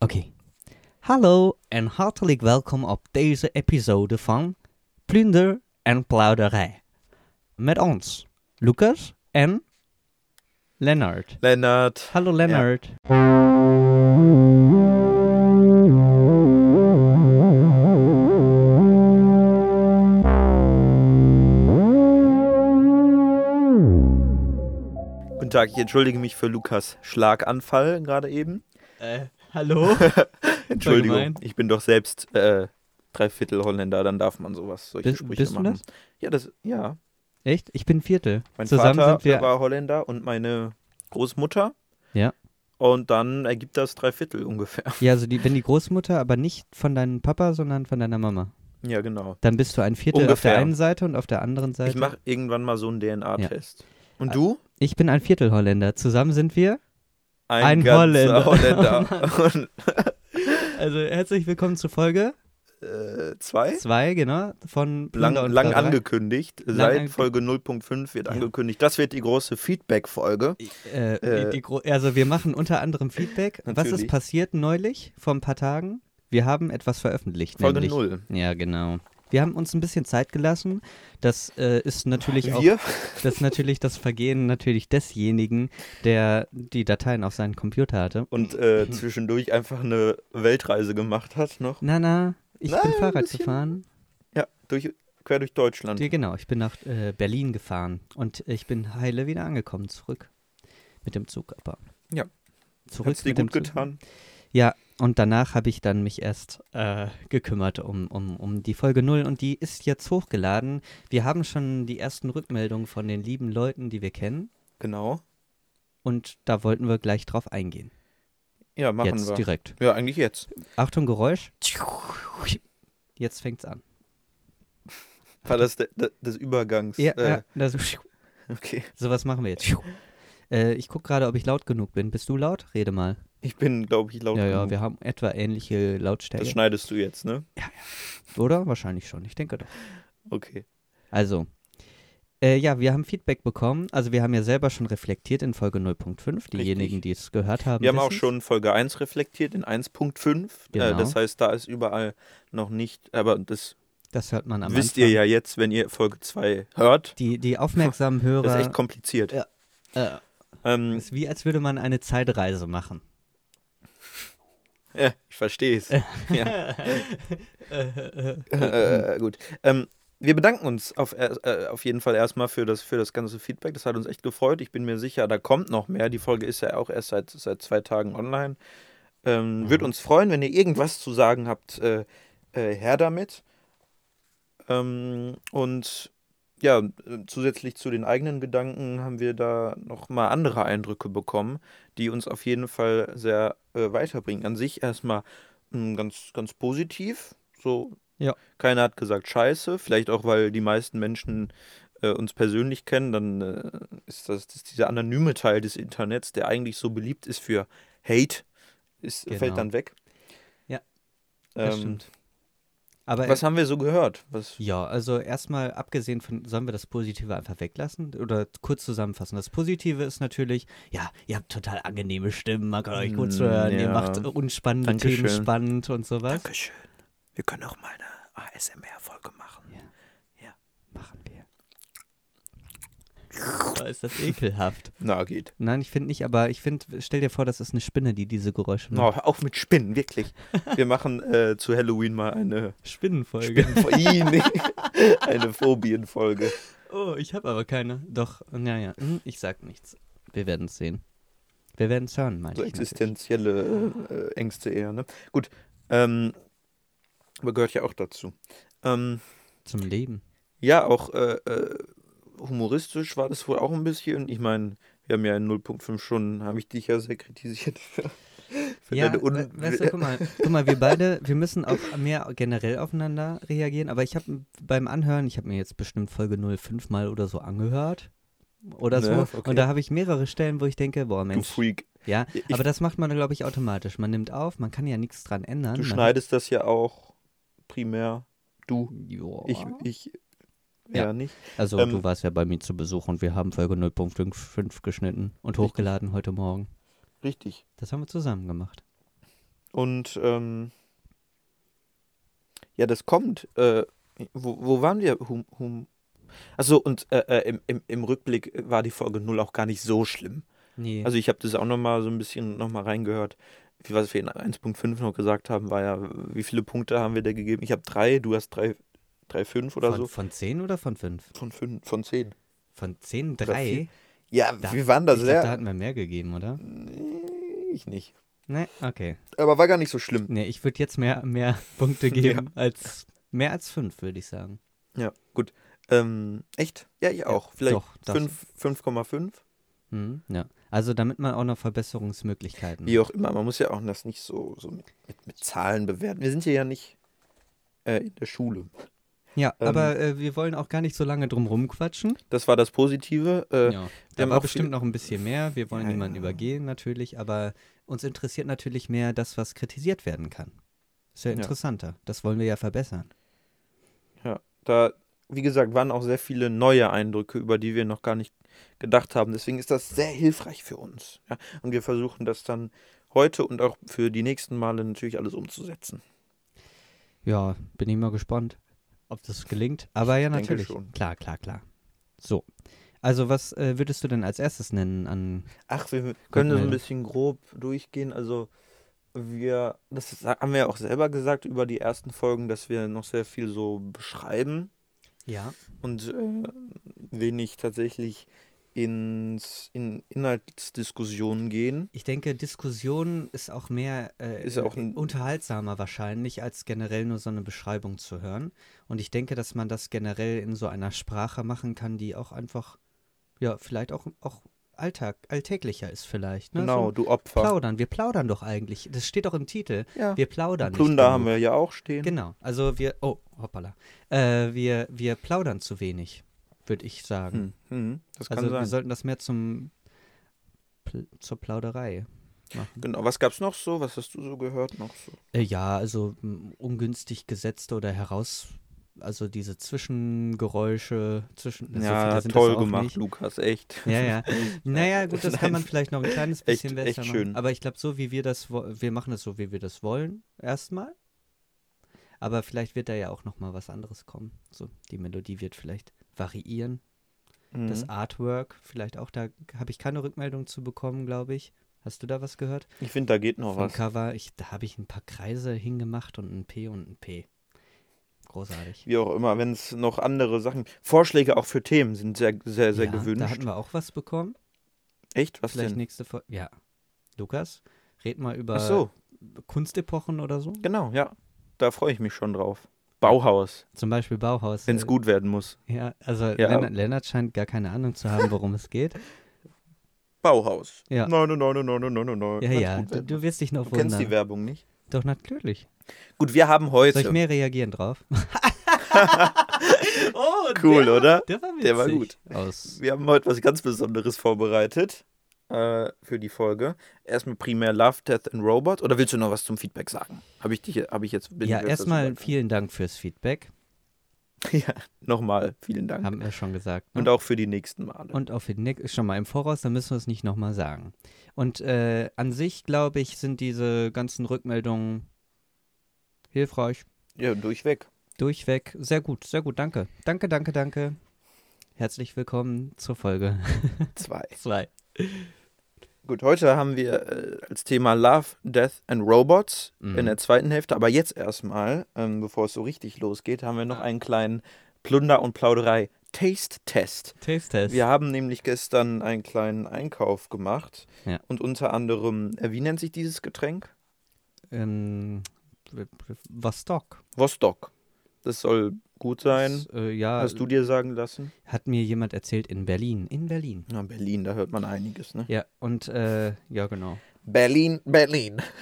Oké. Hallo en hartelijk welkom op deze episode van Plunder en Plauderij. Met ons, Lucas en Lennart. Lennart. Hallo Lennart. Guten Tag, ich entschuldige mich für Lukas Schlaganfall gerade eben. Äh, hallo? Entschuldigung, ich bin doch selbst äh, Dreiviertel Holländer, dann darf man sowas, solche Bist- Sprüche bist du machen. das? Ja, das, ja. Echt? Ich bin Viertel. Mein Zusammen Vater sind wir. war Holländer und meine Großmutter. Ja. Und dann ergibt das Dreiviertel ungefähr. Ja, also die, wenn die Großmutter, aber nicht von deinem Papa, sondern von deiner Mama. Ja, genau. Dann bist du ein Viertel auf Ungefähr. der einen Seite und auf der anderen Seite. Ich mache irgendwann mal so einen DNA-Test. Und Ah, du? Ich bin ein Viertel Holländer. Zusammen sind wir. Ein ganzer Holländer. Holländer. Und, Also herzlich willkommen zu Folge äh, zwei? 2, genau, von Lang, lang angekündigt. Lang Seit ange- Folge 0.5 wird Ja. angekündigt. Das wird die große Feedback-Folge. Äh, Äh, gro- also wir machen unter anderem Feedback. Was ist Natürlich. passiert neulich, vor ein paar Tagen? Wir haben etwas veröffentlicht. Folge nämlich. 0. Ja, genau. Wir haben uns ein bisschen Zeit gelassen. Das äh, ist natürlich auch Wir? das ist natürlich das Vergehen natürlich desjenigen, der die Dateien auf seinen Computer hatte. Und äh, zwischendurch einfach eine Weltreise gemacht hat noch. Na, na, ich Na, bin Fahrrad gefahren. Ja, durch, quer durch Deutschland. Ja, genau, ich bin nach äh, Berlin gefahren und ich bin heile wieder angekommen, zurück. Mit dem Zug aber. Ja. Zurück Hat's dir mit dem gut Zug. getan? Ja, und danach habe ich dann mich erst äh, gekümmert um, um, um die Folge 0 und die ist jetzt hochgeladen. Wir haben schon die ersten Rückmeldungen von den lieben Leuten, die wir kennen Genau. und da wollten wir gleich drauf eingehen. Ja, machen jetzt wir. direkt. Ja, eigentlich jetzt. Achtung, Geräusch. Jetzt fängt's an. War das de, de, des Übergangs? Ja, äh, ja das, Okay. sowas machen wir jetzt. Äh, ich gucke gerade, ob ich laut genug bin. Bist du laut? Rede mal. Ich bin, glaube ich, laut ja, ja, genug. wir haben etwa ähnliche Lautstärke. Das schneidest du jetzt, ne? Oder? Wahrscheinlich schon. Ich denke doch. Okay. Also, äh, ja, wir haben Feedback bekommen. Also, wir haben ja selber schon reflektiert in Folge 0.5. Diejenigen, die es gehört haben. Wir haben auch schon Folge 1 reflektiert in 1.5. Äh, Genau. das heißt, da ist überall noch nicht, aber das Das hört man am wisst Anfang. ihr ja jetzt, wenn ihr Folge 2 hört. Die, die aufmerksamen Hörer. Das ist echt kompliziert. Ja. äh, Ähm, ist wie, als würde man eine Zeitreise machen. Ja, ich verstehe es. ja. äh, gut. Ähm, wir bedanken uns auf, er- äh, auf jeden Fall erstmal für das, für das ganze Feedback. Das hat uns echt gefreut. Ich bin mir sicher, da kommt noch mehr. Die Folge ist ja auch erst seit, seit zwei Tagen online. Ähm, Mhm. Würde uns freuen, wenn ihr irgendwas zu sagen habt, äh, äh, her damit. Ähm, und ja, äh, zusätzlich zu den eigenen Gedanken haben wir da nochmal andere Eindrücke bekommen, die uns auf jeden Fall sehr äh, weiterbringen. An sich erstmal mh, ganz, ganz positiv. So, Ja. keiner hat gesagt Scheiße. Vielleicht auch, weil die meisten Menschen äh, uns persönlich kennen. Dann äh, ist das, das dieser anonyme Teil des Internets, der eigentlich so beliebt ist für Hate, ist, Genau. fällt dann weg. Ja, Das Ähm, stimmt. Aber was haben wir so gehört? Was, Ja, also erstmal abgesehen von, sollen wir das Positive einfach weglassen oder kurz zusammenfassen? Das Positive ist natürlich, ja, ihr habt total angenehme Stimmen, man kann euch gut Mm, zuhören, ihr ja. macht unspannende Themen Dankeschön. spannend und sowas. Dankeschön. Wir können auch mal eine ASMR-Folge. Machen wir. Oh, ist das ekelhaft. Na, geht. Nein, ich finde nicht, aber ich finde, stell dir vor, das ist eine Spinne, die diese Geräusche Oh, macht. hör auf mit Spinnen, wirklich. Wir machen äh, zu Halloween mal eine Spinnenfolge. Nee. eine Phobienfolge. Oh, ich habe aber keine. Doch, naja, hm, ich sag nichts. Wir werden es sehen. Wir werden es hören, meine So existenzielle äh, Ängste eher, ne? Gut. Ähm, aber gehört ja auch dazu. Ähm, Zum Leben. ja, auch äh, äh, humoristisch war das wohl auch ein bisschen. Ich meine, wir haben ja in 0.5 Stunden, habe ich dich ja sehr kritisiert für, für Ja, deine Un we- weißt du, guck mal, guck mal, wir beide, wir müssen auch mehr generell aufeinander reagieren, aber ich habe beim Anhören, ich habe mir jetzt bestimmt Folge 05 mal oder so angehört oder so Ne, okay. und da habe ich mehrere Stellen, wo ich denke, boah du Mensch, Freak. ja, Ich- aber das macht man, glaube ich, automatisch. Man nimmt auf, man kann ja nichts dran ändern. Du schneidest das ja auch primär. Du. Joa. Ich, ich Ja. ja nicht. Also ähm, du warst ja bei mir zu Besuch und wir haben Folge 0.5 geschnitten und Richtig. hochgeladen heute Morgen. Richtig. Das haben wir zusammen gemacht. Und ähm, ja, das kommt. Äh, wo, wo waren wir? Hum, hum. Achso, und äh, äh, im, im, im Rückblick war die Folge 0 auch gar nicht so schlimm. Nee. Also ich habe das auch nochmal so ein bisschen nochmal reingehört. Wie was wir in 1.5 noch gesagt haben, war ja, wie viele Punkte haben wir da gegeben? Ich habe drei, du hast drei, drei fünf oder von, so. von 10 oder von 5? Von fünf, von zehn. Von 10, Oder 3? vier. Ja, Da- wir waren da ich sehr. glaub, da hatten wir mehr gegeben, oder? Nee, ich nicht. Nee, okay. Aber war gar nicht so schlimm. Nee, ich würde jetzt mehr, mehr Punkte geben als mehr als 5, würde ich sagen. Ja, gut. Ähm, echt? Ja, ich auch. Vielleicht das- fünf- 5,5. Mhm, ja. Also damit man auch noch Verbesserungsmöglichkeiten Wie auch immer. Man muss ja auch das nicht so, so mit, mit, mit Zahlen bewerten. Wir sind hier ja nicht äh, in der Schule. Ja, Ähm, aber äh, wir wollen auch gar nicht so lange drum rumquatschen. Das war das Positive. Äh, ja. wir Da haben war auch bestimmt noch ein bisschen mehr. Wir wollen Ja, niemanden ja. übergehen, natürlich, aber uns interessiert natürlich mehr das, was kritisiert werden kann. Ist ja Ja. interessanter. Das wollen wir ja verbessern. Ja, da, wie gesagt, waren auch sehr viele neue Eindrücke, über die wir noch gar nicht gedacht haben. Deswegen ist das sehr hilfreich für uns. Ja? Und wir versuchen das dann heute und auch für die nächsten Male natürlich alles umzusetzen. Ja, bin ich mal gespannt, ob das gelingt. Aber ja, denke natürlich. schon. Klar, klar, klar. So. Also, was äh, würdest du denn als erstes nennen an. Ach, wir können das ein bisschen grob durchgehen. Also wir, das haben wir ja auch selber gesagt über die ersten Folgen, dass wir noch sehr viel so beschreiben Ja. und äh, wenig tatsächlich ins, in Inhaltsdiskussionen gehen. Ich denke, Diskussion ist auch mehr äh, Ist auch unterhaltsamer wahrscheinlich, als generell nur so eine Beschreibung zu hören. Und ich denke, dass man das generell in so einer Sprache machen kann, die auch einfach, ja, vielleicht auch, auch Alltag, alltäglicher ist vielleicht. Ne? Genau, So du Opfer. plaudern. Wir plaudern doch eigentlich. Das steht doch im Titel. Ja. Wir plaudern. Plunder haben wir ja auch stehen. Genau. Also wir, oh, hoppala. Äh, wir, wir plaudern zu wenig, würde ich sagen. Hm, hm, das kann also wir sein. sollten das mehr zum zur Plauderei machen. Genau, was gab's noch so? Was hast du so gehört noch so? Äh, ja, also ungünstig gesetzte oder heraus, also diese Zwischengeräusche zwischen. so viele ja, das toll gemacht, Nicht. Lukas, echt. Ja, ja. Naja, gut, das kann man Nein, vielleicht noch ein kleines echt- bisschen echt besser schön. machen. Aber ich glaube, so wie wir das, wir machen es so, wie wir das wollen, erstmal. Aber vielleicht wird da ja auch noch mal was anderes kommen. So, die Melodie wird vielleicht variieren. Das Mhm. Artwork, vielleicht auch, da habe ich keine Rückmeldung zu bekommen, glaube ich. Hast du da was gehört? Ich finde, da geht noch Vom was. Cover, ich, da habe ich ein paar Kreise hingemacht und ein P und ein P. Großartig. Wie auch immer, wenn es noch andere Sachen. Vorschläge auch für Themen sind sehr, sehr, sehr ja, gewünscht. Da hatten wir auch was bekommen. Echt? Was Vielleicht denn? nächste Folge. Ja. Lukas, red mal über so, Kunstepochen oder so. genau, ja. Da freue ich mich schon drauf. Bauhaus, Zum Beispiel Bauhaus. wenn es äh, gut werden muss. Ja, also Ja. Lennart, Lennart scheint gar keine Ahnung zu haben, worum es geht. Bauhaus. Ja. Nein, nein, nein, nein, nein, nein, nein. Ja, ja, du, du wirst dich noch Du kennst die wundern. Werbung nicht? Doch, natürlich. Gut, wir haben Soll ich heute. mehr reagieren drauf? oh, Cool, der, oder? Der war, witzig. Der war gut. Aus, Wir haben heute was ganz Besonderes vorbereitet äh, für die Folge. Erstmal primär Love, Death and Robot. Oder willst du noch was zum Feedback sagen? Habe ich dich, habe ich jetzt. ja, erstmal vielen Dank fürs Feedback. Ja, nochmal vielen Dank. Haben wir schon gesagt. Ne? Und auch für die nächsten Male. Und auf den Nick schon mal im Voraus, dann müssen wir es nicht nochmal sagen. Und äh, an sich, glaube ich, sind diese ganzen Rückmeldungen hilfreich. ja, durchweg. Durchweg. Sehr gut, sehr gut. Danke. Danke, danke, danke. Herzlich willkommen zur Folge Zwei. 2. Gut, heute haben wir äh, als Thema Love, Death and Robots Mhm. in der zweiten Hälfte. Aber jetzt erstmal, ähm, bevor es so richtig losgeht, haben wir noch einen kleinen Plunder- und Plauderei-Taste-Test. Taste Test. Wir haben nämlich gestern einen kleinen Einkauf gemacht Ja. und unter anderem, äh, wie nennt sich dieses Getränk? Ähm, Vostok. Vostok. Das soll gut sein. Das, äh, ja, Hast du dir sagen lassen? hat mir jemand erzählt in Berlin. In Berlin. Ja, Berlin, da hört man einiges, ne? Ja, und äh, ja, genau. Berlin, Berlin.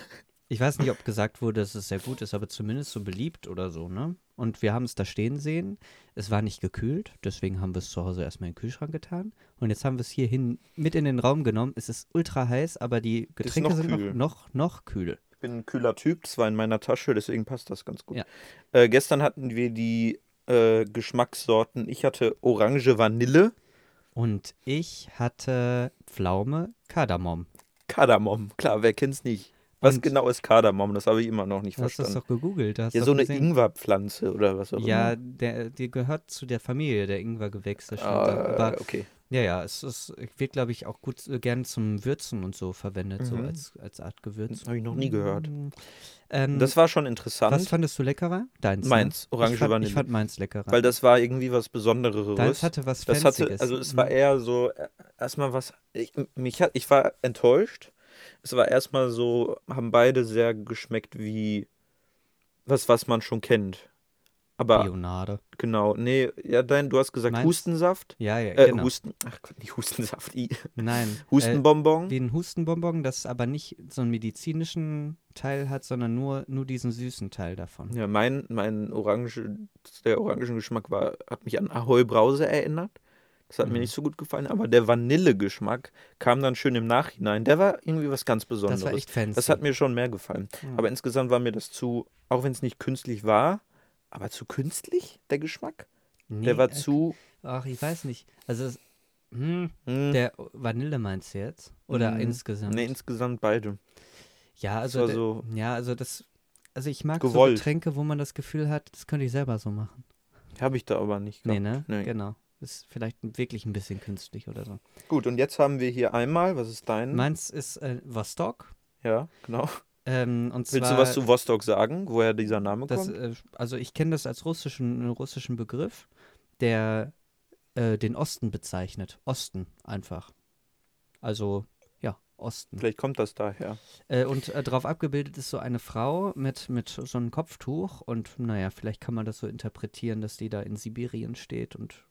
Ich weiß nicht, ob gesagt wurde, dass es sehr gut ist, aber zumindest so beliebt oder so, ne? Und wir haben es da stehen sehen. Es war nicht gekühlt, deswegen haben wir es zu Hause erstmal in den Kühlschrank getan. Und jetzt haben wir es hierhin mit in den Raum genommen. Es ist ultra heiß, aber die Getränke noch sind kühl. noch, noch, noch kühl. Ich bin ein kühler Typ, das war in meiner Tasche, deswegen passt das ganz gut. Ja. Äh, gestern hatten wir die äh, Geschmackssorten. Ich hatte Orange Vanille, Und ich hatte Pflaume, Kardamom. Kardamom. Klar, wer kennt's nicht? Was Und- genau ist Kardamom? Das habe ich immer noch nicht Du hast das verstanden. doch gegoogelt. hast Ja, so eine. Ingwerpflanze oder was auch Ja, immer. der, die gehört zu der Familie der Ingwergewächse. Ah. Aber okay. ja, ja, es ist, wird, glaube ich, auch gut äh, gern zum Würzen und so verwendet, so Mhm. als, als Art Gewürz. Habe ich noch nie gehört. Ähm, Das war schon interessant. was fandest du leckerer? Deins. ne? Meins, Orange ich fand, Vanille. Ich fand meins leckerer. Weil das war irgendwie was Besondereres. Deins hatte was das hatte, also es war Mhm. eher so, äh, erstmal was, ich, mich hat, ich war enttäuscht. Es war erstmal so, haben beide sehr geschmeckt wie was, was man schon kennt. Aber Bionade. genau, nee, ja, dein, du hast gesagt Meins- Hustensaft. Ja, ja, Äh, genau. Husten, ach Gott, nicht Hustensaft, i. Nein. Äh, Hustenbonbon. wie ein Hustenbonbon, das aber nicht so einen medizinischen Teil hat, sondern nur, nur diesen süßen Teil davon. Ja, mein, mein Orange, der Orangengeschmack war, hat mich an Ahoi Brause erinnert. Das hat mir Mhm. nicht so gut gefallen, aber der Vanillegeschmack kam dann schön im Nachhinein. Der war irgendwie was ganz Besonderes. Das war echt fancy. Das hat mir schon mehr gefallen. Mhm. Aber insgesamt war mir das zu, auch wenn es nicht künstlich war, aber zu künstlich, der Geschmack. Nee, der war äh, zu. Ach, ich weiß nicht. Also, es, hm, Hm, der Vanille meinst du jetzt? Oder Mhm. insgesamt? nee, insgesamt beide. ja, also, so ja, also das, also ich mag gewollt. so Getränke, wo man das Gefühl hat, das könnte ich selber so machen. Habe ich da aber nicht. Nee, gehabt. ne? Nee. Genau. Ist vielleicht wirklich ein bisschen künstlich oder so. Gut, und jetzt haben wir hier einmal, was ist dein? Meins ist äh, Vostok. Ja, genau. Ähm, und Willst zwar, du was zu Vostok sagen, woher dieser Name das, kommt? äh, also ich kenne das als russischen, russischen Begriff, der äh, den Osten bezeichnet. Osten einfach. Also, ja, Osten. Vielleicht kommt das daher. Äh, und äh, drauf abgebildet ist so eine Frau mit, mit so einem Kopftuch und naja, vielleicht kann man das so interpretieren, dass die da in Sibirien steht und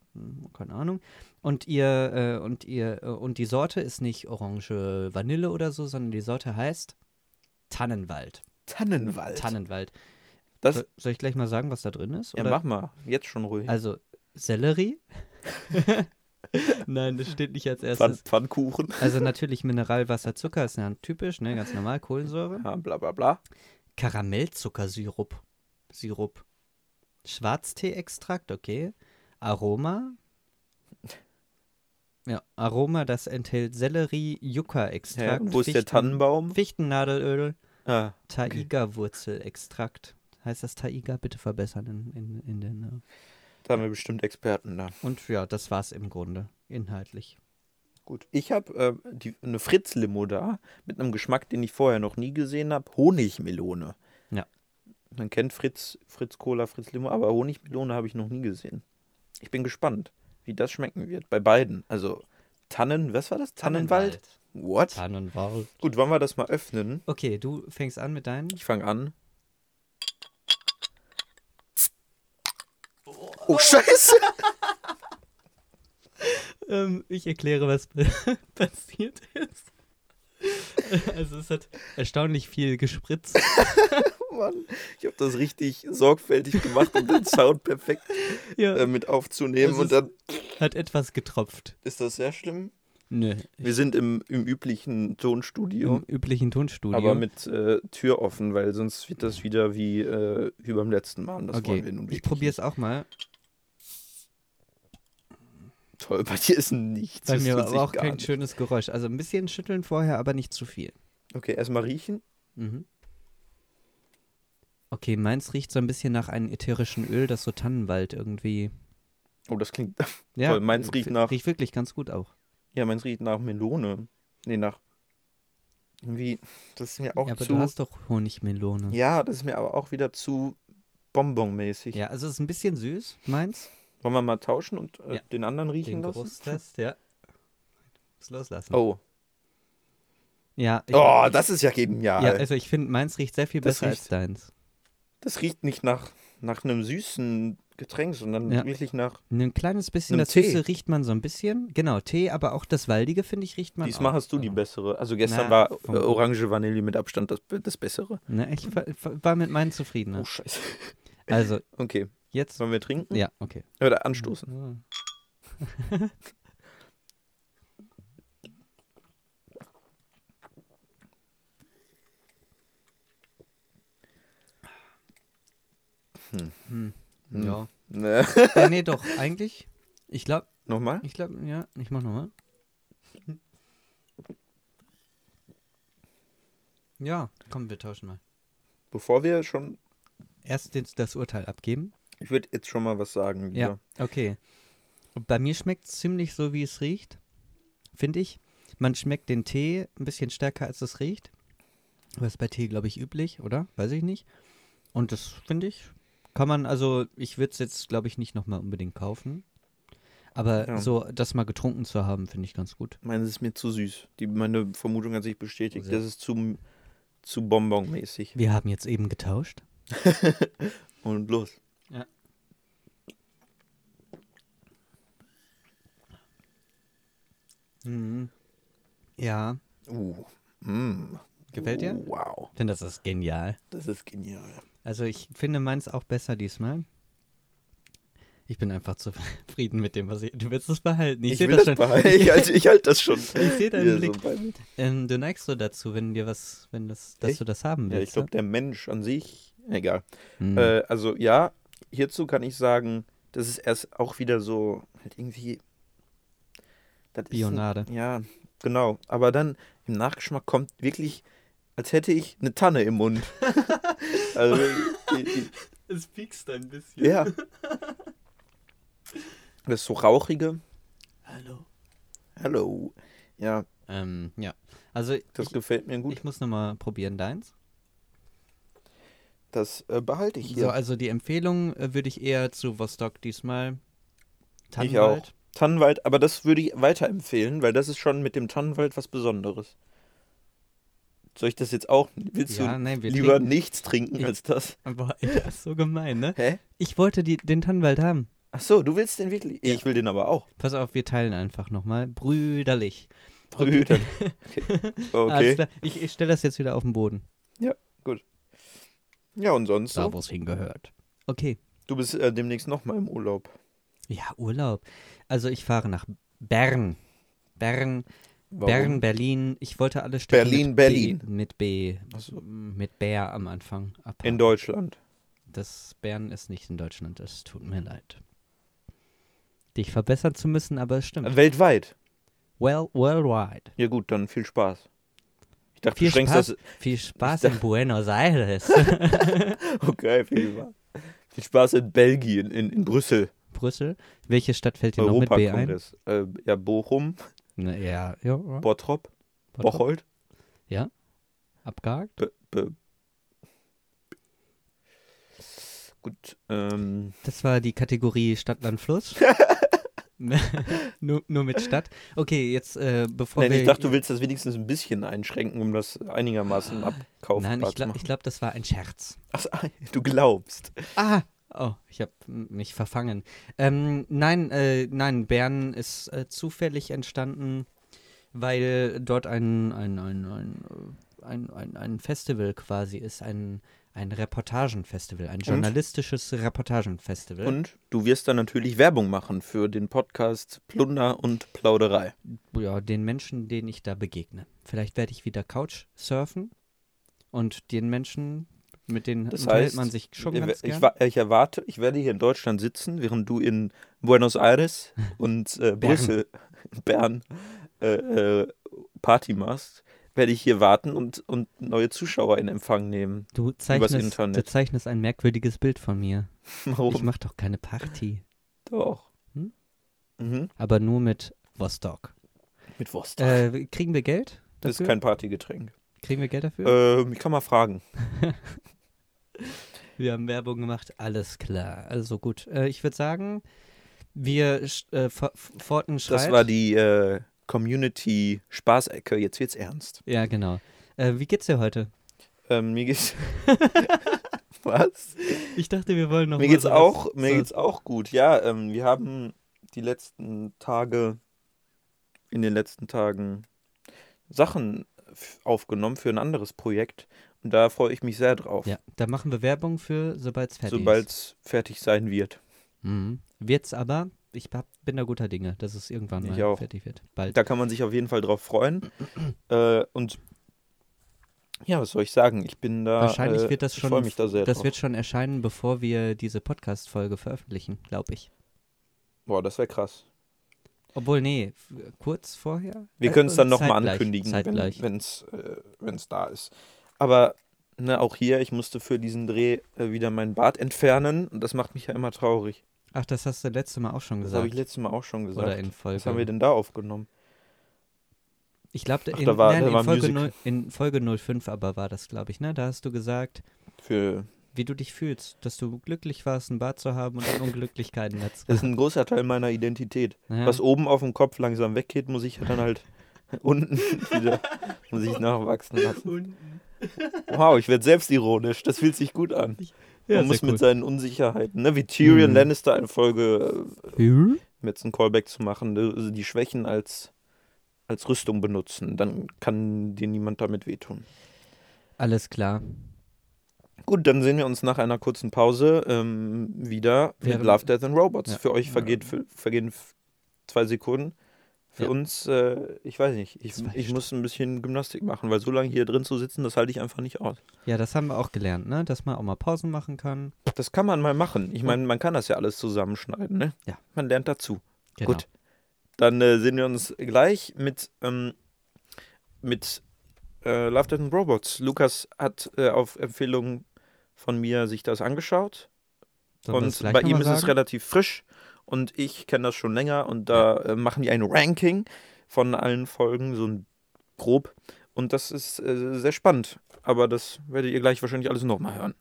keine Ahnung. Und ihr, äh, und ihr, äh, und die Sorte ist nicht Orange Vanille oder so, sondern die Sorte heißt Tannenwald. Tannenwald. Tannenwald. Das, So, soll ich gleich mal sagen, was da drin ist? ja, oder? mach mal. Jetzt schon ruhig. Also, Sellerie? Nein, das steht nicht als Pfann, erstes. Pfannkuchen. Also natürlich Mineralwasser, Zucker ist ja typisch, ne, ganz normal, Kohlensäure. Ja, bla bla bla. Karamellzuckersirup. Sirup. Schwarztee-Extrakt, okay. Aroma. Ja, Aroma, das enthält Sellerie, Ja, Yucca-Extrakt. und wo ist der Fichten- Tannenbaum? Fichtennadelöl, Ah, Taiga-Wurzel-Extrakt. Heißt das Taiga? Bitte verbessern in, in, in den. Äh. da haben wir bestimmt Experten da. Und ja, das war's im Grunde, inhaltlich. Gut. Ich habe äh, eine Fritz-Limo da mit einem Geschmack, den ich vorher noch nie gesehen habe. Honigmelone. Ja. Man kennt Fritz, Fritz Cola, Fritz Limo, aber Honigmelone habe ich noch nie gesehen. Ich bin gespannt, wie das schmecken wird. Bei beiden. Also Tannen, was war das? Tannenwald? What? Tannenwald. Gut, wollen wir das mal öffnen? Okay, du fängst an mit deinen. Ich fange an. Oh, Scheiße! Ähm, ich erkläre, was passiert ist. Also es hat erstaunlich viel gespritzt. Mann, ich habe das richtig sorgfältig gemacht, um den Sound perfekt Ja, äh, mit aufzunehmen. Und dann hat etwas getropft. ist das sehr schlimm. Nö. Wir sind im, im üblichen Tonstudio, Im üblichen Tonstudio. aber mit äh, Tür offen, weil sonst wird das wieder wie, äh, wie beim letzten Mal. Und Das wollen wir okay, nun ich probiere es auch mal. Toll, bei dir ist nichts. Bei mir aber auch kein nicht. schönes Geräusch. Also ein bisschen schütteln vorher, aber nicht zu viel. Okay, erstmal riechen. Mhm. Okay, meins riecht so ein bisschen nach einem ätherischen Öl, das so Tannenwald irgendwie. Oh, das klingt. Ja, Toll, meins riecht nach- Riecht wirklich ganz gut auch. Ja, meins riecht nach Melone. Nee, nach. Irgendwie. Das ist mir auch ja, aber zu. du hast doch Honigmelone. ja, das ist mir aber auch wieder zu bonbonmäßig. Ja, also es ist ein bisschen süß, meins. Wollen wir mal tauschen und äh, Ja. den anderen riechen Den lassen? Geruchstest, ja. Muss loslassen. Oh. Ja, Oh, das ist ja genial. ja, also ich finde, meins riecht sehr viel Das besser als riecht- deins. Das riecht nicht nach, nach einem süßen Getränk, sondern Ja. wirklich nach. Ein kleines bisschen, das Tee. Süße riecht man so ein bisschen. Genau, Tee, aber auch das Waldige, finde ich, riecht man Diesmal auch. hast du die bessere. Also gestern Na, war äh, Orange Vanille mit Abstand das, das bessere. Ne, ich war, war mit meinen zufrieden. Oh, Ne? scheiße. Also, Okay, jetzt. wollen wir trinken? Ja, okay. Oder anstoßen? Hm. Hm. Ja. Ne. ja. Nee, doch, eigentlich. Ich glaube, Nochmal? ich glaube, ja, ich mach nochmal. Ja, komm, wir tauschen mal. Bevor wir schon. Erst das Urteil abgeben. Ich würde jetzt schon mal was sagen. Ja, lieber. okay. Bei mir schmeckt es ziemlich so, wie es riecht. Finde ich. Man schmeckt den Tee ein bisschen stärker, als es riecht. Ist bei Tee, glaube ich, üblich, oder? Weiß ich nicht. Und das finde ich, kann man, also ich würde es jetzt, glaube ich, nicht nochmal unbedingt kaufen. Aber Ja. so das mal getrunken zu haben, finde ich ganz gut. Meines ist mir zu süß. Die, meine Vermutung hat sich bestätigt. Sehr. Das ist zu, zu bonbonmäßig. Wir haben jetzt eben getauscht. Und los. Mhm. Ja, Uh. Mm. Gefällt dir? Uh, wow. denn das ist genial. Das ist genial. Also ich finde meins auch besser diesmal. Ich bin einfach zufrieden mit dem, was ich. Du willst es behalten. Ich, Ich, sehe das das schon. Ich halte ich halt das schon. Ich sehe deinen Blick. so. Ähm, du neigst so dazu, wenn dir was, wenn das, dass Echt? du das haben Ja, ich willst. glaube, der Mensch an sich. Egal. Hm. Äh, also ja, hierzu kann ich sagen, das ist erst auch wieder so halt irgendwie. Bionade. Ein, ja, genau. Aber dann im Nachgeschmack kommt wirklich, als hätte ich eine Tanne im Mund. also, es piekst ein bisschen. ja. Das so rauchige. Hallo. Hallo. Ja, Ähm, ja. Also das ich, gefällt mir gut. ich muss nochmal probieren deins. Das äh, behalte ich So, hier. also die Empfehlung äh, würde ich eher zu Vostok diesmal. Ich auch. Tannenwald, aber das würde ich weiterempfehlen, weil das ist schon mit dem Tannenwald was Besonderes. Soll ich das jetzt auch? Willst Ja, du nein, lieber trinken- nichts trinken Ich- als das? Boah, ey, das ist so gemein, ne? Hä? Ich wollte die, den Tannenwald haben. Ach so, du willst den wirklich? Ja. Ich will den aber auch. Pass auf, wir teilen einfach nochmal. Brüderlich. Brüder. Alles Okay. klar. Ich, ich stelle das jetzt wieder auf den Boden. Ja, und sonst Da, wo es hingehört. Okay. Du bist äh, demnächst nochmal im Urlaub. Ja, Urlaub. Also ich fahre nach Bern. Bern, Warum? Bern, Berlin. Ich wollte alle Städte Berlin, mit Berlin. B, mit B, so. mit Bär am Anfang. abhaken. In Deutschland. Das Bern ist nicht in Deutschland. Es tut mir leid. Dich verbessern zu müssen, aber es stimmt. Weltweit. Well, worldwide. Ja gut, dann viel Spaß. Ich dachte, Viel du Spaß, das. viel Spaß in Buenos Aires. Okay, viel Spaß. Viel Spaß in Belgien, in, in Brüssel. Brüssel. Welche Stadt fällt dir noch mit B ein? Äh, ja, Bochum, Na, ja, ja. ja. Bottrop, Bottrop. Bocholt. Abgehakt. B B Gut, ähm, Das war die Kategorie Stadt, Land, Fluss. nur, nur mit Stadt. Okay, jetzt äh, bevor nein, wir... ich dachte, du willst das wenigstens ein bisschen einschränken, um das einigermaßen abkaufbar Nein, ich zu glaube, glaub, das war ein Scherz. Ach, du glaubst. Ah! Oh, ich habe mich verfangen. Ähm, nein, äh, nein, Bern ist äh, zufällig entstanden, weil dort ein, ein, ein, ein, ein, ein, ein Festival quasi ist, ein, ein Reportagenfestival, ein journalistisches Reportagenfestival. Und du wirst dann natürlich Werbung machen für den Podcast Plunder und Plauderei. ja, den Menschen, denen ich da begegne. Vielleicht werde ich wieder Couch surfen und den Menschen, mit denen Das unterhält heißt, man sich schon ich, ganz ich, gern. wa- ich erwarte, ich werde hier in Deutschland sitzen, während du in Buenos Aires und äh, Brüssel, Bern äh, äh, Party machst, werde ich hier warten und, und neue Zuschauer in Empfang nehmen. Du zeichnest, du zeichnest ein merkwürdiges Bild von mir. Warum? Ich mache doch keine Party, Doch. Hm? Mhm. aber nur mit Vostok. Mit Wurst. Äh, kriegen wir Geld das ist dafür? kein Partygetränk. kriegen wir Geld dafür? Ähm, ich kann mal fragen. Wir haben Werbung gemacht, alles klar. Also gut. Äh, ich würde sagen, wir äh, Forten. Das war die äh, Community Spaßecke. Jetzt wird's ernst. Ja, genau. Äh, wie geht's dir heute? Ähm, mir geht's. Was? Ich dachte, wir wollen noch Mir mal geht's so auch, mir so, geht's auch gut. Ja, ähm, wir haben die letzten Tage, in den letzten Tagen Sachen aufgenommen für ein anderes Projekt und da freue ich mich sehr drauf, Ja, da machen wir Werbung für, sobald es fertig sobald ist. es fertig sein wird. Mhm. Wird's aber, ich hab, bin da guter Dinge, dass es irgendwann Ich mal auch. fertig wird. Bald. Da kann man sich auf jeden Fall drauf freuen. äh, und ja, was soll ich sagen? Ich bin da. Wahrscheinlich äh, wird das ich schon, mich da sehr das drauf. wird schon erscheinen, bevor wir diese Podcast-Folge veröffentlichen, glaube ich. Boah, das wäre krass. Obwohl, nee, kurz vorher? Wir können es dann äh, nochmal zeitgleich, ankündigen, Zeitgleich. wenn es äh, wenn's da ist. Aber ne, auch hier, ich musste für diesen Dreh äh, wieder meinen Bart entfernen und das macht mich ja immer traurig. Ach, das hast du letzte Mal auch schon Das habe gesagt. ich letztes Mal auch schon gesagt. Oder in Folge. Was haben wir denn da aufgenommen? Ich glaube, in, da war- nein, da in, Folge Musical. 0 in Folge 05 aber war das, glaube ich, ne? Da hast du gesagt, Für wie du dich fühlst, dass du glücklich warst, einen Bart zu haben und Unglücklichkeiten dazu. das ist ein großer Teil meiner Identität. Ja. Was oben auf dem Kopf langsam weggeht, muss ich dann halt unten wieder muss ich nachwachsen lassen. Wow, ich werde selbstironisch. Das fühlt sich gut an. Ja, Man muss mit seinen Unsicherheiten, ne? wie Tyrion Mhm. Lannister in Folge, äh, um jetzt einen Callback zu machen, also die Schwächen als, als Rüstung benutzen. Dann kann dir niemand damit wehtun. Alles klar. Gut, dann sehen wir uns nach einer kurzen Pause ähm, wieder mit Während- Love, Death and Robots. Ja. Für euch vergeht, vergehen zwei Sekunden. Für Ja. uns, äh, ich weiß nicht, ich, ich muss ein bisschen Gymnastik machen, weil so lange hier drin zu sitzen, das halte ich einfach nicht aus. Ja, das haben wir auch gelernt, ne? Dass man auch mal Pausen machen kann. Das kann man mal machen. Ich meine, man kann das ja alles zusammenschneiden, ne? Ja. Man lernt dazu. Genau. Gut. Dann äh, sehen wir uns gleich mit, ähm, mit äh, Love, Death and Robots. Lukas hat äh, auf Empfehlung von mir sich das angeschaut. Sollen und das bei ihm ist es sagen? relativ frisch und ich kenne das schon länger und da äh, machen die ein Ranking von allen Folgen, so ein grob. Und das ist äh, sehr spannend. Aber das werdet ihr gleich wahrscheinlich alles nochmal hören.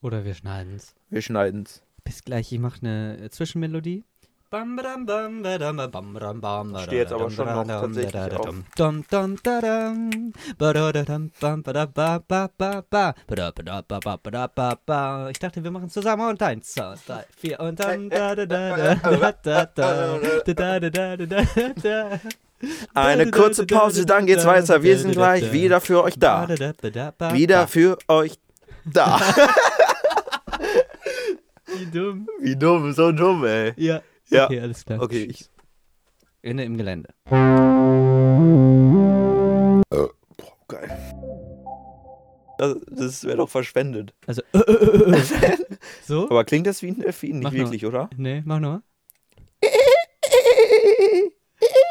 Oder wir schneiden's. Wir schneiden's. Bis gleich, ich mache eine Zwischenmelodie. Ich stehe jetzt aber schon noch tatsächlich auf. Ich dachte, wir machen zusammen und eins, zwei, drei, vier und dann. Eine kurze Pause, dann geht's weiter. Wir sind gleich wieder für euch da. Wieder für euch da. Wie dumm. Wie dumm, so dumm, ey. Ja. Ja. Okay, alles klar. Okay, ich, Inne im Gelände. geil. Das, das wäre doch verschwendet. Also, so? Aber klingt das wie ein Delfin? Nicht Mach noch. wirklich, oder? Nee, mach nochmal.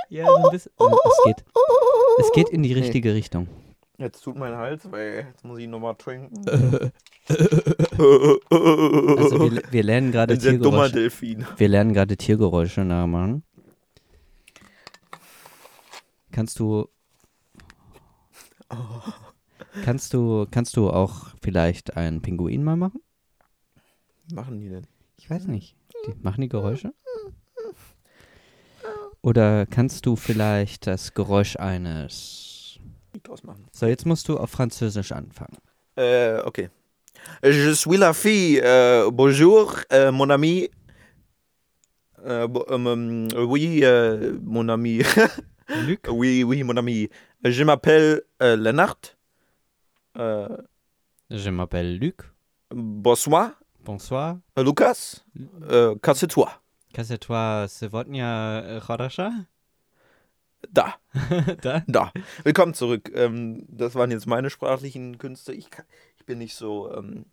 Ja, so ein bisschen. Es geht. Es geht in die richtige Richtung. Jetzt tut mein Hals, weil jetzt muss ich nochmal trinken. Also wir, wir lernen gerade Tiergeräusche. Wir lernen gerade Tiergeräusche nachmachen. Kannst du. Kannst du, kannst du auch vielleicht einen Pinguin mal machen? Machen die denn? Ich weiß nicht. Die, machen die Geräusche? Oder kannst du vielleicht das Geräusch eines. Nicht draus machen. So, jetzt musst du auf Französisch anfangen. Äh, okay. Je suis la fille. Euh, bonjour, euh, mon ami. Euh, bo- oui, mon ami. Luc? oui, oui, mon ami. Je m'appelle Lennart. Je m'appelle Luc. bonsoir, Bonsoir. Lucas. Casse-toi. Kasetwa Sevotnia Chodascha? Da. da? Da. Willkommen zurück. Ähm, das waren jetzt meine sprachlichen Künste. Ich, kann, ich bin nicht so. Ähm,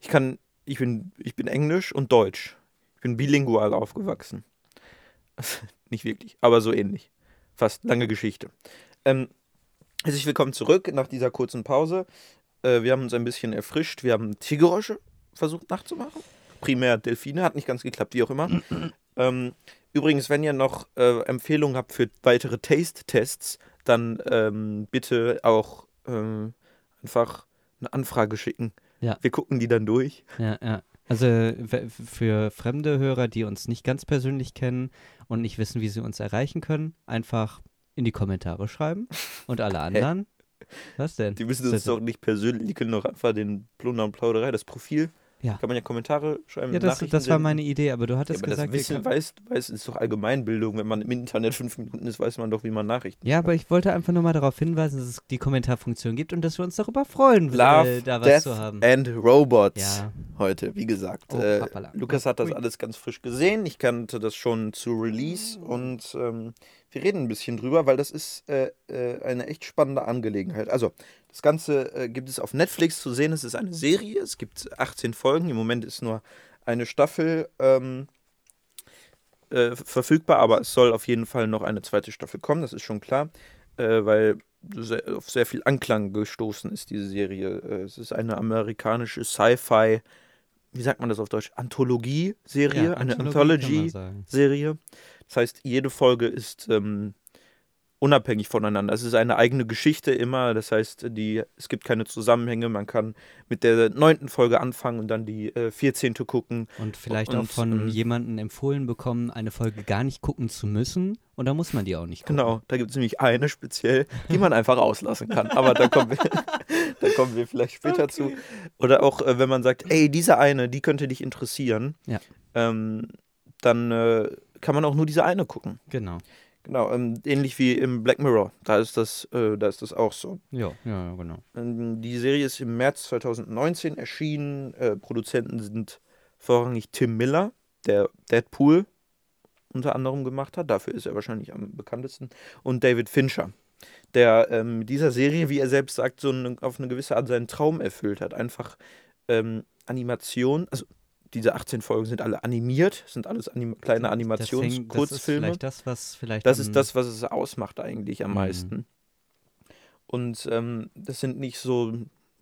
ich kann. Ich bin, ich bin Englisch und Deutsch. Ich bin bilingual aufgewachsen. nicht wirklich, aber so ähnlich. Fast lange Geschichte. Ähm, herzlich willkommen zurück nach dieser kurzen Pause. Äh, wir haben uns ein bisschen erfrischt. Wir haben Tiergeräusche versucht nachzumachen. Primär Delfine, hat nicht ganz geklappt, wie auch immer. ähm, übrigens, wenn ihr noch äh, Empfehlungen habt für weitere Taste-Tests, dann ähm, bitte auch ähm, einfach eine Anfrage schicken. Ja. Wir gucken die dann durch. Ja, ja. Also für fremde Hörer, die uns nicht ganz persönlich kennen und nicht wissen, wie sie uns erreichen können, einfach in die Kommentare schreiben. Und alle anderen. Was denn? Die müssen uns doch nicht persönlich, die können doch einfach den Plunder und Plauderei, das Profil, Ja. kann man ja Kommentare schreiben. Ja, das, das war meine Idee, aber du Ja, hattest aber das gesagt, wir Wissen, weiß, weiß, ist doch Allgemeinbildung. Wenn man im Internet fünf Minuten ist, weiß man doch, wie man Nachrichten Ja, aber ich wollte einfach nur mal darauf hinweisen, dass es die Kommentarfunktion gibt und dass wir uns darüber freuen, Love, äh, da was Death zu haben. and Robots Ja, heute, wie gesagt. Oh, äh. Lukas hat das alles ganz frisch gesehen. Ich kannte das schon zu Release und ähm, wir reden ein bisschen drüber, weil das ist äh, äh, eine echt spannende Angelegenheit. Also, das Ganze äh, gibt es auf Netflix zu sehen. Es ist eine Serie. Es gibt 18 Folgen. Im Moment ist nur eine Staffel ähm, äh, verfügbar, aber es soll auf jeden Fall noch eine zweite Staffel kommen. Das ist schon klar, äh, weil sehr, auf sehr viel Anklang gestoßen ist, diese Serie. Äh, es ist eine amerikanische Sci-Fi, wie sagt man das auf Deutsch? Anthologie-Serie, Ja, eine Anthology-Serie. Das heißt, jede Folge ist ähm, unabhängig voneinander. Es ist eine eigene Geschichte immer. Das heißt, die, es gibt keine Zusammenhänge. Man kann mit der neunten Folge anfangen und dann die äh, 14. gucken. Und vielleicht auch Und, von ähm, jemandem empfohlen bekommen, eine Folge gar nicht gucken zu müssen. Und da muss man die auch nicht gucken. Genau, da gibt es nämlich eine speziell, die man einfach auslassen kann. Aber da kommen wir, da kommen wir vielleicht später zu. Oder auch, äh, wenn man sagt, ey, diese eine, die könnte dich interessieren, Ja. ähm, dann äh, kann man auch nur diese eine gucken. Genau. Genau, ähm, ähnlich wie im Black Mirror. Da ist das, äh, da ist das auch so. Ja, ja, genau. Ähm, Die Serie ist im März 2019 erschienen. Äh, Produzenten sind vorrangig Tim Miller, der Deadpool unter anderem gemacht hat. Dafür ist er wahrscheinlich am bekanntesten. Und David Fincher, der ähm, mit dieser Serie, wie er selbst sagt, so eine, auf eine gewisse Art seinen Traum erfüllt hat. Einfach ähm, Animation, also diese 18 Folgen sind alle animiert, sind alles anim kleine Animationskurzfilme. Das ist vielleicht das, was vielleicht. Das ist das, was es ausmacht eigentlich am Mhm. meisten. Und ähm, das sind nicht so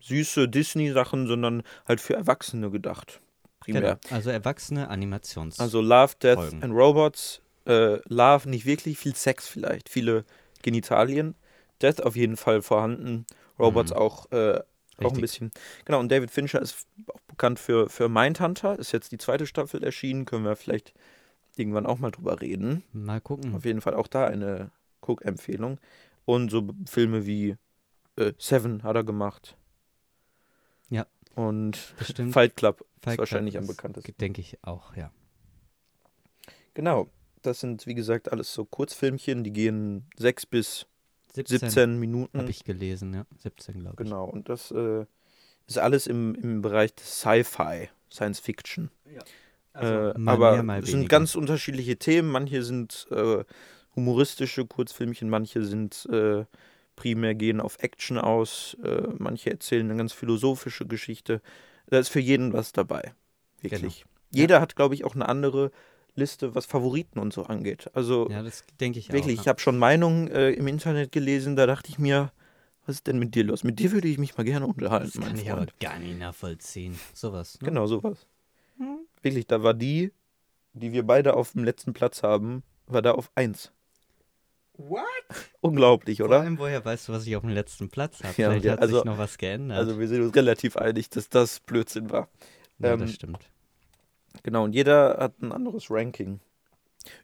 süße Disney-Sachen, sondern halt für Erwachsene gedacht. Genau. Primär. Also erwachsene Animations. Also Love, Death Folgen. and Robots. Äh, Love nicht wirklich, viel Sex vielleicht, viele Genitalien. Death auf jeden Fall vorhanden. Robots Mhm. auch, äh, auch ein Richtig. bisschen. Genau, und David Fincher ist auch bekannt für, für Mindhunter. Ist jetzt die zweite Staffel erschienen. Können wir vielleicht irgendwann auch mal drüber reden. Mal gucken. Auf jeden Fall auch da eine Cook-Empfehlung. Und so Filme wie äh, Seven hat er gemacht. Ja. Und Bestimmt. Fight Club Fight ist wahrscheinlich Club am bekanntesten. Denke ich auch, ja. Genau. Das sind, wie gesagt, alles so Kurzfilmchen, die gehen sechs bis 17 Minuten. Habe ich gelesen, ja. 17, glaube ich. Genau. Und das äh, ist alles im, im Bereich des Sci-Fi, Science Fiction. Also, äh, mal aber mehr, mal es sind weniger. ganz unterschiedliche Themen. Manche sind äh, humoristische Kurzfilmchen, manche sind äh, primär gehen auf Action aus, äh, manche erzählen eine ganz philosophische Geschichte. Da ist für jeden was dabei. Wirklich. Genau. Jeder hat, glaube ich, auch eine andere Liste, was Favoriten und so angeht. Also Ja, das denke ich wirklich, auch. ich habe schon Meinungen äh, im Internet gelesen, da dachte ich mir, was ist denn mit dir los? Mit dir würde ich mich mal gerne unterhalten, Das kann ich Freund. aber gar nicht nachvollziehen. Sowas. Ne? Genau, sowas. Hm. Wirklich, da war die, die wir beide auf dem letzten Platz haben, war da auf 1. What? Unglaublich, Vor oder? allem, woher weißt du, was ich auf dem letzten Platz habe? Ja, Vielleicht ja, hat also- sich noch was geändert. Also wir sind uns relativ einig, dass das Blödsinn war. ja, ähm, das stimmt. Genau, und jeder hat ein anderes Ranking.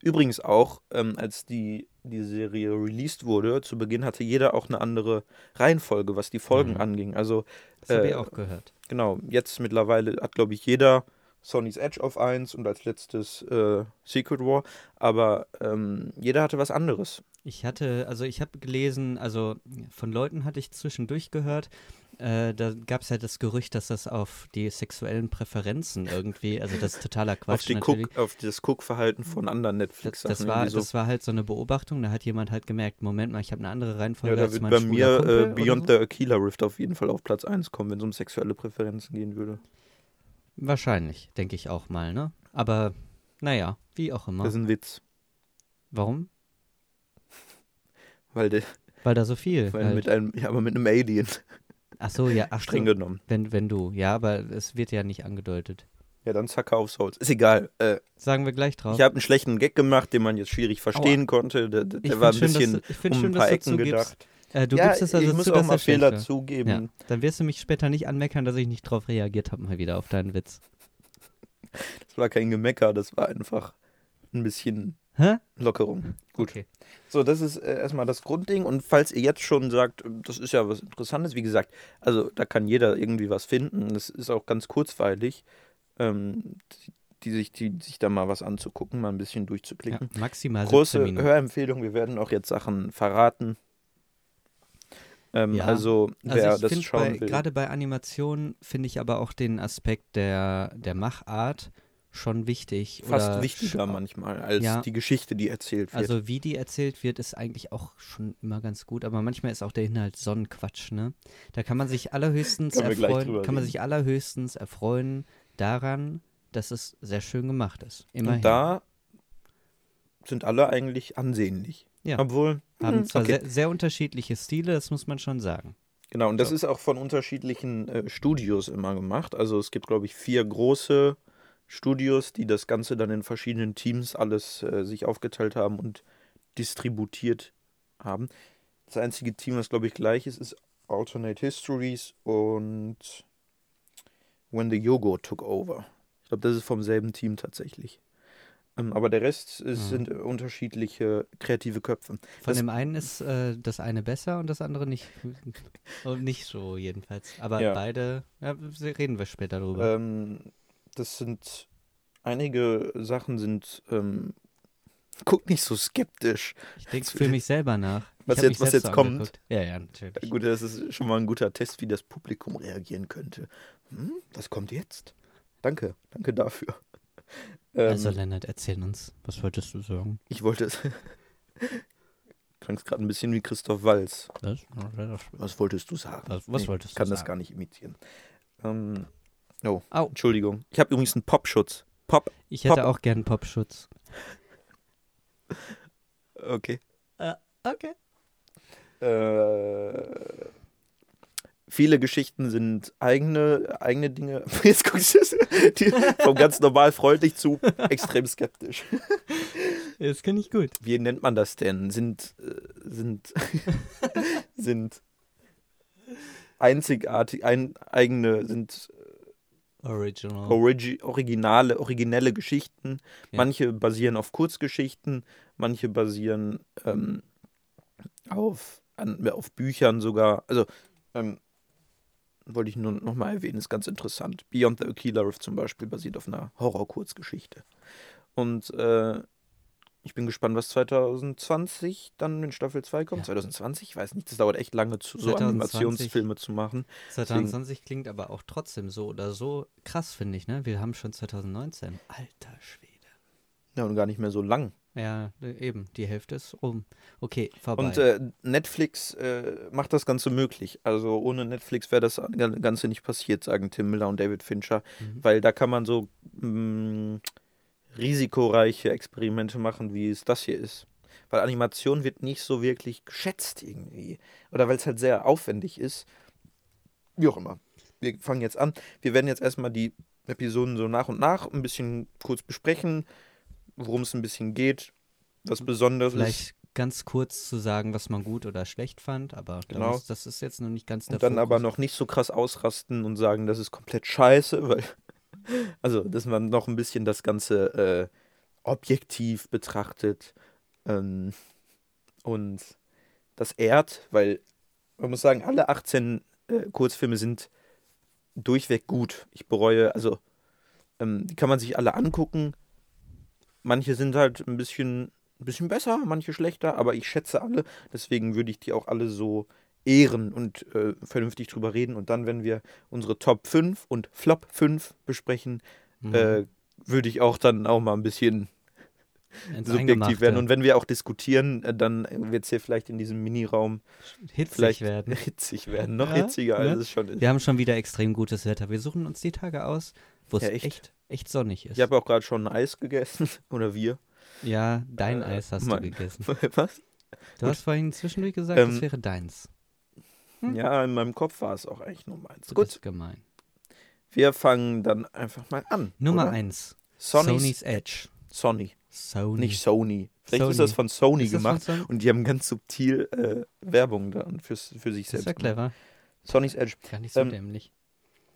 Übrigens auch, ähm, als die, die Serie released wurde, zu Beginn hatte jeder auch eine andere Reihenfolge, was die Folgen Mhm. anging. Also Das habe äh, ich auch gehört. genau, jetzt mittlerweile hat, glaube ich, jeder Sony's Edge auf 1 und als letztes äh, Secret War, aber ähm, jeder hatte was anderes. Ich hatte, also ich habe gelesen, also von Leuten hatte ich zwischendurch gehört, äh, da gab es ja das Gerücht, dass das auf die sexuellen Präferenzen irgendwie, also das ist totaler auf, Quatsch die natürlich. Guck, auf das Guckverhalten von anderen Das, Netflix-Sachen. das, war, so. das war halt so eine Beobachtung, da hat jemand halt gemerkt, Moment mal, ich habe eine andere Reihenfolge Ja, da als wird bei mir Kumpel äh, oder Beyond so. the Aquila Rift auf jeden Fall auf Platz 1 kommen, wenn es um sexuelle Präferenzen gehen würde. Wahrscheinlich, denke ich auch mal, ne? Aber naja, wie auch immer. Das ist ein Witz, Warum? weil, der, Weil da so viel. weil halt. mit einem, ja, aber mit einem Alien, Ach so, ja, ach streng so, genommen. wenn, wenn du, ja, aber es wird ja nicht angedeutet. Ja, dann Sucker auf Souls. Ist egal. Äh, Sagen wir gleich drauf. ich habe einen schlechten Gag gemacht, den man jetzt schwierig verstehen konnte. Der, der Ich der war ein schön, bisschen dass, ich um schön, ein paar Ecken gedacht. Äh, du ja, gibst es also ich muss zu, auch mal er Fehler zugeben. Ja, dann wirst du mich später nicht anmeckern, dass ich nicht drauf reagiert habe, mal wieder auf deinen Witz. Das war kein Gemecker, das war einfach ein bisschen Hä? Lockerung. Gut. Okay. So, das ist äh, erstmal das Grundding. Und falls ihr jetzt schon sagt, das ist ja was Interessantes, wie gesagt, also da kann jeder irgendwie was finden. Das ist auch ganz kurzweilig, ähm, die, sich, die, sich da mal was anzugucken, mal ein bisschen Ja, durchzuklicken. maximal 17 Große Minuten. Hörempfehlung, wir werden auch jetzt Sachen verraten. Ähm, Ja. Also, wer Also ich das schauen will. gerade bei Animationen finde ich aber auch den Aspekt der, der Machart schon wichtig. Fast wichtiger manchmal als Ja. die Geschichte, die erzählt wird. Also wie die erzählt wird, ist eigentlich auch schon immer ganz gut, aber manchmal ist auch der Inhalt Sonnenquatsch, ne? Da kann man sich allerhöchstens erfreuen, kann man sich allerhöchstens erfreuen daran, dass es sehr schön gemacht ist. Immerhin. Und da sind alle eigentlich ansehnlich. Ja. Obwohl, Haben Hm, zwar okay. sehr, sehr unterschiedliche Stile, das muss man schon sagen. Genau, und das So. ist auch von unterschiedlichen äh, Studios immer gemacht. Also es gibt, glaube ich, vier große Studios, die das Ganze dann in verschiedenen Teams alles äh, sich aufgeteilt haben und distributiert haben. Das einzige Team, was, glaube ich, gleich ist, ist Alternate Histories und When the Yogo Took Over. Ich glaube, das ist vom selben Team tatsächlich. Ähm, aber der Rest ist, Mhm. sind unterschiedliche kreative Köpfe. Von Das- dem einen ist äh, das eine besser und das andere nicht. und nicht so jedenfalls. Aber Ja. beide, ja, reden wir später drüber. Ähm, das sind einige Sachen sind. Ähm, guck nicht so skeptisch. ich denke für mich selber nach. Was jetzt- was jetzt kommt? angeguckt. Ja, ja, natürlich. Gut, das ist schon mal ein guter Test, wie das Publikum reagieren könnte. Hm, was kommt jetzt? Danke, danke dafür. Ähm, Also, Lennart, erzähl uns, was wolltest du sagen? ich wollte es. Klangst gerade ein bisschen wie Christoph Walz. Was? Was wolltest du sagen? Was, was Nee, wolltest Ich kann du das sagen? gar nicht imitieren. Ähm, oh, Au. Entschuldigung. Ich habe übrigens einen Popschutz. Pop. Ich hätte Pop- auch gern Popschutz. Okay. Okay. Äh, viele Geschichten sind eigene, eigene Dinge. Jetzt guckst du vom ganz normal freundlich zu extrem skeptisch. Das kann ich gut. Wie nennt man das denn? Sind, äh, sind, sind einzigartig, ein, eigene, sind Original. origi originale, originelle Geschichten. Ja. Manche basieren auf Kurzgeschichten, manche basieren ähm, auf, an, auf Büchern sogar. Also, ähm, wollte ich nur noch mal erwähnen, ist ganz interessant. Beyond the Killer Rift zum Beispiel basiert auf einer Horror-Kurzgeschichte. Und äh, ich bin gespannt, was 2020 dann in Staffel 2 kommt. Ja. 2020, ich weiß nicht, das dauert echt lange, zu, so 2020. Animationsfilme zu machen. 2020 klingt aber auch trotzdem so oder so krass, finde ich, ne? Wir haben schon 2019. Alter Schwede. Ja, und gar nicht mehr so lang. Ja, äh, eben, die Hälfte ist rum. Okay, vorbei. Und äh, Netflix äh, macht das Ganze möglich. Also ohne Netflix wäre das Ganze nicht passiert, sagen Tim Miller und David Fincher. Mhm. Weil da kann man so mh, risikoreiche Experimente machen, wie es das hier ist. Weil Animation wird nicht so wirklich geschätzt irgendwie. Oder weil es halt sehr aufwendig ist. Wie auch immer. Wir fangen jetzt an. Wir werden jetzt erstmal die Episoden so nach und nach ein bisschen kurz besprechen, worum es ein bisschen geht, was Besonderes ist. Vielleicht ganz kurz zu sagen, was man gut oder schlecht fand, aber Genau. das ist jetzt noch nicht ganz der Und dann aber Fokus. noch nicht so krass ausrasten und sagen, das ist komplett scheiße, weil. Also, dass man noch ein bisschen das Ganze äh, objektiv betrachtet ähm, und das ehrt, weil man muss sagen, alle 18 äh, Kurzfilme sind durchweg gut. Ich bereue, also, ähm, die kann man sich alle angucken. Manche sind halt ein bisschen, ein bisschen besser, manche schlechter, aber ich schätze alle. Deswegen würde ich die auch alle so ehren und äh, vernünftig drüber reden. Und dann, wenn wir unsere Top 5 und Flop 5 besprechen, Mhm. äh, würde ich auch dann auch mal ein bisschen Ins subjektiv werden. Und wenn wir auch diskutieren, äh, dann wird es hier vielleicht in diesem Miniraum hitzig werden. hitzig werden. Noch Ja, hitziger, als ne? es schon ist. Wir haben schon wieder extrem gutes Wetter. Wir suchen uns die Tage aus, wo es Ja, echt? echt. echt, sonnig ist. Ich habe auch gerade schon ein Eis gegessen. Oder wir. ja, dein Äh, Eis hast mein- du gegessen. Was? Du Gut. hast vorhin zwischendurch gesagt, Ähm, es wäre deins. Hm? Ja, in meinem Kopf war es auch eigentlich nur meins. Das Gut, ist gemein. wir fangen dann einfach mal an. Nummer oder? eins. Sony's, Sony's Edge. Sony, Sony. nicht Sony. Vielleicht Sony. ist das von Sony Ist das gemacht von Sony? und die haben ganz subtil äh, Werbung dann fürs, für sich Das ist selbst. ja gemacht. clever. Sony's Edge. Gar nicht so Ähm, dämlich.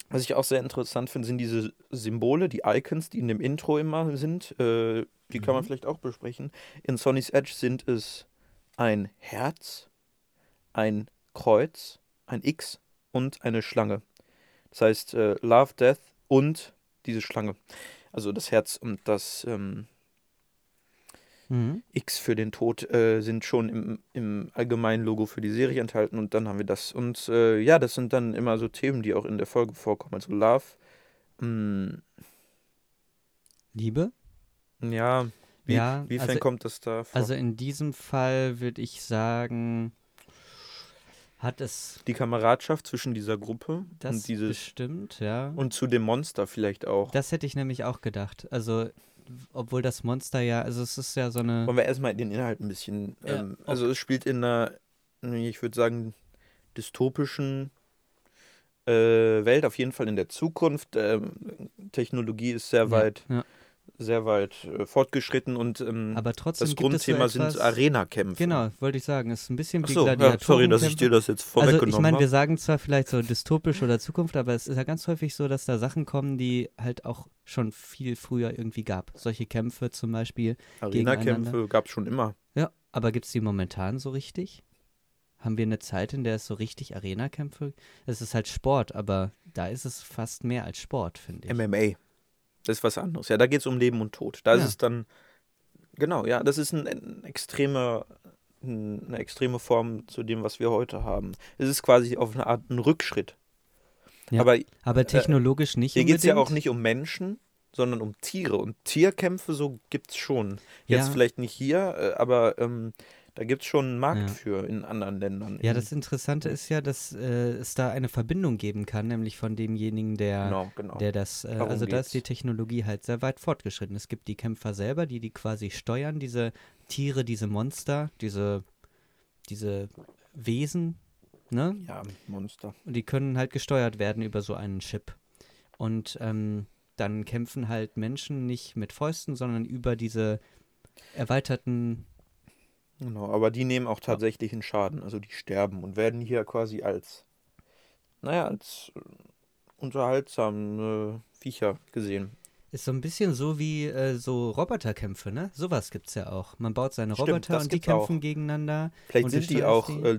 Was ich auch sehr interessant finde, sind diese Symbole, die Icons, die in dem Intro immer sind. Äh, die kann man Mhm. vielleicht auch besprechen. In Sony's Edge sind es ein Herz, ein Kreuz, ein X und eine Schlange. Das heißt äh, Love, Death und diese Schlange. Also das Herz und das ähm, Mhm. X für den Tod äh, sind schon im, im allgemeinen Logo für die Serie enthalten und dann haben wir das. Und äh, ja, das sind dann immer so Themen, die auch in der Folge vorkommen. Also Love, mh, Liebe? ja, wie, Ja, wiefern also- kommt das da vor? Also in diesem Fall würde ich sagen, hat es die Kameradschaft zwischen dieser Gruppe das und dieses bestimmt, ja. und zu dem Monster vielleicht auch. Das hätte ich nämlich auch gedacht. Also obwohl das Monster ja, also es ist ja so eine. Wollen wir erstmal den Inhalt ein bisschen. Ja, Ähm, also es spielt in einer, ich würde sagen, dystopischen äh, Welt, auf jeden Fall in der Zukunft. Ähm, Technologie ist sehr Ja, weit, ja. Sehr weit äh, fortgeschritten und ähm, Aber trotzdem das gibt es so Grundthema etwas, sind Arena-Kämpfe. Genau, wollte ich sagen. Es ist ein bisschen wie Achso, ja, sorry, dass ich dir das jetzt Also vorweggenommen ich meine, wir habe. sagen zwar vielleicht so dystopisch oder Zukunft, aber es ist ja ganz häufig so, dass da Sachen kommen, die halt auch schon viel früher irgendwie gab. Solche Kämpfe zum Beispiel. Arena-Kämpfe gab es schon immer. Ja, aber gibt es die momentan so richtig? Haben wir eine Zeit, in der es so richtig Arena-Kämpfe? Es ist halt Sport, aber da ist es fast mehr als Sport, finde ich. MMA. Das ist was anderes. Ja, da geht es um Leben und Tod. Da Ja. ist es dann, genau, ja, das ist ein, ein extreme, ein- eine extreme Form zu dem, was wir heute haben. Es ist quasi auf eine Art ein Rückschritt. Ja, Aber aber technologisch nicht hier geht es ja auch nicht um Menschen, sondern um Tiere. Und Tierkämpfe, so gibt es schon. Jetzt Ja. vielleicht nicht hier, äh, aber ähm, da gibt es schon einen Markt Ja. für in anderen Ländern. Ja, das Interessante ist ja, dass äh, es da eine Verbindung geben kann, nämlich von demjenigen, der Genau, genau. der das, äh, also da geht's. ist die Technologie halt sehr weit fortgeschritten. Es gibt die Kämpfer selber, die die quasi steuern, diese Tiere, diese Monster, diese, diese Wesen, ne? Ja, Monster. Und die können halt gesteuert werden über so einen Chip. Und ähm, dann kämpfen halt Menschen nicht mit Fäusten, sondern über diese erweiterten, Genau, aber die nehmen auch tatsächlich einen Schaden, also die sterben und werden hier quasi als, naja, als äh, unterhaltsame Viecher gesehen. ist so ein bisschen so wie äh, so Roboterkämpfe, ne? Sowas gibt's ja auch. Man baut seine Stimmt, Roboter und die gibt's auch. kämpfen gegeneinander. Vielleicht sind die auch die? äh,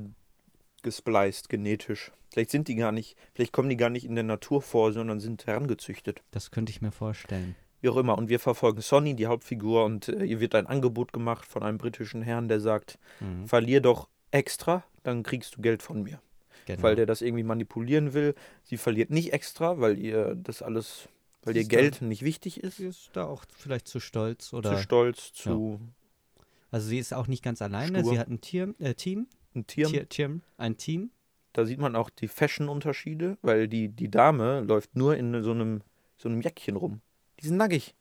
gespliced genetisch. Vielleicht sind die gar nicht, vielleicht kommen die gar nicht in der Natur vor, sondern sind herangezüchtet. Das könnte ich mir vorstellen. Wie auch immer. Und wir verfolgen Sonny, die Hauptfigur, und äh, ihr wird ein Angebot gemacht von einem britischen Herrn, der sagt, Mhm, verlier doch extra, dann kriegst du Geld von mir. genau. Weil der das irgendwie manipulieren will. Sie verliert nicht extra, weil ihr das alles, weil Sie ihr ist da- Geld nicht wichtig ist. Sie ist da auch vielleicht zu stolz oder. zu stolz, zu also sie ist auch nicht ganz alleine. Stur. Sie hat ein Tier, äh, Team, ein Tier. Tier, Team, ein Team. Da sieht man auch die Fashion-Unterschiede, weil die, die Dame läuft nur in so einem, so einem Jäckchen rum. Die sind nackig.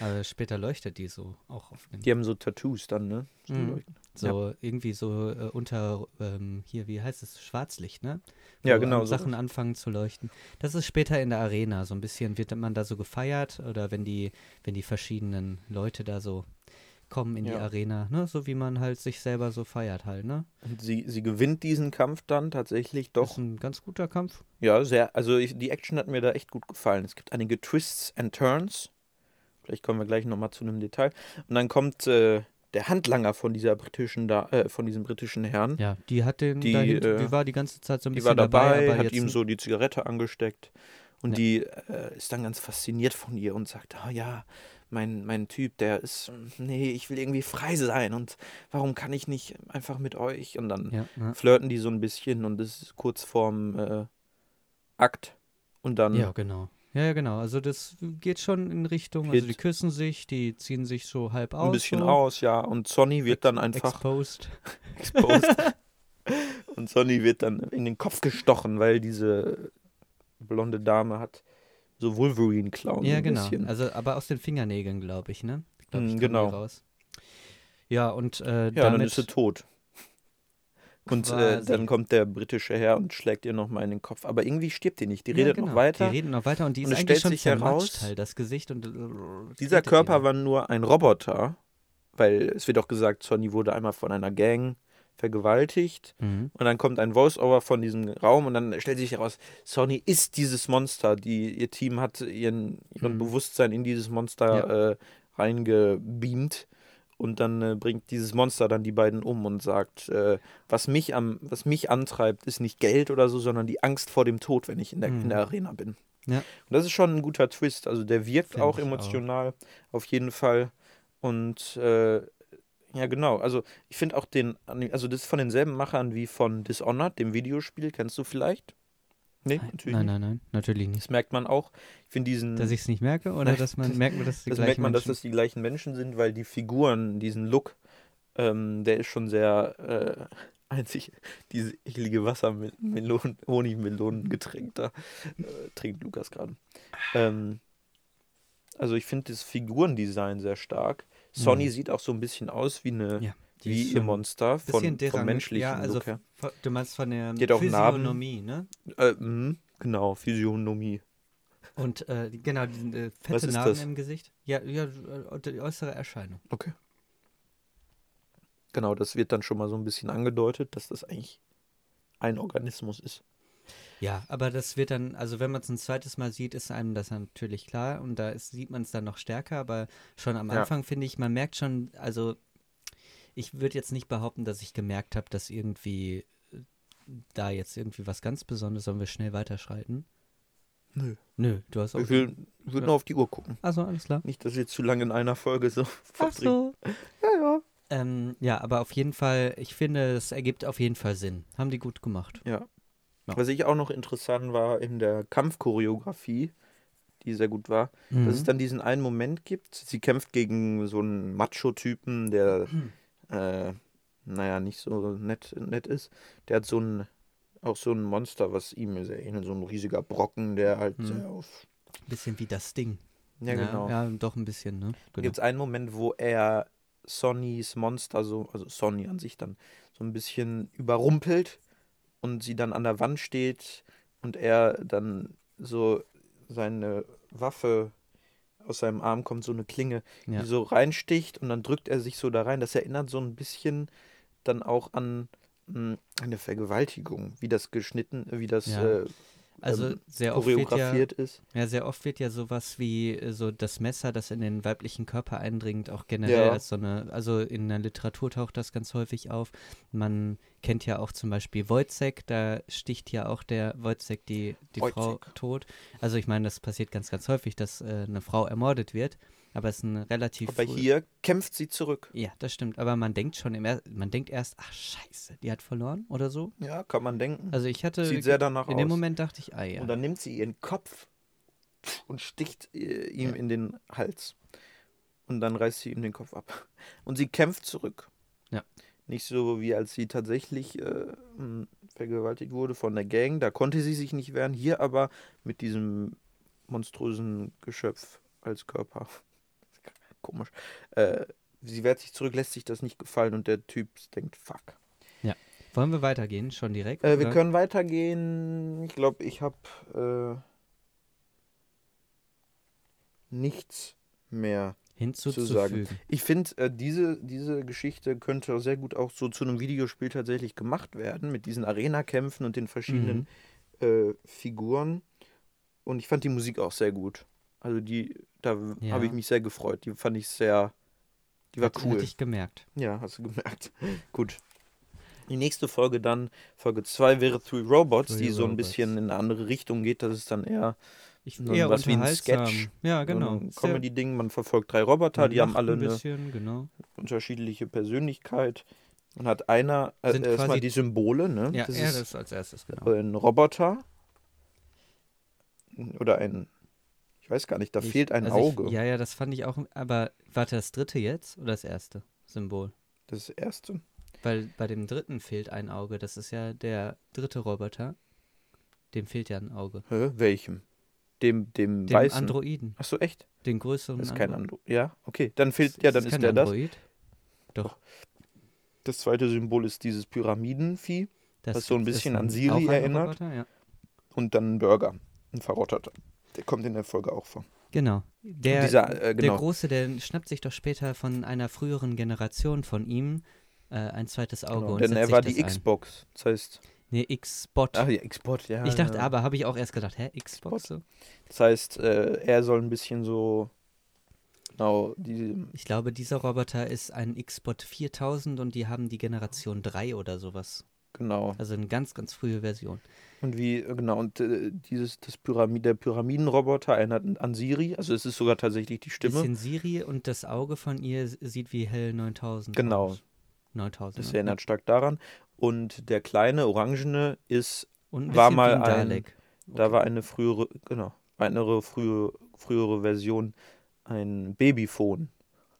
Aber später leuchtet die so auch auf den. Die haben so Tattoos dann, ne? So Mhm. So irgendwie so äh, unter ähm, hier, wie heißt es, Schwarzlicht, ne? Ja, Wo genau, an so. Sachen anfangen zu leuchten. Das ist später in der Arena. So ein bisschen wird man da so gefeiert oder wenn die, wenn die verschiedenen Leute da so kommen in die Ja. Arena, ne? So wie man halt sich selber so feiert halt, ne? Und sie, sie gewinnt diesen Kampf dann tatsächlich Das ist doch. ein ganz guter Kampf. Ja, sehr. Also ich, die Action hat mir da echt gut gefallen. Es gibt einige Twists and Turns. Vielleicht kommen wir gleich nochmal zu einem Detail. Und dann kommt äh, der Handlanger von dieser britischen da äh, von diesem britischen Herrn. Ja, die hat den Die, dahinter, äh, die war die ganze Zeit so ein Die bisschen war dabei, dabei, aber hat ihm so die Zigarette angesteckt. Und Ja. die äh, ist dann ganz fasziniert von ihr und sagt, ah ja, mein, mein Typ, der ist, nee, ich will irgendwie frei sein und warum kann ich nicht einfach mit euch? Und dann ja, ja. flirten die so ein bisschen und das ist kurz vorm äh, Akt. Und dann, ja, genau. Ja, genau. Also das geht schon in Richtung, also Geht- die küssen sich, die ziehen sich so halb aus. ein bisschen so. aus, ja. Und Sonny wird dann einfach Exposed. exposed. und Sonny wird dann in den Kopf gestochen, weil diese blonde Dame hat so Wolverine-Klauen. Ja, genau. bisschen. Also, aber aus den Fingernägeln, glaube ich, ne? Glaub Mm, ich, die genau. Raus. Ja, und äh, Ja, dann ist sie tot. Und äh, dann kommt der britische Herr und schlägt ihr nochmal in den Kopf. Aber irgendwie stirbt die nicht. Die Ja, redet genau. noch weiter. Die reden noch weiter und die Und ist es eigentlich stellt sich heraus, halt, das Gesicht und äh, Dieser redet Körper war nur ein Roboter, weil es wird auch gesagt, Sonny wurde einmal von einer Gang vergewaltigt. Mhm. Und dann kommt ein Voice-Over von diesem Raum und dann stellt sich heraus, Sonny ist dieses Monster. Die, ihr Team hat ihren, ihren Mhm. Bewusstsein in dieses Monster äh, reingebeamt. Und dann äh, bringt dieses Monster dann die beiden um und sagt, äh, was, mich am, was mich antreibt, ist nicht Geld oder so, sondern die Angst vor dem Tod, wenn ich in der, Mhm. in der Arena bin. Ja. Und das ist schon ein guter Twist. Also der wirkt Find auch ich auch. emotional, auf jeden Fall. Und äh, ja, genau. Also ich finde auch den, also das ist von denselben Machern wie von Dishonored, dem Videospiel. Kennst du vielleicht? Nee, Nein, natürlich nein, nicht. nein, nein, natürlich nicht. Das merkt man auch. Ich finde diesen. Dass ich es nicht merke oder Nein, dass man merkt, man, dass die das gleichen merkt man, dass Menschen- das die gleichen Menschen sind, weil die Figuren, diesen Look, ähm, der ist schon sehr äh, einzig. Diese eklige Wassermelonen, Honigmelonengetränk da äh, trinkt Lukas gerade. Ähm, Also ich finde das Figurendesign sehr stark. Sonny Mhm. sieht auch so ein bisschen aus wie eine Ja, wie schon Monster von, bisschen vom menschlichen ja, also Look her. Du meinst von der Die. Physiognomie, ne? Äh, mh, genau, Physiognomie. Und äh, genau, die, äh, fette Narben das? im Gesicht. Ja, ja, äh, die äußere Erscheinung. Okay. Genau, das wird dann schon mal so ein bisschen angedeutet, dass das eigentlich ein Organismus ist. Ja, aber das wird dann, also wenn man es ein zweites Mal sieht, ist einem das natürlich klar und da ist, sieht man es dann noch stärker, aber schon am Ja. Anfang finde ich, man merkt schon, also ich würde jetzt nicht behaupten, dass ich gemerkt habe, dass irgendwie äh, da jetzt irgendwie was ganz Besonderes, sollen wir schnell weiterschreiten? Nö. Nö, du hast auch. Ich will, will Ja. nur auf die Uhr gucken. Also alles klar. Nicht, dass wir zu lange in einer Folge so Ach verbringen. so. Ja, ja. Ähm, ja, aber auf jeden Fall, ich finde, es ergibt auf jeden Fall Sinn. Haben die gut gemacht. Ja. Ja. Was ich auch noch interessant war in der Kampfchoreografie, die sehr gut war, Mhm. dass es dann diesen einen Moment gibt. Sie kämpft gegen so einen Macho-Typen, der, äh, naja, nicht so nett, nett ist. Der hat so ein, auch so ein Monster, was ihm sehr ähnelt, so ein riesiger Brocken, der halt Mhm. sehr auf. Bisschen wie das Ding. Ja, genau. Ja, doch ein bisschen, ne? Genau. gibt es einen Moment, wo er Sonnys Monster, so, also Sonny an sich dann so ein bisschen überrumpelt und sie dann an der Wand steht und er dann so seine Waffe aus seinem Arm kommt, so eine Klinge, Ja. die so reinsticht und dann drückt er sich so da rein. Das erinnert so ein bisschen dann auch an mh, eine Vergewaltigung, wie das geschnitten, wie das Ja. äh, Also ähm, sehr oft wird ja, ist. ja, sehr oft wird ja sowas wie äh, so das Messer, das in den weiblichen Körper eindringt, auch generell Ja. als so eine, also in der Literatur taucht das ganz häufig auf. Man kennt ja auch zum Beispiel Wojciech, da sticht ja auch der Wojciech die, die Frau tot. Also ich meine, das passiert ganz, ganz häufig, dass äh, eine Frau ermordet wird, aber es ist ein relativ Aber hier kämpft sie zurück. Ja, das stimmt. Aber man denkt schon im er man denkt erst, ach scheiße, die hat verloren oder so. Ja, kann man denken. Also ich hatte Sieht sehr danach in dem aus. Moment dachte ich, ah ja. Und dann nimmt sie ihren Kopf und sticht äh, ihm Ja. in den Hals. Und dann reißt sie ihm den Kopf ab. Und sie kämpft zurück. Ja. Nicht so wie als sie tatsächlich äh, vergewaltigt wurde von der Gang. Da konnte sie sich nicht wehren. Hier aber mit diesem monströsen Geschöpf als Körper. Komisch. Äh, sie wehrt sich zurück, lässt sich das nicht gefallen und der Typ denkt, fuck. Wollen wir weitergehen, schon direkt? Äh, wir können weitergehen. Ich glaube, ich habe äh, nichts mehr. hinzuzufügen. Ich finde, äh, diese, diese Geschichte könnte sehr gut auch so zu einem Videospiel tatsächlich gemacht werden, mit diesen Arena-Kämpfen und den verschiedenen Mhm. äh, Figuren. Und ich fand die Musik auch sehr gut. Also die, da Ja. habe ich mich sehr gefreut. Die fand ich sehr, die war Hat- cool. Hatte ich gemerkt. Ja, hast du gemerkt. Gut. Die nächste Folge dann, Folge 2, wäre Three Robots, Three die so ein Robots. bisschen in eine andere Richtung geht. Das ist dann eher Ich So eher was wie ein. Sketch. Ja, genau. so Comedy-Ding. Man verfolgt drei Roboter, die haben alle ein eine bisschen, genau. unterschiedliche Persönlichkeit. Man hat einer, äh, erstmal die Symbole, ne? Ja, das ja, ist das als erstes, genau. ein Roboter oder ein, ich weiß gar nicht, da Ich- fehlt ein also Auge. Ich, ja, ja, das fand ich auch, aber warte, das dritte jetzt oder das erste Symbol? Das erste. Weil bei dem dritten fehlt ein Auge. Das ist ja der dritte Roboter. Dem fehlt ja ein Auge. Hä? Welchem? Dem, dem, Dem weißen. Androiden. Achso, echt? Den größeren Das ist kein Andro- Android. Ja, okay. Dann fehlt, ja, dann ist kein der das. Android. Doch. Das zweite Symbol ist dieses Pyramidenvieh Das Was so ein ist bisschen an Siri erinnert. Roboter, ja. und dann ein Burger. Ein verrotterter. Der kommt in der Folge auch vor. Genau. Der, dieser, äh, der genau. Große, der schnappt sich doch später von einer früheren Generation von ihm äh, ein zweites Auge genau. und Denn er war die ein. Xbox. Das heißt, Nee, X-Bot. ach ja, Xbox, ja. ich dachte ja. aber, habe ich auch erst gedacht, hä, Xbox? So? Das heißt, äh, er soll ein bisschen so, genau, die, Ich glaube, dieser Roboter ist ein X-Bot 4000 und die haben die Generation 3 oder sowas. genau. Also eine ganz, ganz frühe Version. Und wie, äh, genau, und äh, dieses, das Pyramid, der Pyramidenroboter erinnert an Siri, also es ist sogar tatsächlich die Stimme. Bisschen Siri und das Auge von ihr sieht wie Hell 9000 Genau. aus. 9000. Das ne? erinnert stark daran. Und der kleine Orangene ist, war mal ein ein- da war eine frühere, genau, eine frühe, frühere Version ein Babyphone.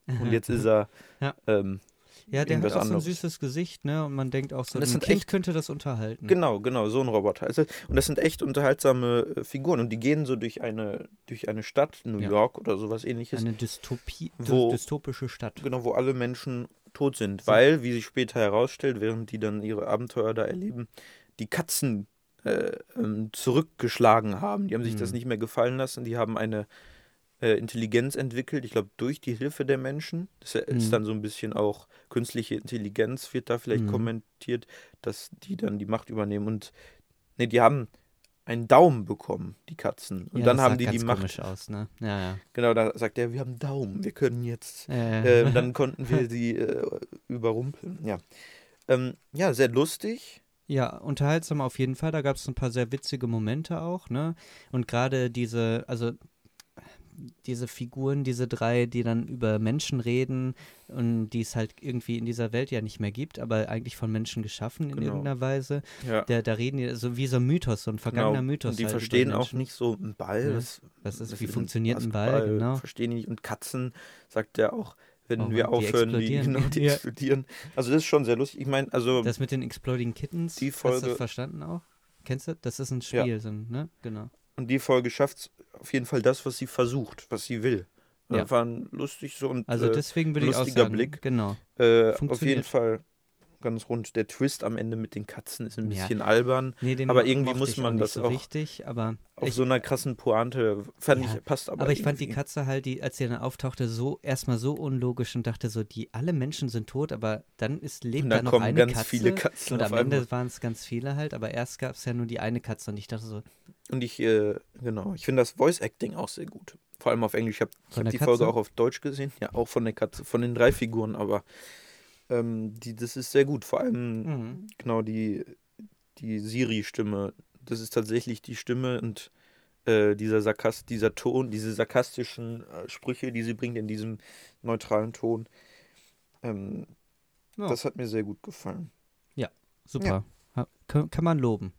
Und jetzt ist er Ja. ähm, Ja, der hat auch so ein anderes. süßes Gesicht, ne? Und man denkt auch so, Und das ein sind Kind echt- könnte das unterhalten. Genau, genau, so ein Roboter. Also, und das sind echt unterhaltsame äh, Figuren und die gehen so durch eine, durch eine Stadt, New Ja. York oder sowas ähnliches, Eine Dystopie, Wo- dystopische Stadt. genau, wo alle Menschen tot sind, So. weil, wie sich später herausstellt, während die dann ihre Abenteuer da erleben, die Katzen äh, ähm, zurückgeschlagen haben. Die haben sich das Mhm. nicht mehr gefallen lassen. Die haben eine äh, Intelligenz entwickelt, ich glaube, durch die Hilfe der Menschen. Das ist Mhm. dann so ein bisschen auch künstliche Intelligenz, wird da vielleicht Mhm. kommentiert, dass die dann die Macht übernehmen. Und ne, die haben einen Daumen bekommen, die Katzen. Und ja, dann haben die die Macht. aus, ne? Ja, ja. Genau, da sagt er, wir haben einen Daumen, wir können jetzt. Äh, dann konnten wir sie äh, überrumpeln. Ja. Ähm, ja, sehr lustig. Ja, unterhaltsam auf jeden Fall. Da gab es ein paar sehr witzige Momente auch, ne? Und gerade diese, also diese Figuren, diese drei, die dann über Menschen reden und die es halt irgendwie in dieser Welt ja nicht mehr gibt, aber eigentlich von Menschen geschaffen in Genau. irgendeiner Weise. Ja. Da, da reden die so wie so ein Mythos, so ein vergangener Genau. Mythos. Und die halt verstehen auch nicht so einen Ball. Ja. Das, Was ist, das wie funktioniert ein Ball, Basketball, genau. Verstehen die nicht. Und Katzen, sagt er auch, wenn Oh wir die aufhören, die, explodieren. genau, die Ja. explodieren. Also das ist schon sehr lustig. Ich meine, also Das mit den Exploding Kittens, Die hast du Folge- das verstanden auch? Kennst du? Das ist ein Ja. Spiel, so, ein- ne? Genau. und die Folge schafft auf jeden Fall das, was sie versucht, was sie will. Ja. Das war ein lustig so und Also äh, deswegen würde ich auch lustiger sagen, Blick. genau. äh, auf jeden Fall ganz rund. Der Twist am Ende mit den Katzen ist ein Ja. bisschen albern. Nee, den Aber irgendwie muss man das so auch richtig, aber Auf ich, so einer krassen Pointe fand Ja, ich, passt aber aber ich fand die. Katze halt, die, als sie dann auftauchte, so erstmal so unlogisch und dachte so, die alle Menschen sind tot, aber dann ist lebt Und da dann noch kommen eine ganz Katze viele Katzen und am Ende waren es ganz viele halt, aber erst gab es ja nur die eine Katze und ich dachte so, Und ich, äh, genau, ich finde das Voice-Acting auch sehr gut. Vor allem auf Englisch. Ich habe hab die Folge Katze? auch auf Deutsch gesehen. Ja, auch von der Katze, von den drei Figuren, aber ähm, die, das ist sehr gut. Vor allem, mhm. genau, die, die Siri-Stimme. Das ist tatsächlich die Stimme und äh, dieser, Sarkast, dieser Ton, diese sarkastischen äh, Sprüche, die sie bringt in diesem neutralen Ton. Ähm, Ja. Das hat mir sehr gut gefallen. super. Ha- Kann, kann man loben.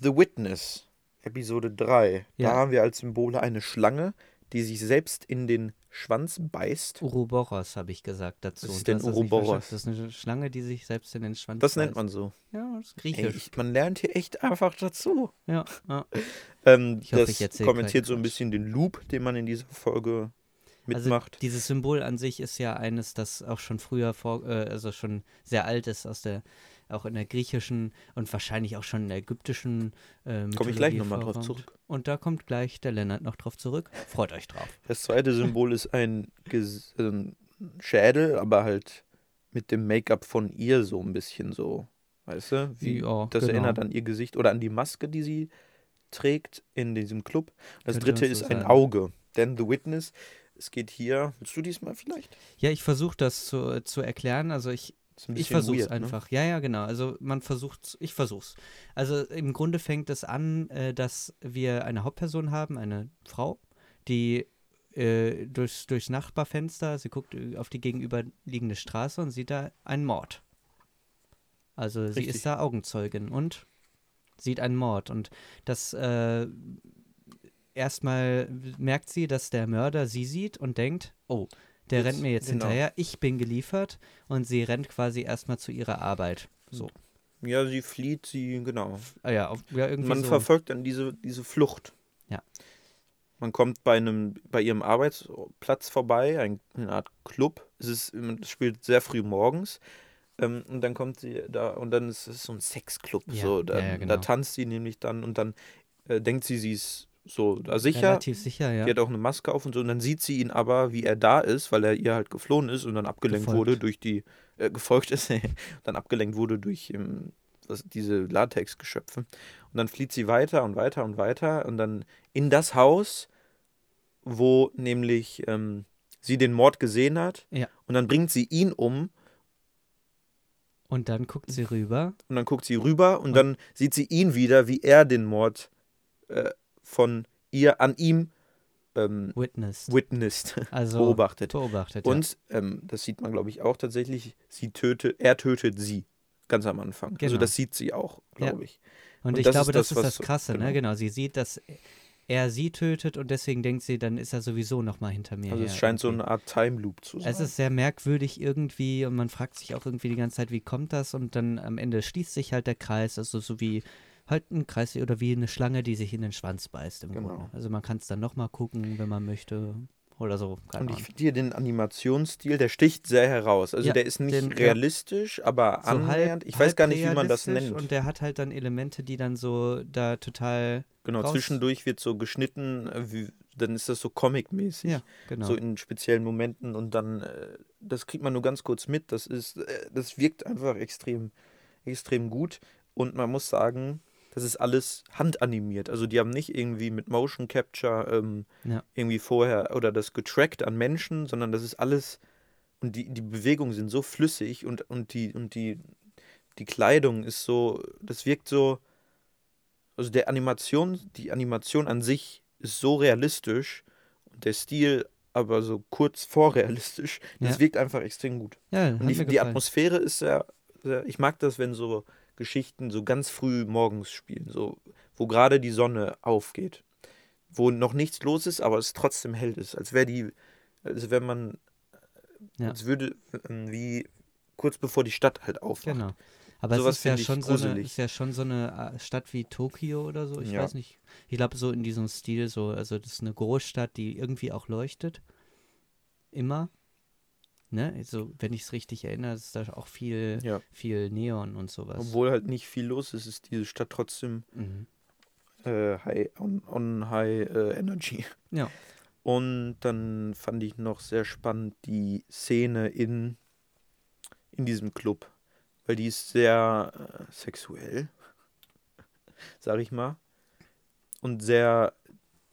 The Witness, Episode 3. Ja. Da haben wir als Symbole eine Schlange, die sich selbst in den Schwanz beißt. Uroboros habe ich gesagt dazu. Was ist denn das Uroboros? Das ist eine Schlange, die sich selbst in den Schwanz Das nennt beißt. man so. Ja, das ist Ey, griechisch. ich, man lernt hier echt einfach dazu. ja, ja. Ähm, Ich hoffe, das ich kommentiert so ein bisschen den Loop, den man in dieser Folge mitmacht. Also dieses Symbol an sich ist ja eines, das auch schon früher vor, äh, also schon sehr alt ist aus der, auch in der griechischen und wahrscheinlich auch schon in der ägyptischen äh, Komme ich gleich nochmal drauf zurück. Und da kommt gleich der Lennart noch drauf zurück. Freut euch drauf. Das zweite Symbol ist ein, Ges äh, Schädel, aber halt mit dem Make-up von ihr so ein bisschen so. Weißt du? Wie, Ja, das genau. erinnert an ihr Gesicht oder an die Maske, die sie trägt in diesem Club. Das Könnte dritte so ist ein sagen. Auge. Denn The Witness, es geht hier, willst du diesmal vielleicht? Ja, ich versuche das zu, zu erklären. Also ich, ein ich es weird, ne? einfach. Ja, ja, genau. Also man versucht, ich versuch's. Also im Grunde fängt es an, äh, dass wir eine Hauptperson haben, eine Frau, die äh, durchs, durchs Nachbarfenster, sie guckt äh, auf die gegenüberliegende Straße und sieht da einen Mord. Also sie Richtig. ist da Augenzeugin und sieht einen Mord. Und das äh, erstmal merkt sie, dass der Mörder sie sieht und denkt, oh, der Jetzt- rennt mir jetzt genau. hinterher, ich bin geliefert und sie rennt quasi erstmal zu ihrer Arbeit. So. Ja, sie flieht, sie, genau. Ah ja, auf, ja irgendwie Man so. verfolgt dann diese, diese Flucht. Ja. Man kommt bei einem, bei ihrem Arbeitsplatz vorbei, ein, eine Art Club. Es ist, es spielt sehr früh morgens. Ähm, und dann kommt sie da und dann ist es so ein Sexclub. Ja, so, dann, ja, genau. Da tanzt sie nämlich dann und dann äh, denkt sie, sie ist so da sicher. Relativ sicher, ja. Die hat auch eine Maske auf und so. Und dann sieht sie ihn aber, wie er da ist, weil er ihr halt geflohen ist und dann abgelenkt Gefolgt. wurde durch die, äh, gefolgt ist, dann abgelenkt wurde durch ähm, was, diese Latexgeschöpfe. Und dann flieht sie weiter und weiter und weiter und dann in das Haus, wo nämlich ähm, sie den Mord gesehen hat. Ja. Und dann bringt sie ihn um Und dann guckt sie rüber. und dann guckt sie rüber und Und- dann sieht sie ihn wieder, wie er den Mord äh, von ihr an ihm ähm, Witnessed. witnessed, Also beobachtet. beobachtet. Und ähm, das sieht man, glaube ich, auch tatsächlich. Sie tötet, er tötet sie ganz am Anfang. Also Genau. das sieht sie auch, glaube ich. ja. und, und ich das glaube, das das, ist das was- Krasse, ne? genau. Genau, sie sieht, dass er sie tötet und deswegen denkt sie, dann ist er sowieso noch mal hinter mir. Also es scheint so irgendwie. eine Art Time Loop zu sein. Es ist sehr merkwürdig irgendwie und man fragt sich auch irgendwie die ganze Zeit, wie kommt das? Und dann am Ende schließt sich halt der Kreis, also so wie halt ein Kreis oder wie eine Schlange, die sich in den Schwanz beißt im Genau. Grunde. Also man kann es dann nochmal gucken, wenn man möchte oder so. Keine Und ich finde hier den Animationsstil, der sticht sehr heraus. Also Ja, der ist nicht den- ja. realistisch, aber So annähernd. Ich weiß gar nicht, wie man das nennt. Und der hat halt dann Elemente, die dann so da total, Genau, zwischendurch wird so geschnitten, äh, wie, dann ist das so comic-mäßig. ja, genau. So in speziellen Momenten und dann, äh, das kriegt man nur ganz kurz mit. Das ist, äh, das wirkt einfach extrem, extrem gut. Und man muss sagen, das ist alles handanimiert. Also die haben nicht irgendwie mit Motion Capture ähm, Ja. irgendwie vorher oder das getrackt an Menschen, sondern das ist alles und die, die Bewegungen sind so flüssig und, und die und die, die Kleidung ist so, das wirkt so, also der Animation, die Animation an sich ist so realistisch und der Stil aber so kurz vor realistisch. Das Ja. wirkt einfach extrem gut. ja, Und die, die. Atmosphäre ist sehr, sehr, ich mag das, wenn so Geschichten so ganz früh morgens spielen, so, wo gerade die Sonne aufgeht. Wo noch nichts los ist, aber es trotzdem hell ist. Als wäre die, als wenn man, Ja. als würde, ähm, wie kurz bevor die Stadt halt aufwacht. Genau. Aber Sowas es ist ja, schon so eine, ist ja schon so eine Stadt wie Tokio oder so. Ich Ja. weiß nicht. Ich glaube, so in diesem Stil, so, also das ist eine Großstadt, die irgendwie auch leuchtet. Immer. Ne? Also, wenn ich es richtig erinnere, ist da auch viel, Ja. viel Neon und sowas. Obwohl halt nicht viel los ist, ist diese Stadt trotzdem Mhm. äh, high, on, on high äh, energy. Ja. Und dann fand ich noch sehr spannend die Szene in, in diesem Club. Weil die ist sehr äh, sexuell, sag ich mal. Und sehr,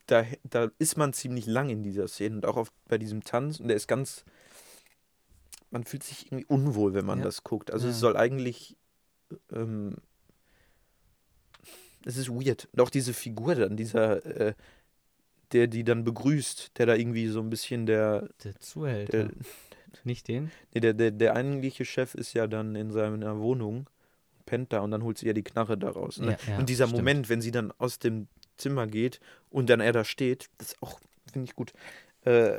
da, da ist man ziemlich lang in dieser Szene und auch auf, bei diesem Tanz. Und der ist ganz, man fühlt sich irgendwie unwohl, wenn man Ja. das guckt. Also Ja. es soll eigentlich, ähm, es ist weird. Und auch diese Figur dann, dieser, äh, der die dann begrüßt, der da irgendwie so ein bisschen der, Der Zuhälter. der, Nicht den? nee, der, der, der eigentliche Chef ist ja dann in seiner Wohnung, pennt da und dann holt sie ja die Knarre daraus. Ne? Ja, ja, und dieser stimmt. Moment, wenn sie dann aus dem Zimmer geht und dann er da steht, das ist auch, finde ich gut. Äh,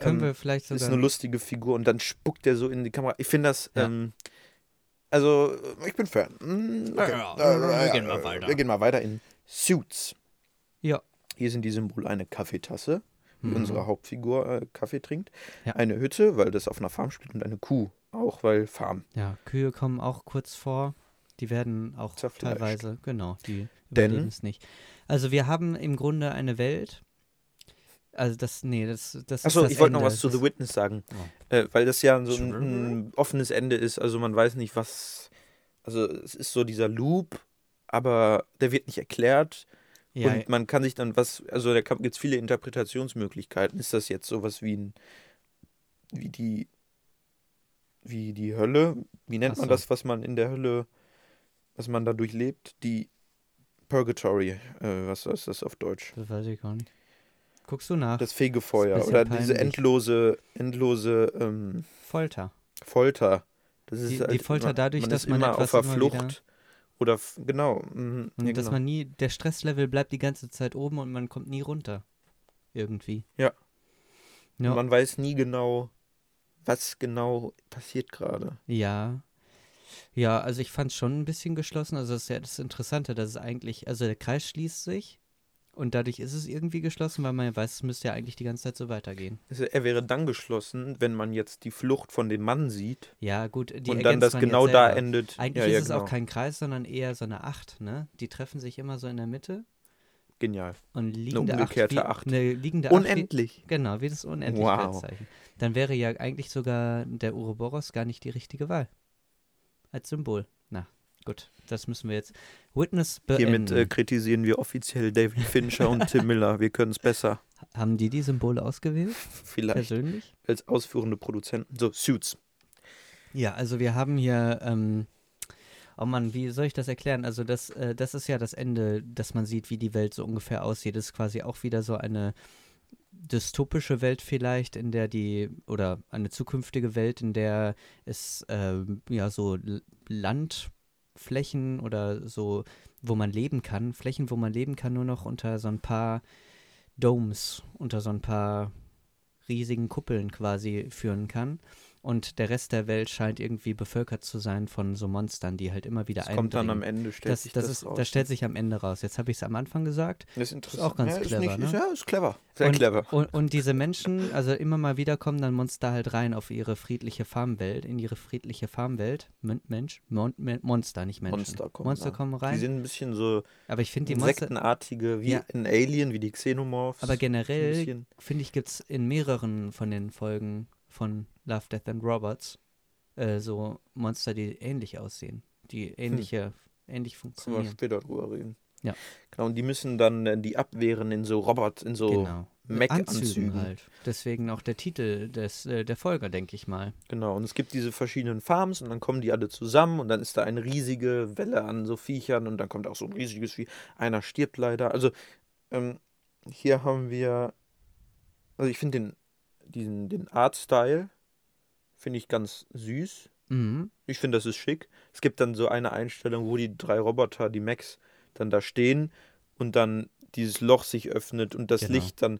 Können ähm, wir vielleicht ist sogar. eine lustige Figur und dann spuckt er so in die Kamera. Ich finde das, Ja. ähm, also ich bin Fan. Mm, Okay. Ja, Äh, wir gehen mal weiter. Wir gehen mal weiter in Suits. Ja. Hier sind die Symbole eine Kaffeetasse, wie Mhm. unsere Hauptfigur äh, Kaffee trinkt. Ja. Eine Hütte, weil das auf einer Farm spielt und eine Kuh, auch weil Farm. Ja, Kühe kommen auch kurz vor. Die werden auch teilweise, genau, die überleben es nicht. Also wir haben im Grunde eine Welt. Also das, nee, das, das ist Achso, das ich wollte noch was zu The Witness sagen, Oh. äh, weil das ja so ein, ein offenes Ende ist. Also man weiß nicht, was. Also es ist so dieser Loop, aber der wird nicht erklärt. Ja, Und man kann sich dann was, also da gibt es viele Interpretationsmöglichkeiten. Ist das jetzt sowas wie ein, wie die, wie die Hölle? Wie nennt Ach man das, was man in der Hölle, was man da durchlebt? Die Purgatory, äh, was ist das auf Deutsch? das weiß ich gar nicht. Guckst du nach? Das Fegefeuer oder bisschen diese peinlich. endlose, endlose ähm, Folter. Folter. Das ist Die- die halt Folter man, dadurch, man dass man immer etwas auf der wieder- Flucht. Oder genau. mhm, Und ja, dass genau. man nie, der Stresslevel bleibt die ganze Zeit oben und man kommt nie runter. Irgendwie. Ja. Ja. Man weiß nie genau, was genau passiert gerade. Ja. Ja, also ich fand es schon ein bisschen geschlossen. Also das ist ja das Interessante, dass es eigentlich, also der Kreis schließt sich und dadurch ist es irgendwie geschlossen, weil man ja weiß, es müsste ja eigentlich die ganze Zeit so weitergehen. Er wäre dann geschlossen, wenn man jetzt die Flucht von dem Mann sieht Ja, gut, die und dann das genau da endet. Eigentlich ja, ja, ist es genau. auch kein Kreis, sondern eher so eine Acht, ne? Die treffen sich immer so in der Mitte Genial. und liegende umgekehrte Acht. Acht. Wie, eine liegende Acht. Wie, Unendlich. genau, wie das Unendlichkeitszeichen. Dann wäre ja eigentlich sogar der Ouroboros gar nicht die richtige Wahl. Als Symbol. Gut, das müssen wir jetzt. Witness beenden. Hiermit äh, kritisieren wir offiziell David Fincher und Tim Miller. Wir können es besser. Haben die die Symbole ausgewählt? Vielleicht Persönlich? als ausführende Produzenten. So, Suits. Ja, also wir haben hier, ähm, oh Mann, wie soll ich das erklären? Also das, äh, das ist ja das Ende, dass man sieht, wie die Welt so ungefähr aussieht. Das ist quasi auch wieder so eine dystopische Welt vielleicht, in der die, oder eine zukünftige Welt, in der es ähm, ja so L- Landflächen oder so, wo man leben kann, Flächen, wo man leben kann, nur noch unter so ein paar Domes, unter so ein paar riesigen Kuppeln quasi führen kann. Und der Rest der Welt scheint irgendwie bevölkert zu sein von so Monstern, die halt immer wieder Das kommt dann am eindringen. Ende, stellt Das, sich das, das, ist, raus. das stellt sich am Ende raus. Jetzt habe ich es am Anfang gesagt. Das ist interessant. auch ganz ja, clever, ist ne? Ist, ja, ist clever. Sehr und, clever. Und, und diese Menschen, also immer mal wieder kommen dann Monster halt rein auf ihre friedliche Farmwelt, in ihre friedliche Farmwelt. Men Mensch, Mon Monster, nicht Menschen. Monster kommen. Monster kommen rein. Die sind ein bisschen so aber ich finde die insektenartige, wie Ja. ein Alien, wie die Xenomorphs. aber generell finde ich, gibt es in mehreren von den Folgen von Love, Death and Robots äh, so Monster, die ähnlich aussehen, die ähnliche, ähnlich Können wir funktionieren. später drüber reden. Ja. Genau, und die müssen dann äh, die abwehren in so Robot, in so genau. Mit Anzügen Mech-Anzügen. halt. Deswegen auch der Titel des, äh, der Folge, denke ich mal. Genau, und es gibt diese verschiedenen Farms und dann kommen die alle zusammen und dann ist da eine riesige Welle an so Viechern und dann kommt auch so ein riesiges Vieh. Einer stirbt leider. Also ähm, hier haben wir, also ich finde den, diesen, den Artstyle finde ich ganz süß. Mhm. Ich finde, das ist schick. Es gibt dann so eine Einstellung, wo die drei Roboter, die Max, dann da stehen und dann dieses Loch sich öffnet und das Genau. Licht dann.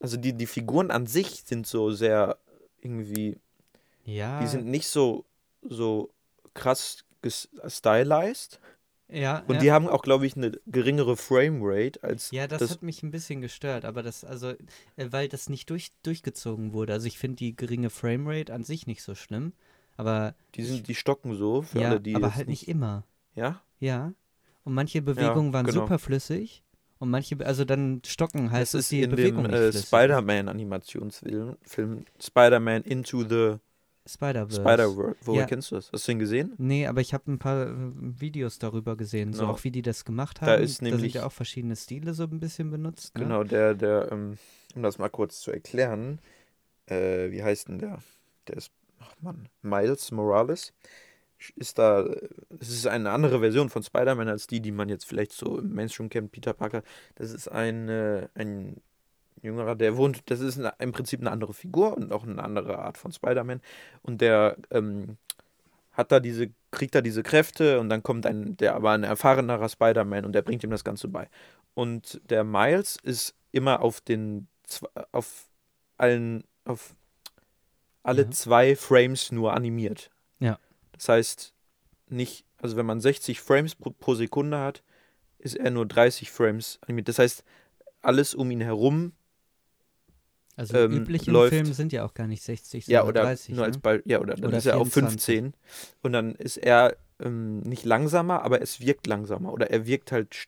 Also die, die Figuren an sich sind so sehr irgendwie Ja. die sind nicht so, so krass ges- stylized. Ja, Und ja. die haben auch, glaube ich, eine geringere Framerate als Ja, das, das. hat mich ein bisschen gestört, aber das, also, äh, weil das nicht durch, durchgezogen wurde. Also ich finde die geringe Framerate an sich nicht so schlimm, aber die, sind, die stocken so, für ja, alle, die. aber halt nicht immer. Ja? Ja. Und manche Bewegungen waren genau. super flüssig und manche, also dann stocken heißt Das es ist die in Bewegung dem äh. Spider-Man-Animationsfilm Film Spider-Man Into the Spider-Verse. Spider-World. Woher Ja. kennst du das? Hast du den gesehen? Nee, aber ich habe ein paar äh, Videos darüber gesehen, so Genau. auch wie die das gemacht haben. Da ist da sind nämlich- ja auch verschiedene Stile so ein bisschen benutzt. Ne? Genau, der, der, ähm, um das mal kurz zu erklären, äh, wie heißt denn der? Der ist, ach Mann, Miles Morales. Ist da, es ist eine andere Version von Spider-Man als die, die man jetzt vielleicht so im Mainstream kennt, Peter Parker. Das ist ein, äh, ein jüngerer, der wohnt, das ist eine, im Prinzip eine andere Figur und auch eine andere Art von Spider-Man. Und der ähm, hat da diese, kriegt da diese Kräfte und dann kommt ein, der aber ein erfahrenerer Spider-Man und der bringt ihm das Ganze bei. Und der Miles ist immer auf den auf allen auf alle Ja. zwei Frames nur animiert. Ja. Das heißt, nicht, also wenn man 60 Frames pro, pro Sekunde hat, ist er nur 30 Frames animiert. Das heißt, alles um ihn herum, Also ähm, üblich in läuft- Filmen sind ja auch gar nicht 60, ja, sondern oder 30. nur als ne? Ball, ja, oder dann Oder ist er auf 24. 15 und dann ist er ähm, nicht langsamer, aber es wirkt langsamer oder er wirkt halt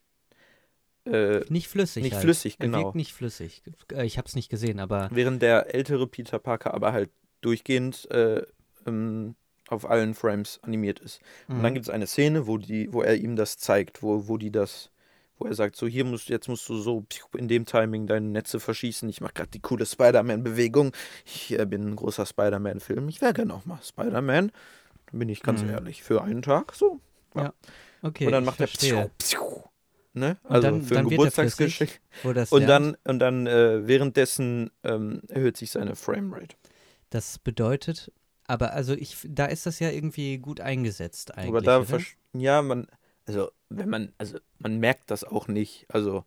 äh, Nicht flüssig. nicht halt. flüssig, Er genau. wirkt nicht flüssig. Äh, Ich habe es nicht gesehen, aber Während der ältere Peter Parker aber halt durchgehend äh, ähm, auf allen Frames animiert ist. Und Mhm. dann gibt es eine Szene, wo die, wo er ihm das zeigt, wo, wo die das, wo er sagt, so hier musst jetzt musst du so in dem Timing deine Netze verschießen. Ich mache gerade die coole Spider-Man-Bewegung. Ich äh, bin ein großer Spider-Man-Film. Ich wäre gerne auch mal Spider-Man. Bin ich ganz Mhm. ehrlich, für einen Tag so. okay, und dann macht er ne? Also dann- für ein Geburtstagsgeschenk. Und dann, und dann äh, währenddessen ähm, erhöht sich seine Framerate. Das bedeutet, aber also ich, da ist das ja irgendwie gut eingesetzt eigentlich. Aber da, ja, man, also wenn man, also man merkt das auch nicht. Also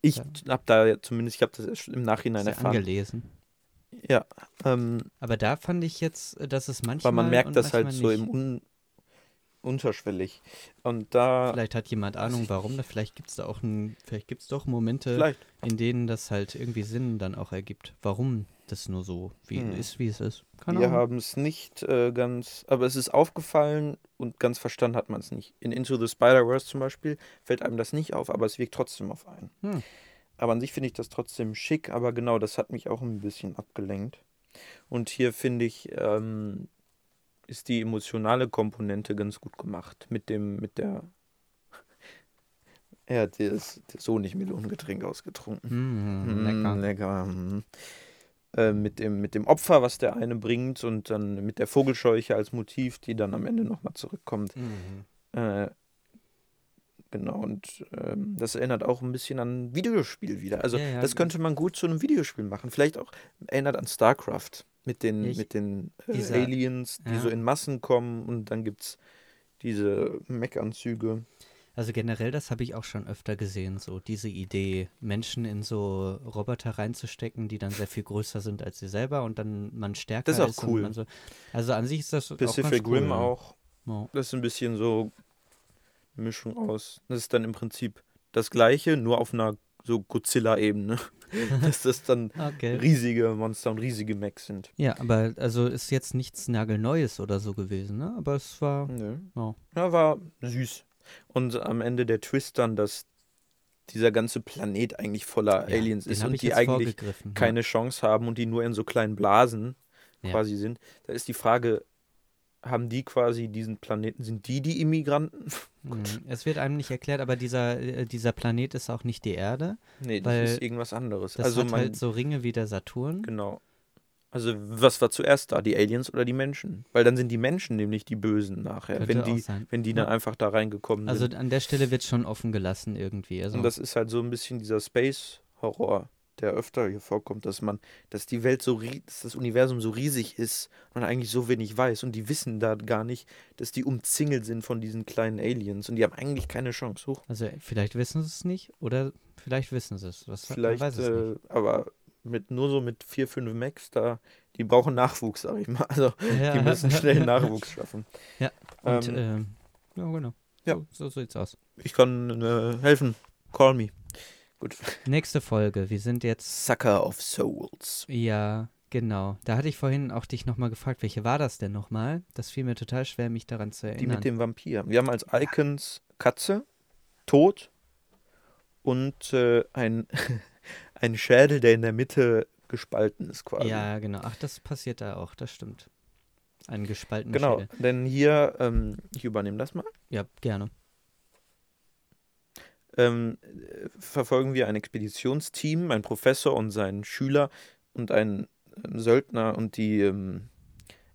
ich Ja. hab da ja zumindest, ich habe das erst im Nachhinein ja erfahren. angelesen. Ja, ähm, Aber da fand ich jetzt, dass es manchmal. weil man merkt das halt manchmal so nicht. im Un unterschwellig. Und da, Vielleicht hat jemand Ahnung, warum. Da vielleicht gibt es da auch ein, vielleicht gibt es doch Momente, vielleicht, in denen das halt irgendwie Sinn dann auch ergibt. Warum das nur so wie Hm. ist, wie es ist. Keine wir haben es nicht äh, ganz, aber es ist aufgefallen und ganz verstanden hat man es nicht. In Into the Spider-Verse zum Beispiel fällt einem das nicht auf, aber es wirkt trotzdem auf einen. Hm. Aber an sich finde ich das trotzdem schick, aber genau, das hat mich auch ein bisschen abgelenkt. Und hier finde ich, ähm, ist die emotionale Komponente ganz gut gemacht. Mit dem, mit der. Er hat das, das Honigmelonengetränk ausgetrunken. Mm, Mm, lecker. lecker. mm. Äh, mit, dem, mit dem Opfer, was der eine bringt, und dann mit der Vogelscheuche als Motiv, die dann am Ende nochmal zurückkommt. Mhm. Äh, genau, und ähm, das erinnert auch ein bisschen an ein Videospiel wieder. Also Ja, ja, das könnte man gut zu einem Videospiel machen. Vielleicht auch erinnert an StarCraft mit den, ich- mit den äh, dieser- Aliens, die ja. so in Massen kommen und dann gibt es diese Mech-Anzüge. Also generell, das habe ich auch schon öfter gesehen, so diese Idee, Menschen in so Roboter reinzustecken, die dann sehr viel größer sind als sie selber und dann man stärker Das ist auch ist und cool. so. Also an sich ist das auch Pacific ganz cool. Rim auch. Ja. Das ist ein bisschen so eine Mischung aus. Das ist dann im Prinzip das Gleiche, nur auf einer so Godzilla-Ebene. Dass das dann Okay. riesige Monster und riesige Mechs sind. Ja, aber also ist jetzt nichts nagelneues oder so gewesen, ne? Aber es war. Nö. Ja. Ja, war süß. Und am Ende der Twist dann, dass dieser ganze Planet eigentlich voller Ja, Aliens ist und die eigentlich vorgegriffen, ja. keine Chance haben und die nur in so kleinen Blasen Ja. quasi sind. Da ist die Frage, haben die quasi diesen Planeten, sind die die Immigranten? Mhm. Es wird einem nicht erklärt, aber dieser, äh, dieser Planet ist auch nicht die Erde. nee, das ist irgendwas anderes. Das also hat man, halt so Ringe wie der Saturn. genau. Also was war zuerst da, die Aliens oder die Menschen? Weil dann sind die Menschen nämlich die Bösen nachher, wenn die, sein. wenn die dann Ja. einfach da reingekommen Also sind. an der Stelle wird schon offen gelassen irgendwie. Also Und das ist halt so ein bisschen dieser Space-Horror, der öfter hier vorkommt, dass man, dass die Welt so, dass das Universum so riesig ist und man eigentlich so wenig weiß und die wissen da gar nicht, dass die umzingelt sind von diesen kleinen Aliens und die haben eigentlich keine Chance. Hoch. Also vielleicht wissen sie es nicht oder vielleicht wissen sie es. Was, man Vielleicht, weiß es äh, aber mit nur so mit vier, fünf Max da, die brauchen Nachwuchs, sag ich mal. Also. Ja. die müssen schnell Nachwuchs schaffen. Ja, Und Ähm, ähm, ja, genau. ja. So, so sieht's aus. ich kann äh, helfen. Call me. Gut. Nächste Folge. Wir sind jetzt. Sucker of Souls. Ja, genau. Da hatte ich vorhin auch dich nochmal gefragt, welche war das denn nochmal? Das fiel mir total schwer, mich daran zu Die erinnern. mit dem Vampir. Wir haben als Icons Katze, Tod und äh, ein, ein Schädel, der in der Mitte gespalten ist quasi. ja, genau. Ach, das passiert da auch. Das stimmt. Ein gespaltener Genau, Schädel. denn hier, ähm, ich übernehme das mal, Ja, gerne. Ähm, äh, verfolgen wir ein Expeditionsteam, ein Professor und sein Schüler und ein ähm, Söldner und die ähm,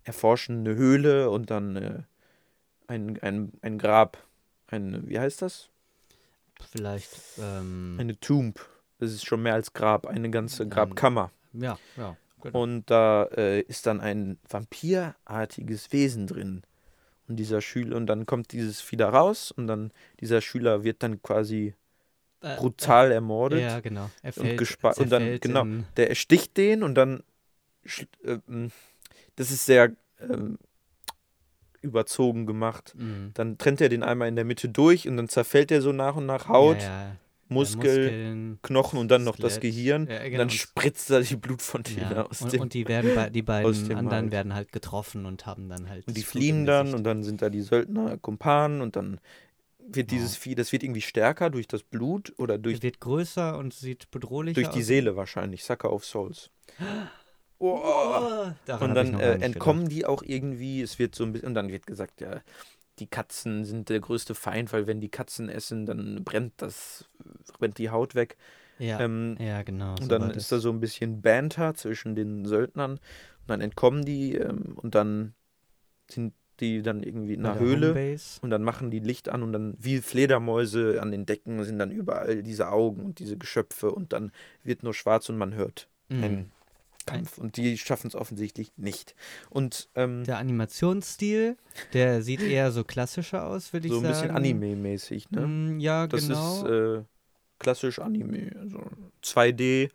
erforschen eine Höhle und dann äh, ein, ein, ein Grab. Ein, wie heißt das? Vielleicht. Ähm, Eine Tomb. Das ist schon mehr als Grab, eine ganze Grabkammer. ja, ja. Genau. Und da äh, ist dann ein vampirartiges Wesen drin. Und dieser Schüler, und dann kommt dieses wieder raus und dann dieser Schüler wird dann quasi Äh, brutal äh, ermordet. Ja, genau. Er und fällt, gespa- und dann- genau. Der ersticht den und dann. ähm, das ist sehr ähm, überzogen gemacht. Mhm. Dann trennt er den einmal in der Mitte durch und dann zerfällt er so nach und nach Haut, ja, ja. Muskel, Muskeln, Knochen und dann noch das Skelett. Gehirn. Ja, Und genau, dann spritzt da die Blutfontäne Ja, aus und, dem. und die werden die beiden anderen Hals. werden halt getroffen und haben dann halt. Und die das fliehen dann und dann sind da die Söldner Kumpanen und dann wird Ja. dieses Vieh, das wird irgendwie stärker durch das Blut oder durch, Er wird größer und sieht bedrohlicher durch die aus. Seele wahrscheinlich, Sucker of Souls. Oh. Und dann äh, entkommen die auch irgendwie, es wird so ein bisschen, und dann wird gesagt, ja, die Katzen sind der größte Feind, weil wenn die Katzen essen, dann brennt das, brennt die Haut weg. Ja, Ähm, ja genau. so und dann war ist da so ein bisschen Banter zwischen den Söldnern. Und dann entkommen die ähm, und dann sind die dann irgendwie in einer der Höhle. Homebase. Und dann machen die Licht an und dann wie Fledermäuse an den Decken sind dann überall diese Augen und diese Geschöpfe und dann wird nur schwarz und man hört Mhm. einen Kampf. Und die schaffen es offensichtlich nicht. Und ähm, Der Animationsstil, der sieht eher so klassischer aus, würde ich so ein sagen. bisschen Anime-mäßig, ne? Mm, ja, Das genau. ist äh, klassisch Anime. Also 2D.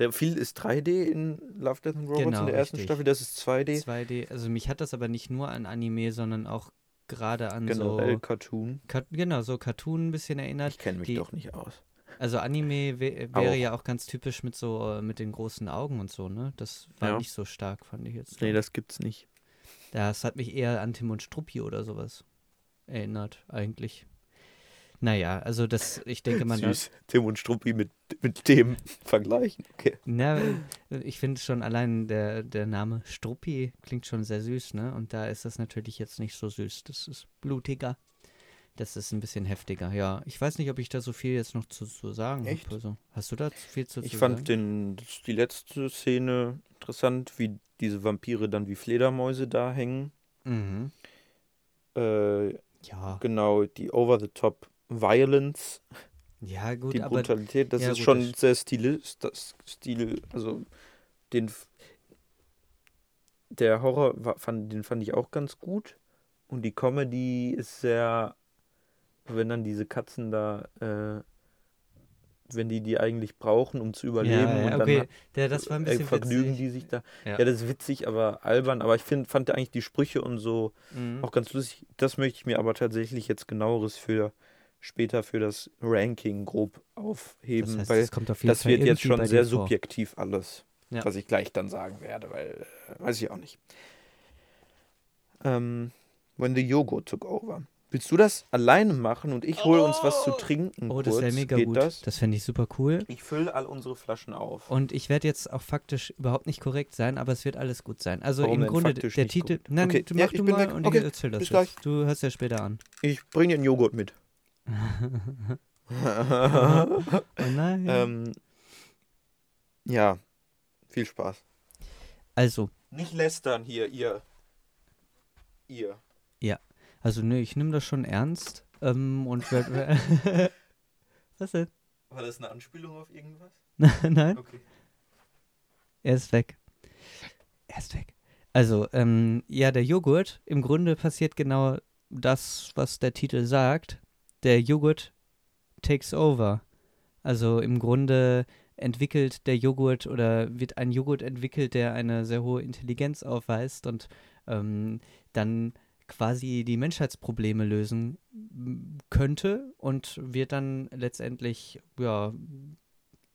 Der viel ist 3D in Love, Death and Robots Genau, in der ersten richtig. Staffel. Das ist 2D. 2D. Also mich hat das aber nicht nur an Anime, sondern auch gerade an Generell so. Cartoon. Ka genau, so Cartoon ein bisschen erinnert. Ich kenne mich die- doch nicht aus. Also Anime Auch. wäre ja auch ganz typisch mit so äh, mit den großen Augen und so, ne? Das war Ja. nicht so stark, fand ich jetzt. Nee, das gibt's nicht. Das hat mich eher an Tim und Struppi oder sowas erinnert, eigentlich. Naja, also das, ich denke, man Süß. Tim und Struppi mit, mit dem vergleichen. Okay. na, ich finde schon allein der, der Name Struppi klingt schon sehr süß, ne? Und da ist das natürlich jetzt nicht so süß. Das ist blutiger. Das ist ein bisschen heftiger, ja. Ich weiß nicht, ob ich da so viel jetzt noch zu, zu sagen Echt? habe. Also, hast du da viel zu, Ich zu fand sagen? den, das- die letzte Szene interessant, wie diese Vampire dann wie Fledermäuse da hängen. Mhm. Äh, Ja, genau, die Over-the-Top Violence, ja, gut, die aber Brutalität, das ja, ist gut, schon das- sehr stilistisch, das Stil, also den der Horror fand, den fand ich auch ganz gut und die Comedy ist sehr wenn dann diese Katzen da, äh, wenn die die eigentlich brauchen, um zu überleben ja, ja, und okay. dann Der, das war ein äh, vergnügen witzig. die sich da. Ja. Ja. das ist witzig, aber albern. Aber ich find, fand eigentlich die Sprüche und so Mhm. auch ganz lustig. Das möchte ich mir aber tatsächlich jetzt genaueres für später für das Ranking grob aufheben, Das heißt, weil kommt auf jeden das Fall wird jetzt schon sehr dir vor. subjektiv alles, Ja. was ich gleich dann sagen werde, weil äh, weiß ich auch nicht. Ähm, when the Joghurt took over. Willst du das alleine machen und ich hole uns was zu trinken? Oh, das wäre mega Geht gut. Das? Das fände ich super cool. Ich fülle all unsere Flaschen auf. Und ich werde jetzt auch faktisch überhaupt nicht korrekt sein, aber es wird alles gut sein. Also Warum im denn Grunde der Titel. gut? Nein, Okay, du ja, mach ich du mal weg. und Okay, ich erzähl das bis jetzt. Du hörst ja später an. Ich bringe dir einen Joghurt mit. Oh nein. ähm, ja, viel Spaß. also, Nicht lästern hier, ihr. Ihr. Also nö, ich nehme das schon ernst. Ähm, und werd, Was denn? War das eine Anspielung auf irgendwas? nein, Okay. er ist weg. Er ist weg. Also, ähm, ja, der Joghurt, im Grunde passiert genau das, was der Titel sagt. Der Joghurt takes over. Also im Grunde entwickelt der Joghurt oder wird ein Joghurt entwickelt, der eine sehr hohe Intelligenz aufweist und ähm, dann quasi die Menschheitsprobleme lösen könnte und wird dann letztendlich ja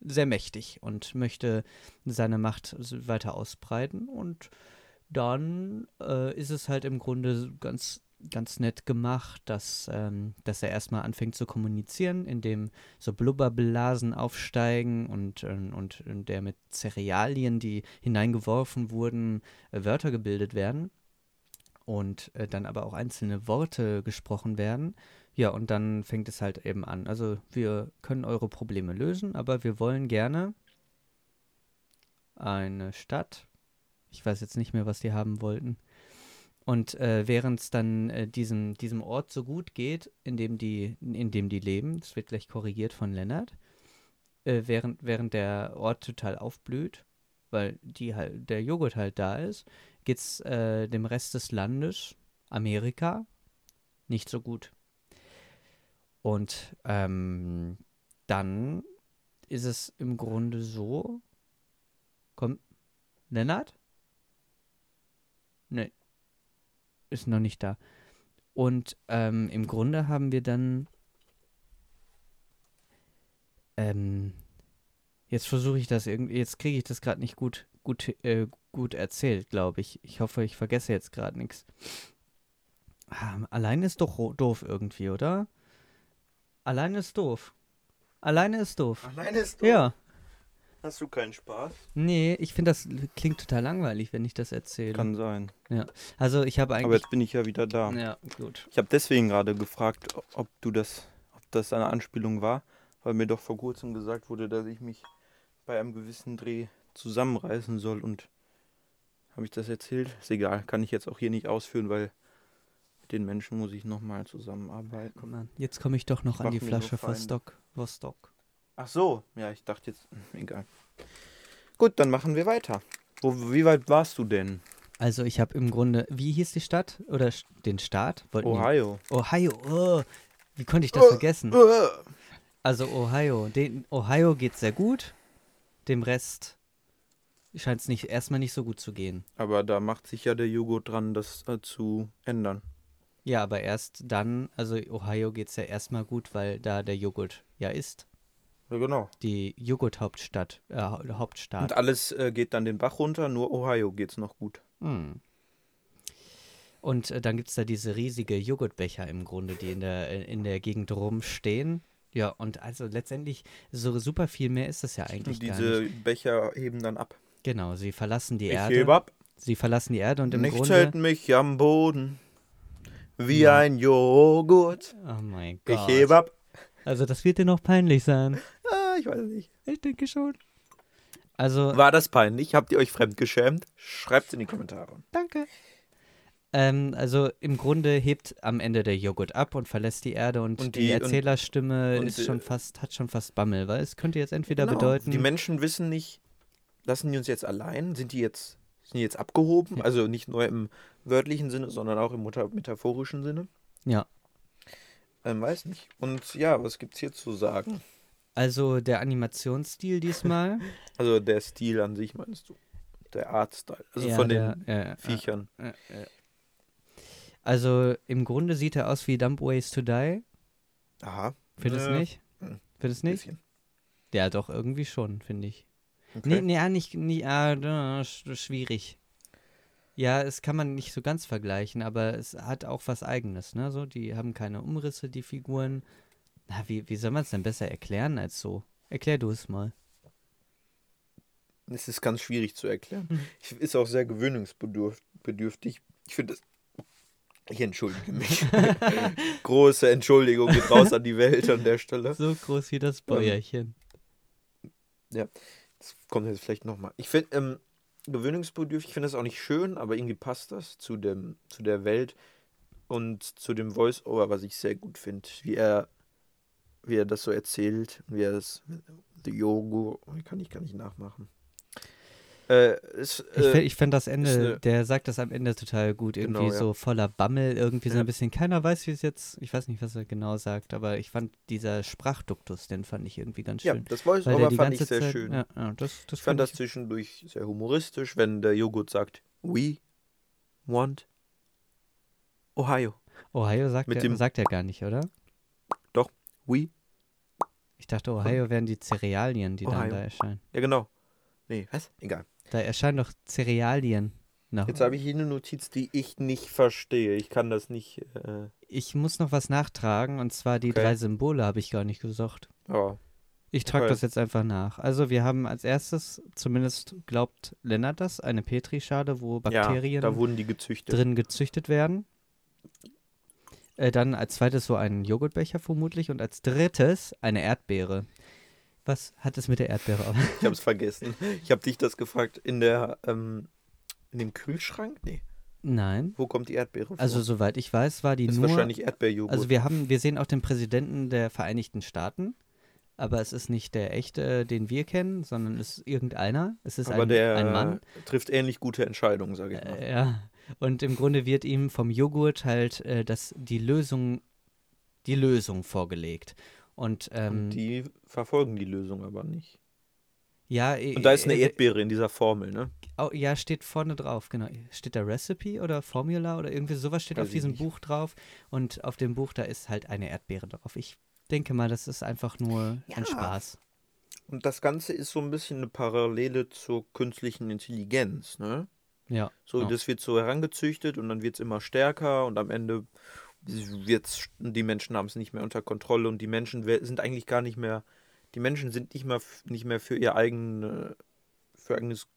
sehr mächtig und möchte seine Macht weiter ausbreiten und dann äh, ist es halt im Grunde ganz ganz nett gemacht, dass, ähm, dass er erstmal anfängt zu kommunizieren, indem so Blubberblasen aufsteigen und, und, und der mit Cerealien, die hineingeworfen wurden, äh, Wörter gebildet werden und äh, dann aber auch einzelne Worte gesprochen werden. Ja, und dann fängt es halt eben an. Also wir können eure Probleme lösen, aber wir wollen gerne eine Stadt. Ich weiß jetzt nicht mehr, was die haben wollten. Und äh, während es dann äh, diesem, diesem Ort so gut geht, in dem die, in dem die leben, das wird gleich korrigiert von Lennart, äh, während, während der Ort total aufblüht, weil die halt, der Joghurt halt da ist, geht's äh, dem Rest des Landes, Amerika, nicht so gut. Und ähm, dann ist es im Grunde so. Kommt Lennart? Nee. Ist noch nicht da. Und ähm, im Grunde haben wir dann. Ähm, jetzt versuche ich das irgendwie. Jetzt kriege ich das gerade nicht gut, gut, äh, gut erzählt, glaube ich. Ich hoffe, ich vergesse jetzt gerade nichts. Ah, alleine ist doch doof irgendwie, oder? Alleine ist doof. Alleine ist doof. Alleine ist Ja. Hast du keinen Spaß? Nee, ich finde, das klingt total langweilig, wenn ich das erzähle. Kann sein. Also, ich habe Aber eigentlich. jetzt bin ich ja wieder da. ja, gut. Ich habe deswegen gerade gefragt, ob du das, ob das eine Anspielung war, weil mir doch vor kurzem gesagt wurde, dass ich mich bei einem gewissen Dreh zusammenreißen soll und habe ich das erzählt? Ist egal, kann ich jetzt auch hier nicht ausführen, weil mit den Menschen muss ich nochmal zusammenarbeiten. Guck mal, jetzt komme ich doch noch Ich an die so Flasche Feinde. Vostok. Vostok. Ach so, ja, ich dachte jetzt, egal. Gut, dann machen wir weiter. Wo, wie weit warst du denn? Also, ich habe im Grunde. Wie hieß die Stadt? Oder den Staat? Wollten die- Ohio. Ohio. Oh, wie konnte ich das vergessen? Also, Ohio. Den, Ohio geht sehr gut. Dem Rest scheint es nicht, erstmal nicht so gut zu gehen. Aber da macht sich ja der Joghurt dran, das äh, zu ändern. Ja, aber erst dann, also Ohio geht es ja erstmal gut, weil da der Joghurt ja ist. Ja, genau. Die Joghurt-Hauptstadt, äh, Hau- Hauptstaat. Und alles äh, geht dann den Bach runter, nur Ohio geht's noch gut. Hm. Und äh, dann gibt es da diese riesige Joghurtbecher im Grunde, die in der, äh, in der Gegend rumstehen. Ja, und also letztendlich so super viel mehr ist das ja eigentlich Und diese. Becher heben dann ab. Genau, sie verlassen die ich Erde. hebe ab. Sie verlassen die Erde und im Nichts Grunde. hält mich am Boden. Wie Ja. ein Joghurt. Oh mein Ich Gott. hebe ab. Also das wird dir noch peinlich sein. Ah, ich weiß nicht. Ich denke schon. Also, War das peinlich? Habt ihr euch fremdgeschämt? Schreibt's in die Kommentare. danke. Ähm, also im Grunde hebt am Ende der Joghurt ab und verlässt die Erde und, Und die, die- Erzählerstimme und ist schon fast, hat schon fast Bammel, weil es könnte jetzt entweder Genau. bedeuten. Die Menschen wissen nicht, lassen die uns jetzt allein? Sind die jetzt, sind die jetzt abgehoben? Ja. Also nicht nur im wörtlichen Sinne, sondern auch im metaphorischen Sinne. Ja. Ähm, weiß nicht. Und ja, was gibt's hier zu sagen? Also der Animationsstil diesmal. Also der Stil an sich meinst du? Der Artstyle. Also Ja, von der- den ja, Viechern. Also im Grunde sieht er aus wie Dump Ways to Die. Aha. Findest du Ja, nicht? hm, Findest du nicht? Bisschen. Ja, doch, irgendwie schon, finde ich. Okay. Nee, nee, ja, nicht, nie, ah, schwierig. Ja, es kann man nicht so ganz vergleichen, aber es hat auch was Eigenes, ne? So, die haben keine Umrisse, die Figuren. Na, wie, wie soll man es denn besser erklären als so? Erklär du es mal. Es ist ganz schwierig zu erklären. Mhm. Ich, ist auch sehr gewöhnungsbedürftig. Ich finde das. Ich entschuldige mich. Große Entschuldigung geht raus an die Welt an der Stelle. So groß wie das Bäuerchen. Das kommt jetzt vielleicht nochmal. Ich finde, ähm, gewöhnungsbedürftig, ich finde das auch nicht schön, aber irgendwie passt das zu, dem, zu der Welt und zu dem Voice-Over, was ich sehr gut finde. Wie er, wie er das so erzählt, wie er das, The Yogo, kann ich gar nicht nachmachen. Äh, Ich, äh, find- ich finde das Ende, ne- der sagt das am Ende total gut. Irgendwie Genau, ja. so voller Bammel, irgendwie so Ja. ein bisschen, keiner weiß, wie es jetzt, ich weiß nicht, was er genau sagt, aber ich fand dieser Sprachduktus, den fand ich irgendwie ganz ja, schön. das Weil der Voice-Over die fand ich sehr Zeit, schön. Ja, ja, das, das Ich fand das ich, zwischendurch sehr humoristisch, wenn der Joghurt sagt, we want Ohio. Ohio sagt, mit er, dem- sagt er gar nicht, oder? We, Ich dachte, Ohio wären die Cerealien, die dann Ohio. da erscheinen. ja genau. Nee, was? Egal. Da erscheinen doch Cerealien. Nach, Jetzt habe ich hier eine Notiz, die ich nicht verstehe. Ich kann das nicht. Äh, ich muss noch was nachtragen, und zwar die Okay. drei Symbole habe ich gar nicht gesagt. oh. Ich trage Okay. das jetzt einfach nach. Also wir haben als erstes, zumindest glaubt Lennart das, eine Petrischale, wo Bakterien Ja, gezüchtet. drin gezüchtet werden. Äh, dann als zweites so ein Joghurtbecher vermutlich und als drittes eine Erdbeere. Was hat es mit der Erdbeere auf? Ich habe es vergessen. Ich habe dich das gefragt. In der, ähm, in dem Kühlschrank? Nee. Nein. Wo kommt die Erdbeere vor? Also soweit ich weiß, war die das ist nur wahrscheinlich Erdbeerjoghurt. Also wir haben, wir sehen auch den Präsidenten der Vereinigten Staaten, aber es ist nicht der echte, den wir kennen, sondern es ist irgendeiner. Es ist Aber ein, der ein Mann. trifft ähnlich gute Entscheidungen, sage ich mal. Äh, ja. Und im Grunde wird ihm vom Joghurt halt äh, das, die Lösung, die Lösung vorgelegt. Und, ähm, Und die verfolgen die Lösung aber nicht. ja, äh, Und da ist eine äh, Erdbeere in dieser Formel, ne? Oh, ja, steht vorne drauf, genau. Steht da Recipe oder Formula oder irgendwie sowas steht Weiß auf diesem nicht. Buch drauf. Und auf dem Buch, da ist halt eine Erdbeere drauf. Ich denke mal, das ist einfach nur ein Ja. Spaß. Und das Ganze ist so ein bisschen eine Parallele zur künstlichen Intelligenz, ne? Ja. So, ja. das wird so herangezüchtet und dann wird es immer stärker und am Ende wird's, die Menschen haben es nicht mehr unter Kontrolle und die Menschen sind eigentlich gar nicht mehr, die Menschen sind nicht mehr, nicht mehr für ihr eigen, für eigenes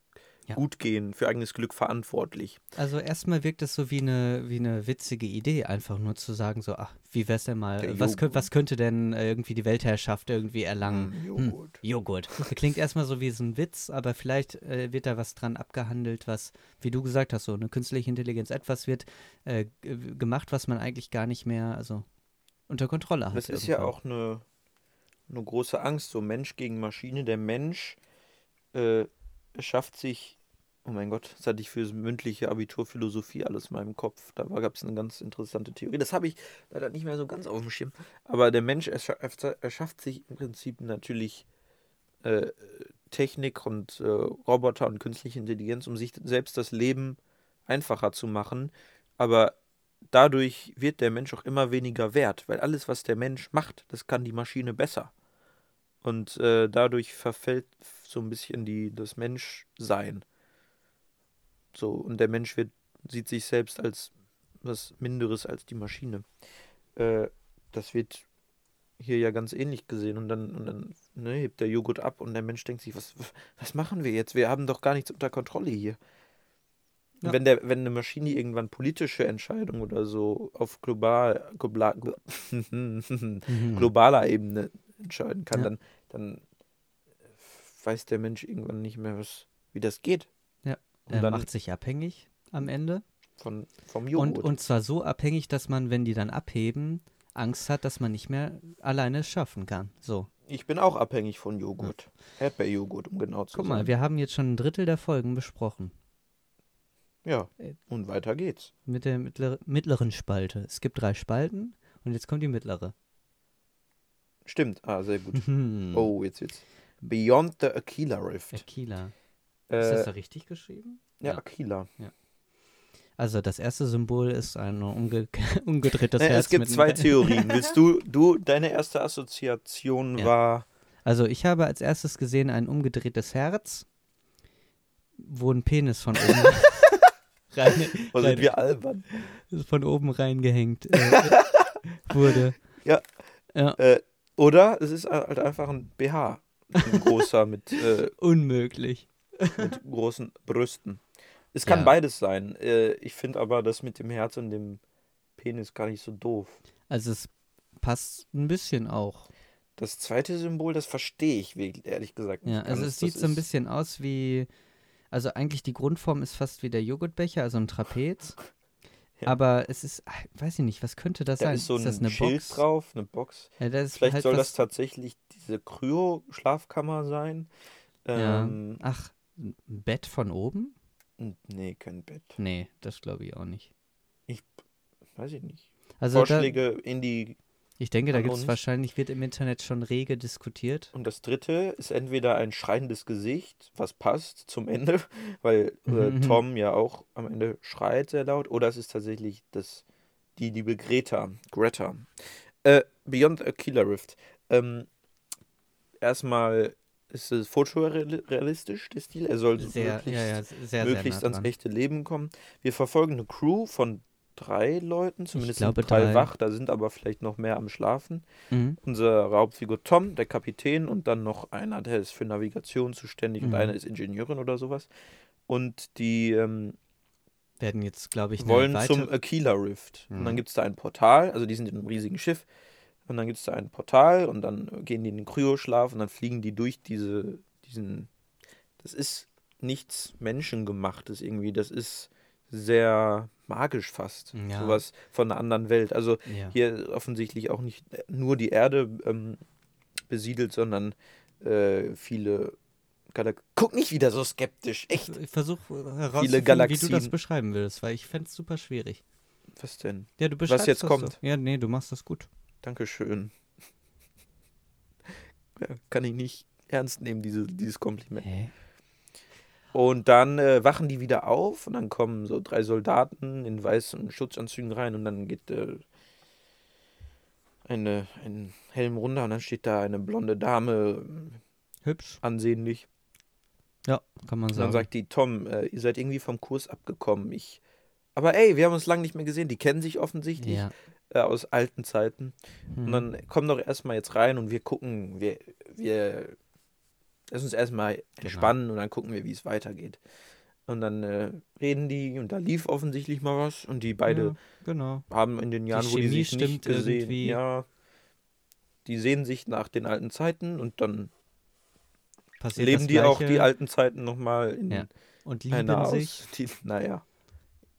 Ja. Gutgehen, für eigenes Glück verantwortlich. Also erstmal wirkt es so wie eine, wie eine witzige Idee, einfach nur zu sagen, so, ach, wie wär's denn mal, was, könnt, Joghurt. was könnte denn äh, irgendwie die Weltherrschaft irgendwie erlangen? Hm, Joghurt. Joghurt. Das klingt erstmal so wie so ein Witz, aber vielleicht äh, wird da was dran abgehandelt, was, wie du gesagt hast, so eine künstliche Intelligenz, etwas wird äh, gemacht, was man eigentlich gar nicht mehr, also unter Kontrolle hat. Das ist ja auch eine, eine große Angst, so Mensch gegen Maschine. Der Mensch äh, schafft sich, oh mein Gott, das hatte ich für das mündliche Abitur Philosophie alles in meinem Kopf. Da gab es eine ganz interessante Theorie. Das habe ich leider nicht mehr so ganz auf dem Schirm. Aber der Mensch erscha- erschafft sich im Prinzip natürlich äh, Technik und äh, Roboter und künstliche Intelligenz, um sich selbst das Leben einfacher zu machen. Aber dadurch wird der Mensch auch immer weniger wert, weil alles, was der Mensch macht, das kann die Maschine besser. Und äh, dadurch verfällt so ein bisschen die, das Menschsein. So, und der Mensch wird, sieht sich selbst als was Minderes als die Maschine. Äh, das wird hier ja ganz ähnlich gesehen. Und dann, und dann ne, hebt der Joghurt ab und der Mensch denkt sich, was, was machen wir jetzt? Wir haben doch gar nichts unter Kontrolle hier. Ja. Wenn, der, wenn eine Maschine irgendwann politische Entscheidungen oder so auf global, global, Mhm. globaler Ebene entscheiden kann, Ja. dann, dann weiß der Mensch irgendwann nicht mehr, was, wie das geht. Ja, Und Er dann macht sich abhängig am Ende. von, vom Und, Joghurt. und zwar so abhängig, dass man, wenn die dann abheben, Angst hat, dass man nicht mehr alleine es schaffen kann. So. ich bin auch abhängig von Joghurt. Erdbeerjoghurt, um genau zu Guck sein. mal, wir haben jetzt schon ein Drittel der Folgen besprochen. ja, Äh, und weiter geht's. Mit der mittler mittleren Spalte. Es gibt drei Spalten Und jetzt kommt die mittlere. Stimmt. Ah, sehr gut. Oh, jetzt jetzt. Beyond the Aquila Rift. Aquila. Ist das Äh, da richtig geschrieben? ja, ja. Aquila. Also das erste Symbol ist ein umge umgedrehtes Äh, Herz. es gibt zwei Theorien. Willst du, du, deine erste Assoziation Ja. war. Also ich habe als erstes gesehen ein umgedrehtes Herz, wo ein Penis von oben rein, rein, sind wir albern? von oben reingehängt äh, wurde. Ja. Ja, Oder es ist halt einfach ein BH. Ein großer mit, äh, unmöglich. mit großen Brüsten. Es kann Ja. beides sein. Äh, ich finde aber das mit dem Herz und dem Penis gar nicht so doof. Also es passt ein bisschen auch. Das zweite Symbol, das verstehe ich wirklich, ehrlich gesagt nicht Ja, also es sieht so ein bisschen aus wie, also eigentlich die Grundform ist fast wie der Joghurtbecher, also ein Trapez. Ja. Aber es ist, ah, weiß ich nicht, was könnte das Da sein? ist so ein das eine Schild Box? drauf, eine Box. Ja, Vielleicht halt soll das tatsächlich diese Kryo-Schlafkammer sein. Ja. Ähm, Ach, ein Bett von oben? Nee, kein Bett. Nee, das glaube ich auch nicht. Weiß ich nicht. Also da, Vorschläge in die. ich denke, da gibt es wahrscheinlich, wird im Internet schon rege diskutiert. Und das dritte ist entweder ein schreiendes Gesicht, was passt zum Ende, weil äh, Mhm, mhm. Tom ja auch am Ende schreit sehr laut, oder es ist tatsächlich das, die liebe Greta. Greta. Äh, Beyond a Killer Rift. Ähm, erstmal ist es fotorealistisch, der Stil. Er soll Sehr, möglichst, ja, ja, sehr, sehr möglichst nah ans echte Leben kommen. Wir verfolgen eine Crew von drei Leuten, zumindest sind glaube, drei drei. wach, da sind aber vielleicht noch mehr am Schlafen Mhm. unsere Hauptfigur Tom, der Kapitän, und dann noch einer, der ist für Navigation zuständig Mhm. und einer ist Ingenieurin oder sowas. Und die ähm, Werden jetzt, glaube ich, wollen zum Aquila Rift. Und dann Mhm. gibt es da ein Portal, also die sind in einem riesigen Schiff. Und dann gibt es da ein Portal und dann gehen die in den Kryoschlaf und dann fliegen die durch diese, diesen. Das ist nichts Menschengemachtes irgendwie. Das ist sehr magisch fast. Ja. Sowas von einer anderen Welt. Also ja. hier offensichtlich auch nicht nur die Erde ähm, besiedelt, sondern äh, viele Galak Guck nicht wieder so skeptisch, echt. Ich versuche herauszufinden, wie du das Galaxien. beschreiben willst, weil ich fände es super schwierig. Was denn? Ja, du beschreibst jetzt das kommt. So. Ja, nee, du machst das gut. Dankeschön. Ja, kann ich nicht ernst nehmen, diese, dieses Kompliment. Hä? Und dann äh, wachen die wieder auf und dann kommen so drei Soldaten in weißen Schutzanzügen rein und dann geht äh, eine, ein Helm runter und dann steht da eine blonde Dame, Hübsch. ansehnlich. Ja, kann man Und dann sagen. sagt die, Tom, äh, ihr seid irgendwie vom Kurs abgekommen. Ich. Aber ey, wir haben uns lange nicht mehr gesehen. Die kennen sich offensichtlich ja. Äh, aus alten Zeiten. Mhm. Und dann komm doch erstmal jetzt rein und wir gucken, wir, wir lass uns erstmal Genau. entspannen und dann gucken wir, wie es weitergeht. Und dann äh, reden die und da lief offensichtlich mal was und die beide Ja, genau. haben in den Jahren, wo die sich nicht gesehen, irgendwie. ja, die sehen sich nach den alten Zeiten und dann Passiert leben die auch die alten Zeiten nochmal in Ja. und lieben sich. aus. Die, naja.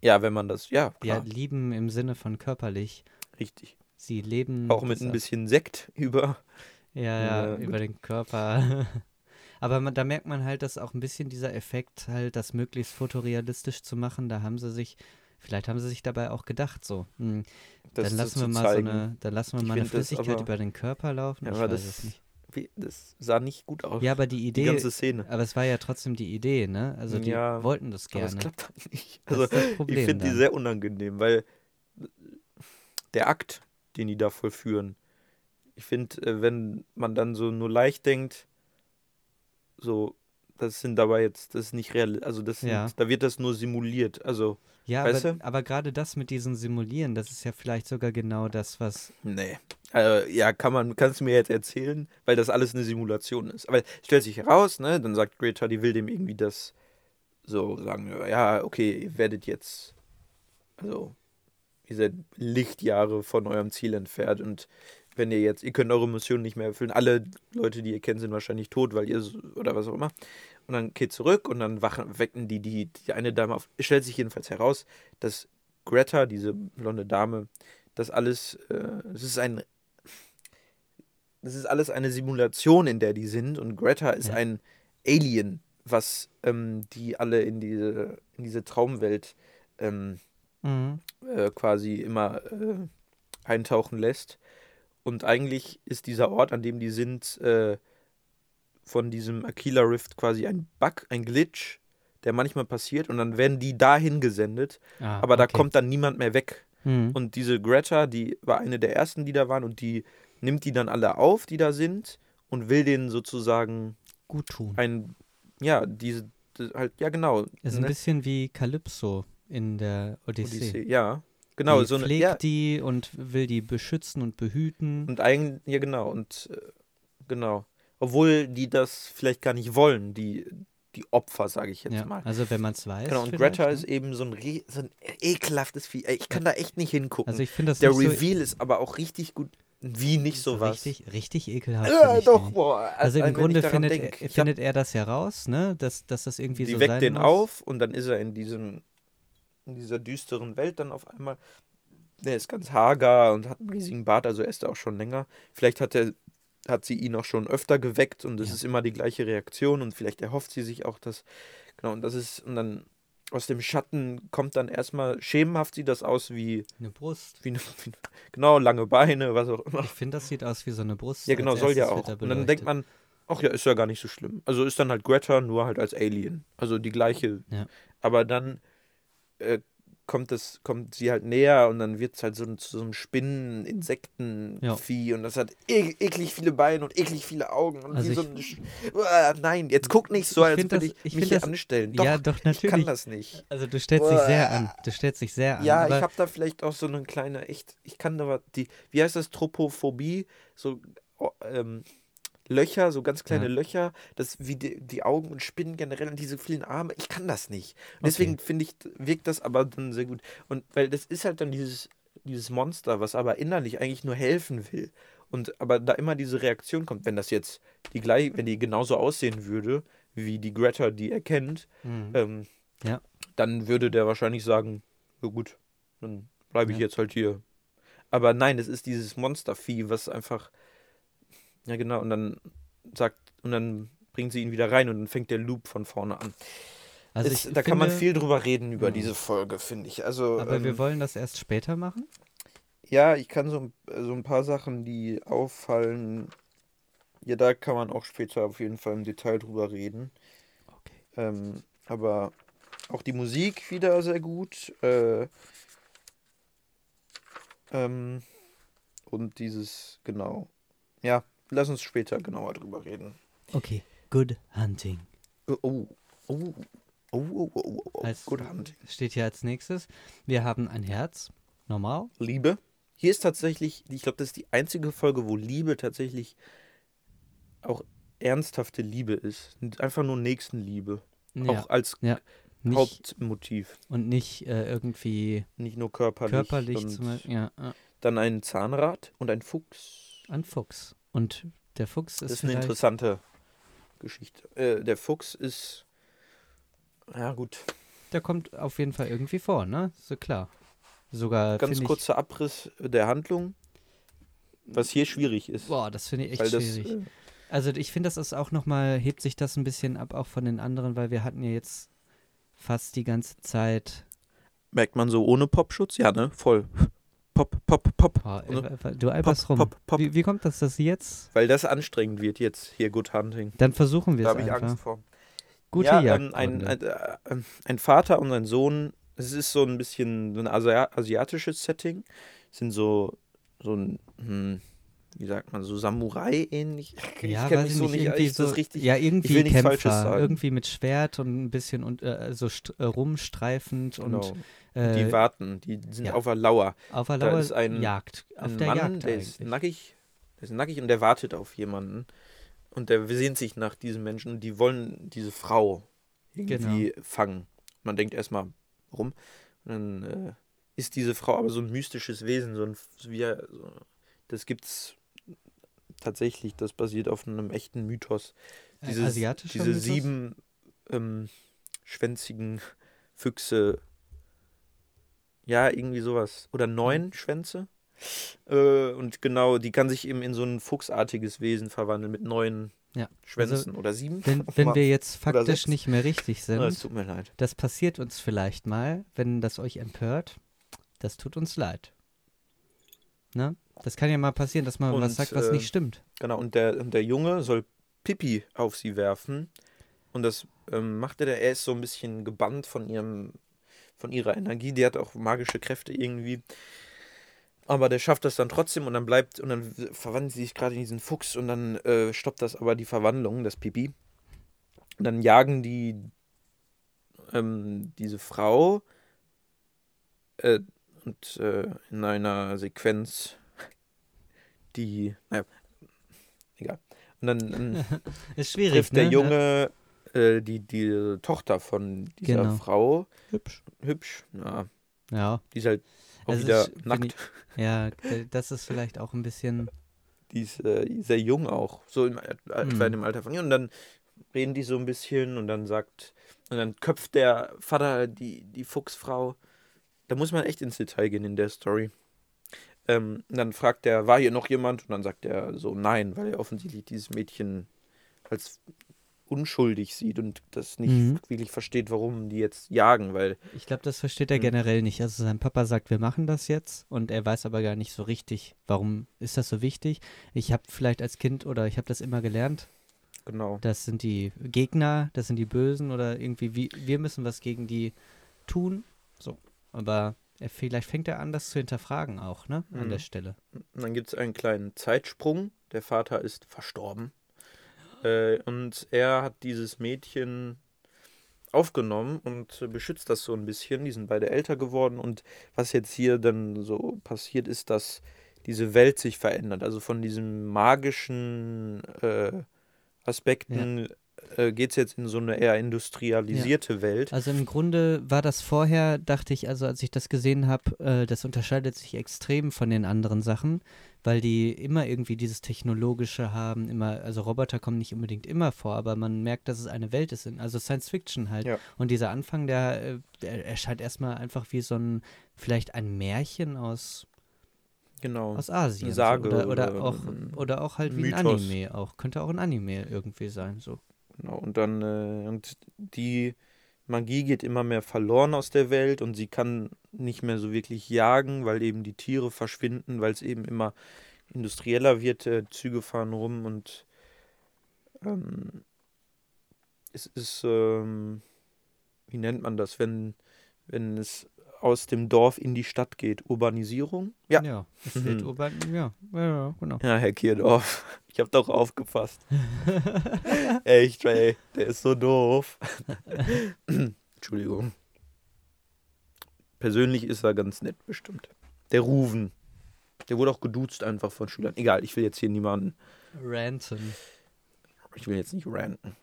Ja, wenn man das, ja, Ja, klar, lieben im Sinne von körperlich. Richtig. Sie leben. Auch mit ein bisschen Sekt über. Ja, ja, Ja, über den Körper. Aber man, da merkt man halt, dass auch ein bisschen dieser Effekt, halt das möglichst fotorealistisch zu machen, da haben sie sich, vielleicht haben sie sich dabei auch gedacht, so, hm, Das dann lassen wir mal zeigen. so eine, dann lassen wir Ich mal eine Flüssigkeit aber- über den Körper laufen. Ja, ich aber das-. Wie, das sah nicht gut aus. Ja, aber die die Idee, ganze Szene. aber es war ja trotzdem die Idee, ne? Also die Ja, wollten das Aber es gerne. klappt halt nicht. Das Also, ich finde die sehr unangenehm, weil der Akt, den die da vollführen, ich finde, äh, wenn man dann so nur leicht denkt, so, das sind dabei jetzt, das ist nicht real, also das sind, Ja. da wird das nur simuliert. Also, Ja, Weißt aber, du? aber gerade das mit diesem Simulieren, das ist ja vielleicht sogar genau das, was. nee. Äh, ja, kann man, kannst du mir jetzt erzählen, weil das alles eine Simulation ist. Aber stellt sich heraus, ne, dann sagt Greta, die will dem irgendwie das so sagen, ja, okay, ihr werdet jetzt, also, ihr seid Lichtjahre von eurem Ziel entfernt und wenn ihr jetzt, ihr könnt eure Mission nicht mehr erfüllen, alle Leute, die ihr kennt, sind wahrscheinlich tot, weil ihr, oder was auch immer. Und dann geht zurück und dann wachen, wecken die, die die eine Dame auf. Es stellt sich jedenfalls heraus, dass Greta, diese blonde Dame, das alles, äh, es ist ein, das ist alles eine Simulation, in der die sind und Greta ist Ja. ein Alien, was ähm, die alle in diese, in diese Traumwelt ähm, Mhm. äh, quasi immer äh, eintauchen lässt. Und eigentlich ist dieser Ort, an dem die sind, äh, von diesem Aquila Rift quasi ein Bug, ein Glitch, der manchmal passiert. Und dann werden die dahin gesendet. Ah, aber da okay. kommt dann niemand mehr weg. Hm. Und diese Greta, die war eine der ersten, die da waren. Und die nimmt die dann alle auf, die da sind. Und will denen sozusagen gut tun. ein, ja, diese, halt, ja genau. ist ein ne? bisschen wie Calypso in der Odyssee. Odyssee. Ja, genau. die so eine, pflegt ja, die und will die beschützen und behüten. Und eigentlich, ja genau, und äh, genau. Obwohl die das vielleicht gar nicht wollen, die, die Opfer, sage ich jetzt ja. mal. Also wenn man es weiß. Genau, und Greta ne? ist eben so ein, so ein ekelhaftes Vieh. Ich kann da echt nicht hingucken. Also ich finde das Der Reveal ist aber auch richtig gut. Wie nicht so, sowas. richtig, richtig ekelhaft. Ja, doch, boah. Also im wenn ich Grunde findet, er, findet er das heraus, ne? Dass, dass das irgendwie die so weckt sein den muss. auf und dann ist er in diesem in dieser düsteren Welt dann auf einmal. Der ist ganz hager und hat einen riesigen Bart, also er ist da auch schon länger. Vielleicht hat er hat sie ihn auch schon öfter geweckt und es Ja. ist immer die gleiche Reaktion und vielleicht erhofft sie sich auch das genau und das ist und dann aus dem Schatten kommt dann erstmal schemenhaft sieht das aus wie Eine Brust. wie, eine, wie genau lange Beine, was auch immer. Ich finde, das sieht aus wie so eine Brust. Ja, genau, soll ja auch. Und dann denkt man, ach ja, ist ja gar nicht so schlimm. Also ist dann halt Greta nur halt als Alien. Also die gleiche. Ja. Aber dann äh, kommt es, kommt sie halt näher und dann wird es halt so ein, zu so einem Spinnen, Insekten, Ja. Und das hat e eklig viele Beine und eklig viele Augen und Also wie so ein Uah, Nein, jetzt guck nicht so, als würde ich, ich mich hier das- anstellen. Doch, ja, doch, ich kann natürlich. das nicht. Also du stellst dich sehr an. Du stellst dich sehr an. Ja, ich habe da vielleicht auch so eine kleine, echt, ich kann da was, die, wie heißt das, Tropophobie, so oh, ähm, Löcher, so ganz kleine Ja. Löcher, das wie die, die Augen und Spinnen generell und diese vielen Arme, ich kann das nicht. Und deswegen finde ich, wirkt das aber dann sehr gut. Und weil das ist halt dann dieses, dieses Monster, was aber innerlich eigentlich nur helfen will. Und aber da immer diese Reaktion kommt, wenn das jetzt die gleich, wenn die genauso aussehen würde, wie die Greta die erkennt, Mhm. ähm, Ja. dann würde der wahrscheinlich sagen, ja gut, dann bleibe ich Ja. jetzt halt hier. Aber nein, es ist dieses Monstervieh, was einfach, ja genau, und dann sagt, und dann bringt sie ihn wieder rein und dann fängt der Loop von vorne an. also ich da kann man finde- viel drüber reden über Ja. diese Folge, finde ich. Also, Aber wir ähm, wollen das erst später machen. ja, ich kann so, ein- so ein paar Sachen, die auffallen, ja, da kann man auch später auf jeden Fall im Detail drüber reden. Okay. Ähm, aber auch die Musik wieder sehr gut. Äh, ähm, und dieses, genau. Ja, lass uns später genauer drüber reden. Okay. Good Hunting. Oh, oh, oh, oh, oh, oh, oh. Als, Good Hunting. Steht hier als nächstes. Wir haben ein Herz. Normal. Liebe. Hier ist tatsächlich, ich glaube, das ist die einzige Folge, wo Liebe tatsächlich auch ernsthafte Liebe ist. Einfach nur Nächstenliebe. Ja. Auch als ja. Nicht, Hauptmotiv. und nicht äh, irgendwie Nicht nur körperlich. körperlich zum Beispiel. Ja, Dann ein Zahnrad und ein Fuchs. ein Fuchs. Und der Fuchs ist, Das ist eine interessante Geschichte. Äh, der Fuchs ist. Ja, gut. Der kommt auf jeden Fall irgendwie vor, ne? So klar. Sogar Ganz kurzer Abriss der Handlung. Was hier schwierig ist. Boah, das finde ich echt das, schwierig. äh, Also ich finde, das ist auch nochmal, hebt sich das ein bisschen ab auch von den anderen, weil wir hatten ja jetzt fast die ganze Zeit. merkt man so ohne Popschutz? Ja, ne? Voll. Pop, pop, pop. Äh, du alberst rum. pop, pop. Wie, wie kommt das, dass jetzt? Weil das anstrengend wird jetzt hier Good Hunting. Dann versuchen wir Da es habe ich einfach. Angst vor. Gute ja, Jagd. ähm, ein, Freunde. ein, äh, ein Vater und ein Sohn. Es ist so ein bisschen so ein Asia asiatisches Setting. Es sind so, so ein, hm, wie sagt man, so Samurai-ähnlich. Ich ja, kenn weiß mich ich so nicht, irgendwie ist das so, richtig? ja, irgendwie will nichts Kämpfer, irgendwie mit Schwert und ein bisschen und äh, so st rumstreifend Genau. und äh, die warten, die sind ja. auf der Lauer. auf der da Lauer ist ein- Jagd, auf Ein der Mann, Jagd der ist eigentlich. nackig, der ist nackig und der wartet auf jemanden. Und der sehnt sich nach diesem Menschen und die wollen diese Frau irgendwie Genau. fangen. Man denkt erstmal, warum? Und dann äh, ist diese Frau aber so ein mystisches Wesen, so ein, wie, so, das gibt's tatsächlich, das basiert auf einem echten Mythos. Dieses, asiatischer diese Mythos? sieben ähm, schwänzigen Füchse. Ja, irgendwie sowas. Oder neun Mhm. Schwänze. Äh, und genau, die kann sich eben in so ein fuchsartiges Wesen verwandeln mit neun Ja, Schwänzen. oder sieben? Wenn, wenn wir jetzt faktisch nicht mehr richtig sind, Ah, Es tut mir leid. das passiert uns vielleicht mal, wenn das euch empört. Das tut uns leid. Ne? Das kann ja mal passieren, dass man Und, was sagt, was äh, nicht stimmt. Genau, und der, und der Junge soll Pipi auf sie werfen. Und das ähm, macht er, er ist so ein bisschen gebannt von ihrem, von ihrer Energie. Die hat auch magische Kräfte irgendwie. Aber der schafft das dann trotzdem und dann bleibt, und dann verwandelt sie sich gerade in diesen Fuchs und dann äh, stoppt das aber die Verwandlung, das Pipi. Und dann jagen die ähm, diese Frau äh, und äh, in einer Sequenz, die, naja, egal. Und dann, dann Ist schwierig, trifft der ne? Junge äh, die, die Tochter von dieser Genau. Frau, Hübsch. hübsch, ja, Ja. die ist halt auch Also wieder find nackt. ich- Ja, das ist vielleicht auch ein bisschen. Die ist äh, sehr jung auch, so im, äh, etwa Mhm. in dem Alter von ihr. Und dann reden die so ein bisschen und dann sagt, und dann köpft der Vater die, die Fuchsfrau. Da muss man echt ins Detail gehen in der Story. Ähm, und dann fragt er, war hier noch jemand? Und dann sagt er so, nein, weil er offensichtlich dieses Mädchen als unschuldig sieht und das nicht Mhm. wirklich versteht, warum die jetzt jagen, weil Ich glaube, das versteht er Mhm. generell nicht. Also sein Papa sagt, wir machen das jetzt und er weiß aber gar nicht so richtig, warum ist das so wichtig. Ich habe vielleicht als Kind oder ich habe das immer gelernt, genau. das sind die Gegner, das sind die Bösen oder irgendwie wie, wir müssen was gegen die tun. So, aber er, vielleicht fängt er an, das zu hinterfragen auch, ne? An Mhm. der Stelle. Und dann gibt es einen kleinen Zeitsprung. Der Vater ist verstorben. Äh, und er hat dieses Mädchen aufgenommen und beschützt das so ein bisschen. Die sind beide älter geworden. Und was jetzt hier dann so passiert, ist, dass diese Welt sich verändert. Also von diesen magischen äh, Aspekten äh, geht es jetzt in so eine eher industrialisierte Welt. Also im Grunde war das vorher, dachte ich, also als ich das gesehen habe, äh, das unterscheidet sich extrem von den anderen Sachen, weil die immer irgendwie dieses Technologische haben, immer, also Roboter kommen nicht unbedingt immer vor, aber man merkt, dass es eine Welt ist, also Science Fiction halt. Ja. Und dieser Anfang, der, äh, der erscheint erstmal einfach wie so ein, vielleicht ein Märchen aus, Genau. aus Asien. so. Sage oder, oder, oder auch, oder auch halt wie ein. Anime auch. Könnte auch ein Anime irgendwie sein, so. Genau, und dann, äh, und die Magie geht immer mehr verloren aus der Welt und sie kann nicht mehr so wirklich jagen, weil eben die Tiere verschwinden, weil es eben immer industrieller wird, äh, Züge fahren rum und ähm, es ist, ähm, wie nennt man das, wenn, wenn es aus dem Dorf in die Stadt geht? Urbanisierung? Ja, Ja, es wird Mhm. urban, ja, ja, ja, genau. ja Herr Kierdorf, ich habe doch aufgepasst. Echt, ey, der ist so doof. Entschuldigung. Persönlich ist er ganz nett, bestimmt. Der Ruven. Der wurde auch geduzt einfach von Schülern. Egal, ich will jetzt hier niemanden, Ranten. ich will jetzt nicht ranten.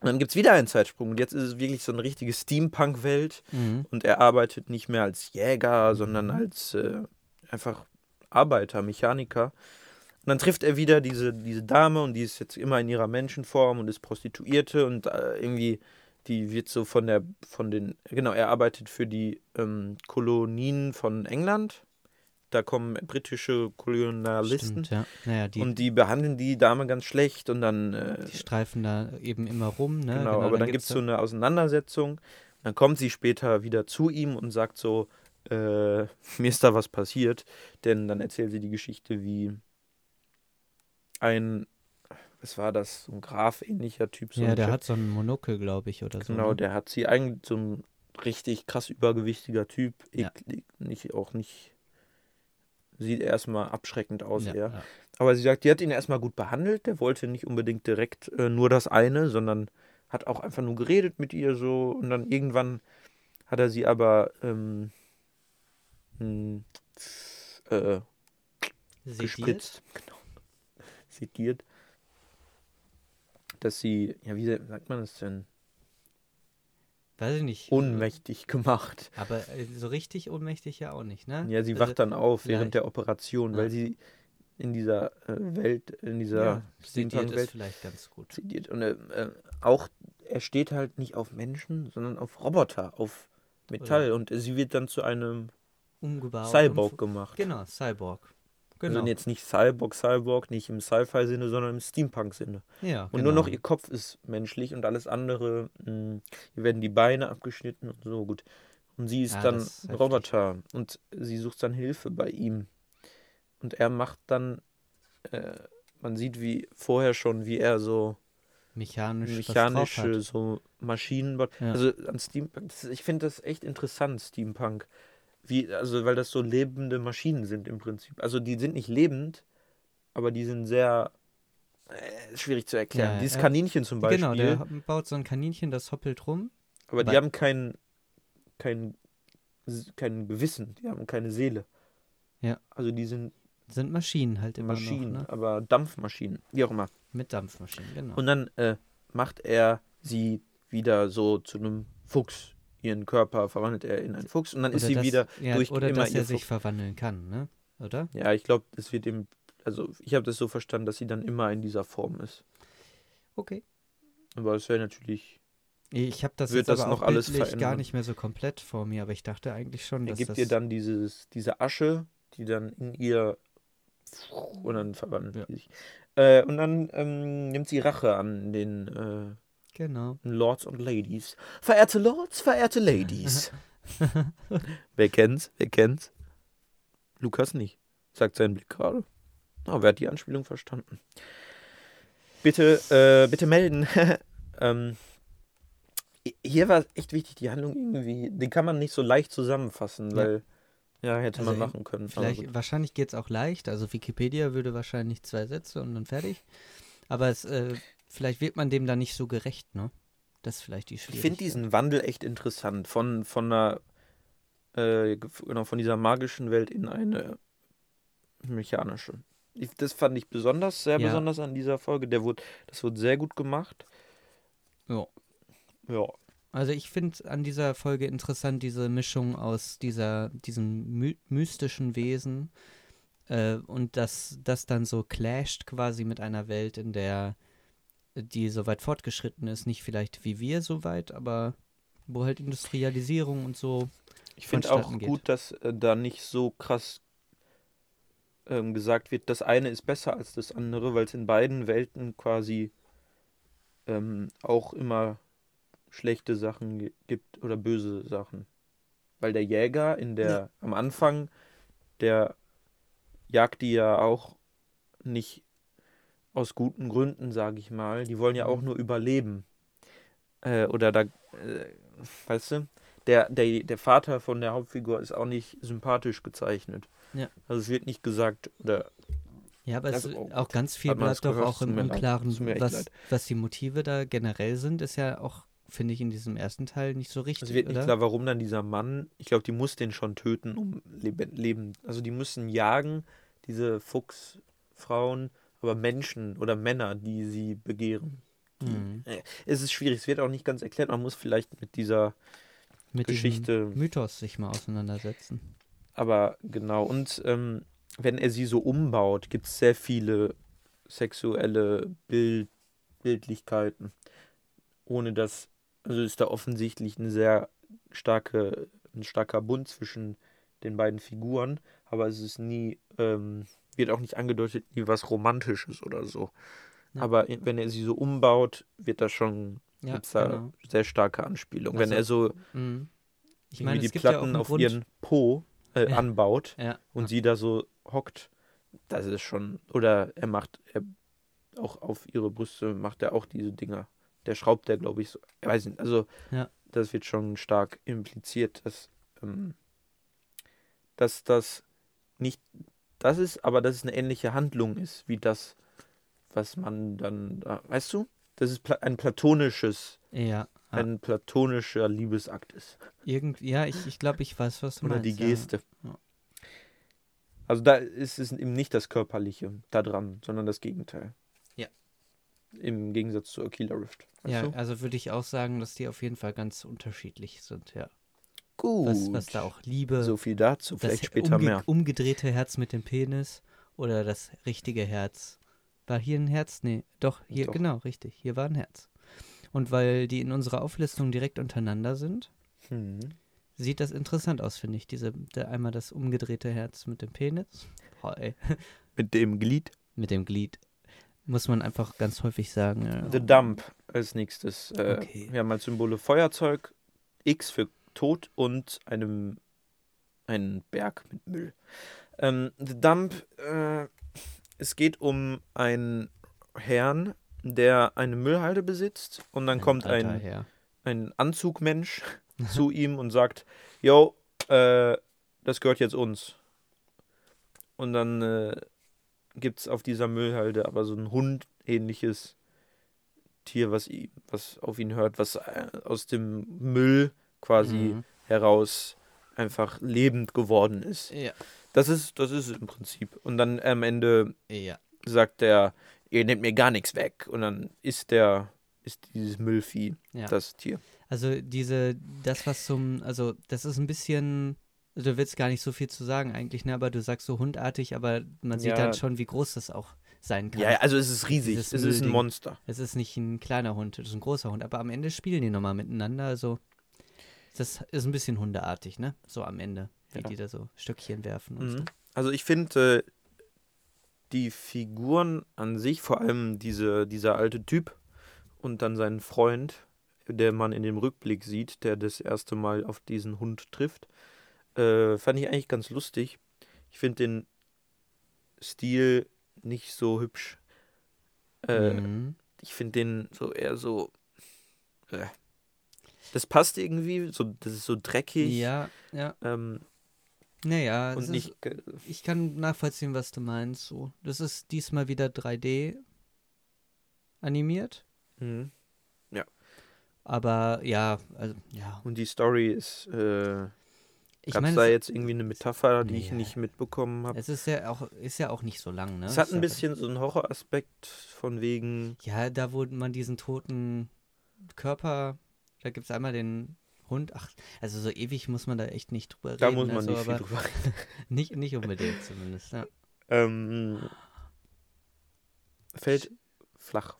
Und dann gibt es wieder einen Zeitsprung. Und jetzt ist es wirklich so eine richtige Steampunk-Welt. Mhm. Und er arbeitet nicht mehr als Jäger, sondern als äh, einfach Arbeiter, Mechaniker. Und dann trifft er wieder diese, diese Dame und die ist jetzt immer in ihrer Menschenform und ist Prostituierte und äh, irgendwie, die wird so von der, von den, genau, er arbeitet für die ähm, Kolonien von England. Da kommen britische Kolonialisten Stimmt, ja. Naja, die, und die behandeln die Dame ganz schlecht und dann äh, die streifen da eben immer rum, ne? Genau, aber dann gibt es so eine Auseinandersetzung. Dann kommt sie später wieder zu ihm und sagt so, äh, mir ist da was passiert. Denn dann erzählt sie die Geschichte, wie ein, was war das, so ein Graf-ähnlicher Typ. So Ja, der Chef- hat so einen Monokel, glaube ich, oder so. Genau, ne? der hat sie eigentlich so ein richtig krass übergewichtiger Typ. Ja. nicht, auch nicht, sieht erstmal abschreckend aus ja, ja. Aber sie sagt, die hat ihn erstmal gut behandelt. Der wollte nicht unbedingt direkt äh, nur das eine, sondern hat auch einfach nur geredet mit ihr so. Und dann irgendwann hat er sie aber ähm, mh, äh, Sediert? gespritzt. Genau. Sediert. Dass sie, ja, wie sagt man das denn? Weiß ich nicht. Ohnmächtig gemacht. Aber äh, so richtig ohnmächtig ja auch nicht, ne? Ja, sie Also, wacht dann auf während vielleicht- der Operation, weil Ja. sie in dieser äh, Welt, in dieser Ja, sediert ist Steampunk-Welt vielleicht ganz gut. zitiert. Und äh, äh, auch, er steht halt nicht auf Menschen, sondern auf Roboter, auf Metall. Und sie wird dann zu einem Umgebaut. Cyborg gemacht. Genau, Cyborg. Genau. Also jetzt nicht Cyborg, Cyborg, nicht im Sci-Fi-Sinne, sondern im Steampunk-Sinne. ja, Und genau. nur noch ihr Kopf ist menschlich und alles andere, mh, hier werden die Beine abgeschnitten und so gut. Und sie ist Ja, dann ist ein. Roboter und sie sucht dann Hilfe bei ihm. und er macht dann, äh, man sieht wie vorher schon, wie er so Mechanisch, mechanische so Maschinen. Ja. Also an Steampunk, ich finde das echt interessant, Steampunk. Wie, also weil das so lebende Maschinen sind im Prinzip. Also die sind nicht lebend, aber die sind sehr äh, schwierig zu erklären. Ja, Dieses ja. Kaninchen zum Beispiel, Genau, der baut so ein Kaninchen, das hoppelt rum. aber die haben kein, kein, kein Gewissen, die haben keine Seele. Ja. Also die sind Sind Maschinen halt immer Maschinen, noch, ne? aber Dampfmaschinen, wie auch immer. Mit Dampfmaschinen, genau. Und dann äh, macht er sie wieder so zu einem Fuchs. Ihren Körper verwandelt er in einen Fuchs und dann ist Oder sie dass- wieder ja, durch Oder immer dass er sich Fuchs. verwandeln kann, ne? Oder? Ja, ich glaube, es wird ihm, also ich habe das so verstanden, dass sie dann immer in dieser Form ist. Okay. Aber es wäre natürlich, Ich habe das Wird jetzt das aber noch alles gar nicht mehr so komplett vor mir, aber ich dachte eigentlich schon, er dass gibt das ihr dann dieses, diese Asche, die dann in ihr und dann verwandelt Ja. sie sich. Äh, und dann ähm, nimmt sie Rache an den äh, genau. Lords und Ladies. Verehrte Lords, verehrte Ladies. wer kennt's? Wer kennt's? Lukas nicht, sagt sein Blick gerade. Oh, wer hat die Anspielung verstanden? Bitte, äh, bitte melden. ähm, hier war echt wichtig, die Handlung irgendwie, die kann man nicht so leicht zusammenfassen, weil, ja, hätte Also man machen können. Vielleicht, wahrscheinlich geht es auch leicht. Also Wikipedia würde wahrscheinlich zwei Sätze und dann fertig. Aber es, äh, vielleicht wird man dem dann nicht so gerecht, ne? Das ist vielleicht die Ich Schwierigkeit. finde diesen Wandel echt interessant. Von, von einer, äh, genau, von dieser magischen Welt in eine mechanische. Ich, das fand ich besonders, sehr Ja. besonders an dieser Folge. Der wurde, das wurde sehr gut gemacht. Ja. Ja. Also ich finde an dieser Folge interessant diese Mischung aus dieser, diesem my mystischen Wesen äh, und dass das dann so clasht quasi mit einer Welt, in der die so weit fortgeschritten ist, nicht vielleicht wie wir so weit, aber wo halt Industrialisierung und so. Ich finde auch geht. gut, dass äh, da nicht so krass ähm, gesagt wird, das eine ist besser als das andere, weil es in beiden Welten quasi ähm, auch immer schlechte Sachen gi- gibt oder böse Sachen. Weil der Jäger in der Ja. am Anfang, der jagt die ja auch nicht aus guten Gründen, sage ich mal. Die wollen ja auch Mhm. nur überleben. Äh, oder da, äh, weißt du, der, der, der Vater von der Hauptfigur ist auch nicht sympathisch gezeichnet. Ja. Also es wird nicht gesagt, oder Ja, aber es, Also, auch Gott, ganz viel bleibt doch auch im. Unklaren, was, was die Motive da generell sind, ist ja auch, finde ich, in diesem ersten Teil nicht so richtig, es wird nicht oder? klar, warum dann dieser Mann, ich glaube, die muss den schon töten, um leben, leben. Also die müssen jagen, diese Fuchsfrauen, aber Menschen oder Männer, die sie begehren. Mhm. Äh, Es ist schwierig, es wird auch nicht ganz erklärt, man muss vielleicht mit dieser Mit Geschichte Mythos sich mal auseinandersetzen. Aber genau, und ähm, wenn er sie so umbaut, gibt es sehr viele sexuelle Bild Bildlichkeiten. Ohne dass, also ist da offensichtlich eine sehr starke, ein starker Bund zwischen den beiden Figuren, aber es ist nie, ähm, wird auch nicht angedeutet, nie was Romantisches oder so. Ja. Aber wenn er sie so umbaut, wird das schon, Ja, gibt's da genau. sehr starke Anspielungen. Wenn Also, er so Mhm. Ich meine, die ja Platten einen auf Grund. ihren Po äh, Ja. anbaut, ja, und sie da so hockt, das ist schon, oder er macht, er auch auf ihre Brüste macht er auch diese Dinger. Der schraubt der, glaube ich, so, ich weiß nicht, also Ja. das wird schon stark impliziert, dass, ähm, dass das nicht das ist, aber dass es eine ähnliche Handlung ist, wie das, was man dann, da, weißt du? Es pla ein platonisches, ja, ja. ein platonischer Liebesakt ist. Irgend, ja, ich, ich glaube, ich weiß, was du Oder meinst. die Geste. Ja. Also da ist es eben nicht das Körperliche da dran, sondern das Gegenteil. Ja. Im Gegensatz zu Aquila Rift. Weißt Ja, ja du? also würde ich auch sagen, dass die auf jeden Fall ganz unterschiedlich sind, ja. Gut. Was, was da auch Liebe, so viel dazu, das vielleicht später umge mehr. umgedrehte Herz mit dem Penis oder das richtige Herz. War hier ein Herz? Nee, doch, hier, Doch. genau, richtig. Hier war ein Herz. Und weil die in unserer Auflistung direkt untereinander sind, Hm. sieht das interessant aus, finde ich. Diese, der, einmal das umgedrehte Herz mit dem Penis. Hi. Mit dem Glied. Mit dem Glied. Muss man einfach ganz häufig sagen. The Dump als nächstes. Äh, Okay. Wir haben als Symbole Feuerzeug, X für Tod und einem einen Berg mit Müll. Ähm, The Dump, äh, es geht um einen Herrn, der eine Müllhalde besitzt und dann kommt alter ein, Herr. ein Anzugmensch zu ihm und sagt, yo, äh, das gehört jetzt uns. Und dann äh, gibt es auf dieser Müllhalde aber so ein Hund-ähnliches Tier, was, ihm, was auf ihn hört, was äh, aus dem Müll quasi Mhm. heraus einfach lebend geworden ist. Ja. Das ist, das ist es im Prinzip. Und dann am Ende Ja. sagt er, ihr nehmt mir gar nichts weg. Und dann ist der, ist dieses Müllvieh, Ja. das Tier. Also diese, das was zum, also das ist ein bisschen, du willst gar nicht so viel zu sagen eigentlich, ne? Aber du sagst so hundartig, aber man sieht Ja. dann schon, wie groß das auch sein kann. Ja, also es ist riesig. Es ist ein. Monster. Es ist nicht ein kleiner Hund, es ist ein großer Hund, aber am Ende spielen die nochmal miteinander, also das ist ein bisschen hundeartig, ne? So am Ende, wie Ja. die da so Stöckchen werfen und so. Mhm. Also ich finde äh, die Figuren an sich, vor allem diese, dieser alte Typ und dann seinen Freund, der man in dem Rückblick sieht, der das erste Mal auf diesen Hund trifft, äh, fand ich eigentlich ganz lustig. Ich finde den Stil nicht so hübsch. Äh, Mhm. Ich finde den so eher so. Äh. Das passt irgendwie, so, das ist so dreckig. Ja, ja. Ähm, Naja, und ist, nicht. ich kann nachvollziehen, was du meinst. So. Das ist diesmal wieder 3D animiert. Mhm. Aber ja, also ja. Und die Story ist. Äh, Ich Gab es da jetzt irgendwie eine Metapher, die ich Nee. nicht mitbekommen habe? es ist ja auch, ist ja auch nicht so lang, ne? Es hat ein ja- bisschen so einen Horroraspekt von wegen. Ja, da wo man diesen toten Körper, da gibt es einmal den Hund. Ach, also so ewig muss man da echt nicht drüber Da reden. muss man also, nicht viel drüber nicht, nicht unbedingt zumindest. Ja. ähm, Fällt flach.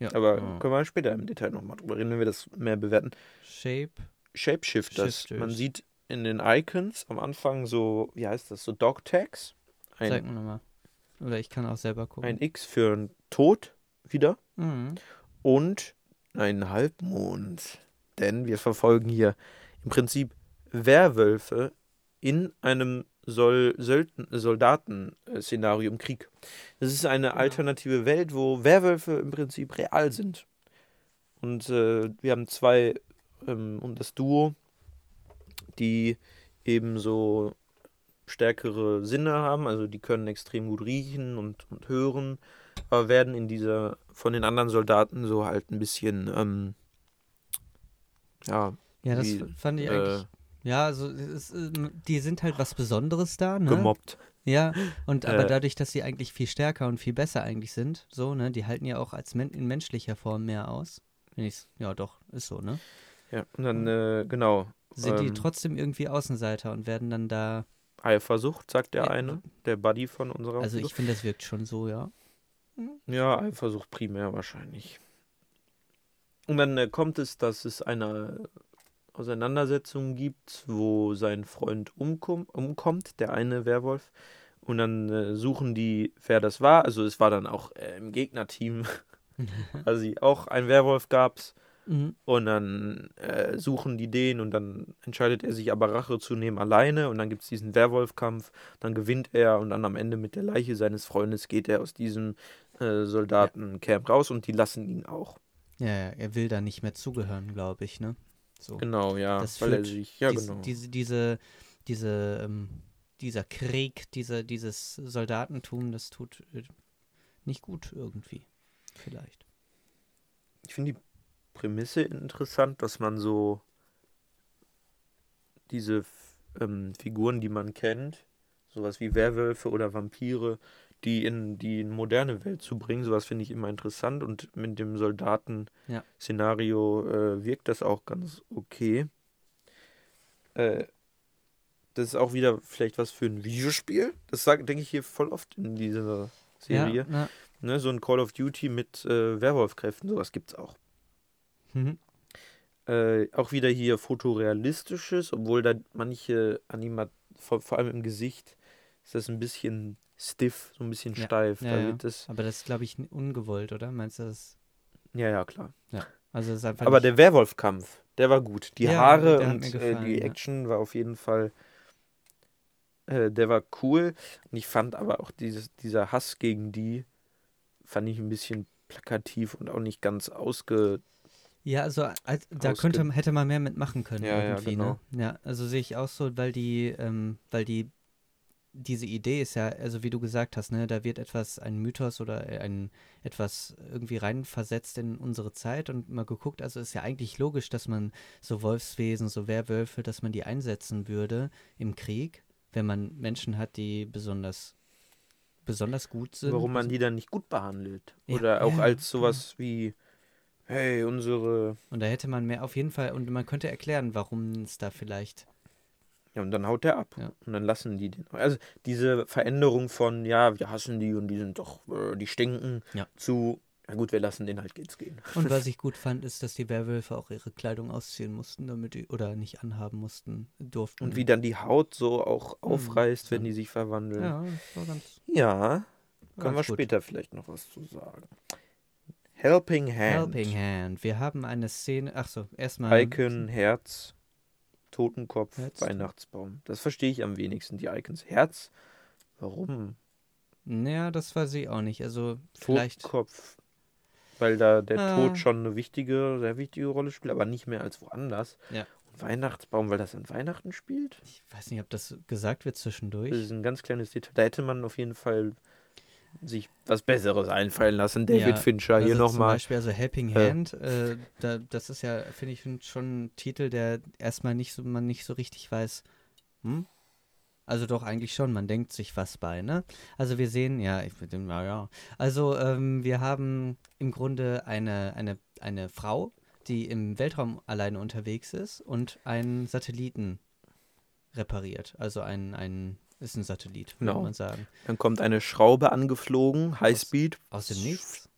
Ja. Aber Ja. können wir später im Detail nochmal drüber reden, wenn wir das mehr bewerten. Shape. Shapeshifters. Shifters. Man sieht in den Icons am Anfang so, wie heißt das, so Dog Tags. Zeig mir nochmal. Oder ich kann auch selber gucken. ein X für ein Tod wieder. Mhm. und einen Halbmond. Denn wir verfolgen hier im Prinzip Werwölfe in einem Sol Soldaten-Szenario im Krieg. Das ist eine Genau. alternative Welt, wo Werwölfe im Prinzip real sind. Und äh, wir haben zwei ähm, und das Duo, die eben so stärkere Sinne haben, also die können extrem gut riechen und, und hören, aber werden in dieser von den anderen Soldaten so halt ein bisschen ähm, ja, Ja, das wie, fand ich äh, eigentlich. Ja, also es, ist, ähm, die sind halt was Besonderes da, ne? gemobbt. Ja, und aber Äh. dadurch, dass sie eigentlich viel stärker und viel besser eigentlich sind, so, ne, die halten ja auch als men in menschlicher Form mehr aus. Wenn ich's, ja doch, ist so, ne? Ja, und dann, äh, genau. Sind die ähm, trotzdem irgendwie Außenseiter und werden dann da. Eifersucht, sagt der Ja. eine, der Buddy von unserer Also ich finde, das wirkt schon so, ja. Ja, Eifersucht primär wahrscheinlich. Und dann äh, kommt es, dass es eine Auseinandersetzung gibt, wo sein Freund umkom umkommt, der eine Werwolf. Und dann äh, suchen die, wer das war. Also es war dann auch äh, im Gegnerteam quasi auch ein Werwolf gab's. Mhm. Und dann äh, suchen die den und dann entscheidet er sich aber Rache zu nehmen alleine und dann gibt es diesen Werwolfkampf, dann gewinnt er und dann am Ende mit der Leiche seines Freundes geht er aus diesem äh, Soldatencamp raus und die lassen ihn auch. Ja, er will da nicht mehr zugehören, glaube ich, ne? So. Genau, ja, Das weil führt sich, ja Dies, genau. Diese, diese, diese, ähm, dieser Krieg, diese, dieses Soldatentum, das tut äh, nicht gut irgendwie. Vielleicht. Ich finde die Prämisse interessant, dass man so diese ähm, Figuren, die man kennt, sowas wie Werwölfe oder Vampire, die in die moderne Welt zu bringen, sowas finde ich immer interessant und mit dem Ja. Soldaten-Szenario äh, wirkt das auch ganz okay. Äh, das ist auch wieder vielleicht was für ein Videospiel. Das denke ich hier voll oft in dieser Serie. Ja, na, Ne, so ein Call of Duty mit äh, Werwolfkräften, sowas gibt's auch. mhm. Äh, auch wieder hier fotorealistisches, obwohl da manche Anima vor, vor allem im Gesicht ist das ein bisschen stiff, so ein bisschen Ja, steif. ja, ja. das, Aber das ist, glaube ich, ungewollt, oder? Meinst du das? ja, ja, klar. Also es ist Aber der Werwolfkampf, der war gut. Die Haare und äh, gefallen, die. Action war auf jeden Fall Äh, der war cool. Und ich fand aber auch dieses, dieser Hass gegen die, fand ich ein bisschen plakativ und auch nicht ganz ausge. Ja, also als, da könnte, hätte man mehr mitmachen können Ja, ja, irgendwie, genau. ne? Ja, also sehe ich auch so, weil die, ähm, weil die, diese Idee ist ja, also wie du gesagt hast, ne, da wird etwas, ein Mythos oder ein etwas irgendwie reinversetzt in unsere Zeit und mal geguckt, also ist ja eigentlich logisch, dass man so Wolfswesen, so Werwölfe, dass man die einsetzen würde im Krieg, wenn man Menschen hat, die besonders besonders gut sind. Warum man die dann nicht gut behandelt. Ja, Oder auch ja, als sowas wie, hey, unsere. Und da hätte man mehr auf jeden Fall, und man könnte erklären, warum es da vielleicht. Ja, und dann haut der ab. Ja. Und dann lassen die den. Also diese Veränderung von, ja, wir hassen die und die sind doch, äh, die stinken, Ja. zu, na gut, wir lassen den halt geht's gehen. Und was ich gut fand, ist, dass die Werwölfe auch ihre Kleidung ausziehen mussten, damit die, oder nicht anhaben mussten, durften. Und wie dann die Haut so auch aufreißt, wenn ja. die sich verwandeln. Ja, das war ganz. Ja, können wir ganz gut. später vielleicht noch was zu sagen. Helping Hand. Helping Hand. Wir haben eine Szene. Ach so, erstmal. Icon, Herz, Totenkopf, Herz, Weihnachtsbaum. Das verstehe ich am wenigsten, die Icons. Herz, warum? Naja, das weiß ich auch nicht. Also, vielleicht. Totenkopf, weil da der Ah. Tod schon eine wichtige, sehr wichtige Rolle spielt, aber nicht mehr als woanders. Ja. Und Weihnachtsbaum, weil das an Weihnachten spielt. Ich weiß nicht, ob das gesagt wird zwischendurch. Das ist ein ganz kleines Detail. Da hätte man auf jeden Fall sich was Besseres einfallen lassen. David Ja, Fincher hier also Zum nochmal. Beispiel, also Helping Äh. Hand, äh, da, das ist ja, finde ich, schon ein Titel, der erstmal nicht so, man nicht so richtig weiß, hm? Also doch eigentlich schon, man denkt sich was bei, ne? Also wir sehen, ja, ich mit dem, ja, ja. Also ähm, wir haben im Grunde eine, eine, eine Frau, die im Weltraum alleine unterwegs ist und einen Satelliten repariert. Also ein, ein ist ein Satellit, würde Genau. man sagen. Dann kommt eine Schraube angeflogen, Highspeed, Aus dem Nichts.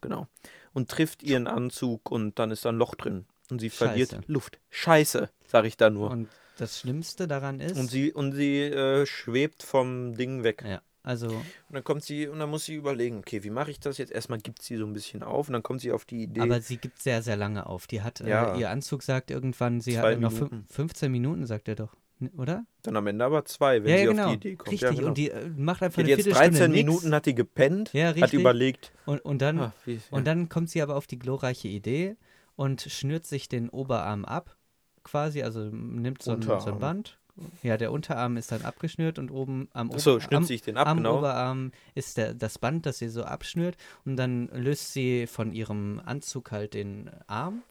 genau. Und trifft ihren Anzug und dann ist da ein Loch drin. Und sie verliert Scheiße. Luft. Scheiße, sag ich da nur. Und, Und das Schlimmste daran ist. sie, und sie äh, schwebt vom Ding weg. ja, also Und dann kommt sie und dann muss sie überlegen, okay, wie mache ich das jetzt? Erstmal gibt sie so ein bisschen auf und dann kommt sie auf die Idee. Aber sie gibt sehr, sehr lange auf. Die hat, Ja. äh, ihr Anzug sagt irgendwann, sie Zwei hat noch fün Minuten. 15 Minuten, sagt er doch, oder? dann am Ende aber zwei, wenn ja, sie ja, auf genau. die Idee kommt. Richtig, ja, genau. und die äh, macht einfach Die eine jetzt Viertelstunde 13 nix. Minuten hat die gepennt, hat überlegt. Und, und, dann, ah, wie, und dann kommt sie aber auf die glorreiche Idee und schnürt sich den Oberarm ab, quasi, also nimmt so ein, so ein. Band. Ja, der Unterarm ist dann abgeschnürt und oben am, Ober- am, sich den ab, am genau. Oberarm ist der, das Band, das sie so abschnürt und dann löst sie von ihrem Anzug halt den Arm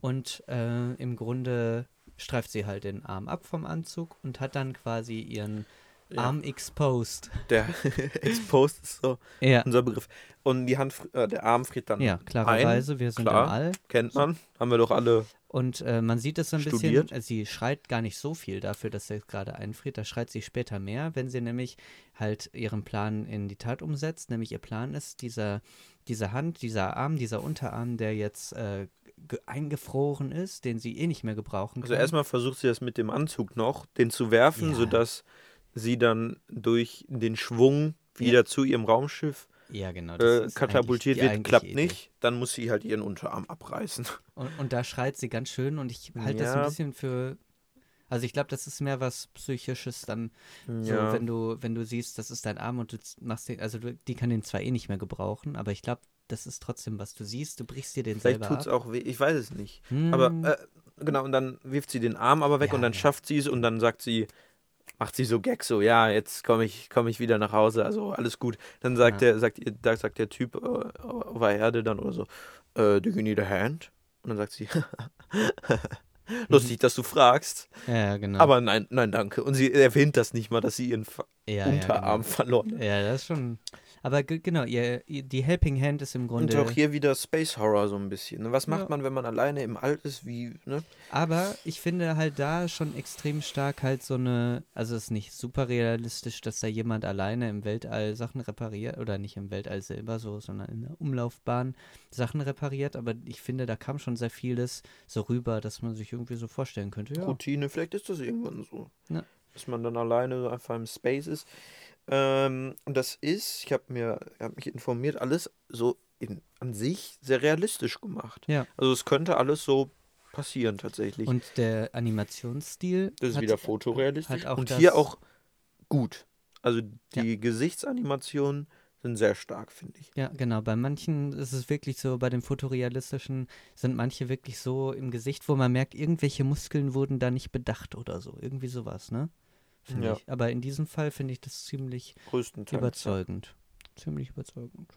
und äh, im Grunde streift sie halt den Arm ab vom Anzug und hat dann quasi ihren Ja. Arm exposed. Der Exposed ist so Ja, unser Begriff. Und die Hand, äh, der Arm friert dann ja klarerweise, wir sind klar. im All. Kennt man, haben wir doch alle. Und äh, man sieht es so ein Studiert. bisschen, sie schreit gar nicht so viel dafür, dass er gerade einfriert. Da schreit sie später mehr, wenn sie nämlich halt ihren Plan in die Tat umsetzt. Nämlich ihr Plan ist, dieser, diese Hand, dieser Arm, dieser Unterarm, der jetzt äh, eingefroren ist, den sie eh nicht mehr gebrauchen kann. Also erstmal versucht sie das mit dem Anzug noch, den zu werfen, Ja. sodass sie dann durch den Schwung wieder zu ihrem Raumschiff ja, genau. äh, das katapultiert wird, klappt Idee. nicht. Dann muss sie halt ihren Unterarm abreißen. Und, und da schreit sie ganz schön und ich halte das Ja. ein bisschen für. Also ich glaube, das ist mehr was Psychisches dann, so Ja. wenn du, wenn du siehst, das ist dein Arm und du machst den, also du, die kann den zwar eh nicht mehr gebrauchen, aber ich glaube, das ist trotzdem, was du siehst, du brichst dir den Vielleicht selber tut es ab. auch weh, ich weiß es nicht. Hm, Aber äh, genau, und dann wirft sie den Arm aber weg Ja, und dann ja. schafft sie es und dann sagt sie, macht sie so Gag so, ja, jetzt komme ich, komm ich wieder nach Hause, also alles gut. Dann sagt Ja. der, sagt ihr, da sagt der Typ äh, auf der Erde dann oder so, äh, do you need a hand? Und dann sagt sie, lustig, dass du fragst, ja, genau. aber nein, nein, danke. Und sie erwähnt das nicht mal, dass sie ihren Fa ja, Unterarm Ja, verloren hat. genau. ja, das ist schon. Aber ge- genau, ihr, die Helping Hand ist im Und Grunde. auch hier wieder Space Horror so ein bisschen. ne? Was macht Ja. man, wenn man alleine im All ist? Wie, ne? Aber ich finde halt da schon extrem stark halt so eine, also es ist nicht super realistisch, dass da jemand alleine im Weltall Sachen repariert, oder nicht im Weltall selber so, sondern in der Umlaufbahn Sachen repariert, aber ich finde, da kam schon sehr vieles so rüber, dass man sich irgendwie so vorstellen könnte, ja. Routine, vielleicht ist das irgendwann so. Ja. Dass man dann alleine einfach im Space ist. Ähm, und das ist, ich habe mir hab mich informiert, alles so in, an sich sehr realistisch gemacht. Ja. Also es könnte alles so passieren tatsächlich. Und der Animationsstil das ist hat- wieder fotorealistisch. und hier auch gut. Also die Gesichtsanimationen sind sehr stark, finde ich. Ja, genau. Bei manchen ist es wirklich so, bei den fotorealistischen sind manche wirklich so im Gesicht, wo man merkt, irgendwelche Muskeln wurden da nicht bedacht oder so. Irgendwie sowas, ne? Finde Ja. ich. Aber in diesem Fall finde ich das ziemlich überzeugend. Ziemlich überzeugend.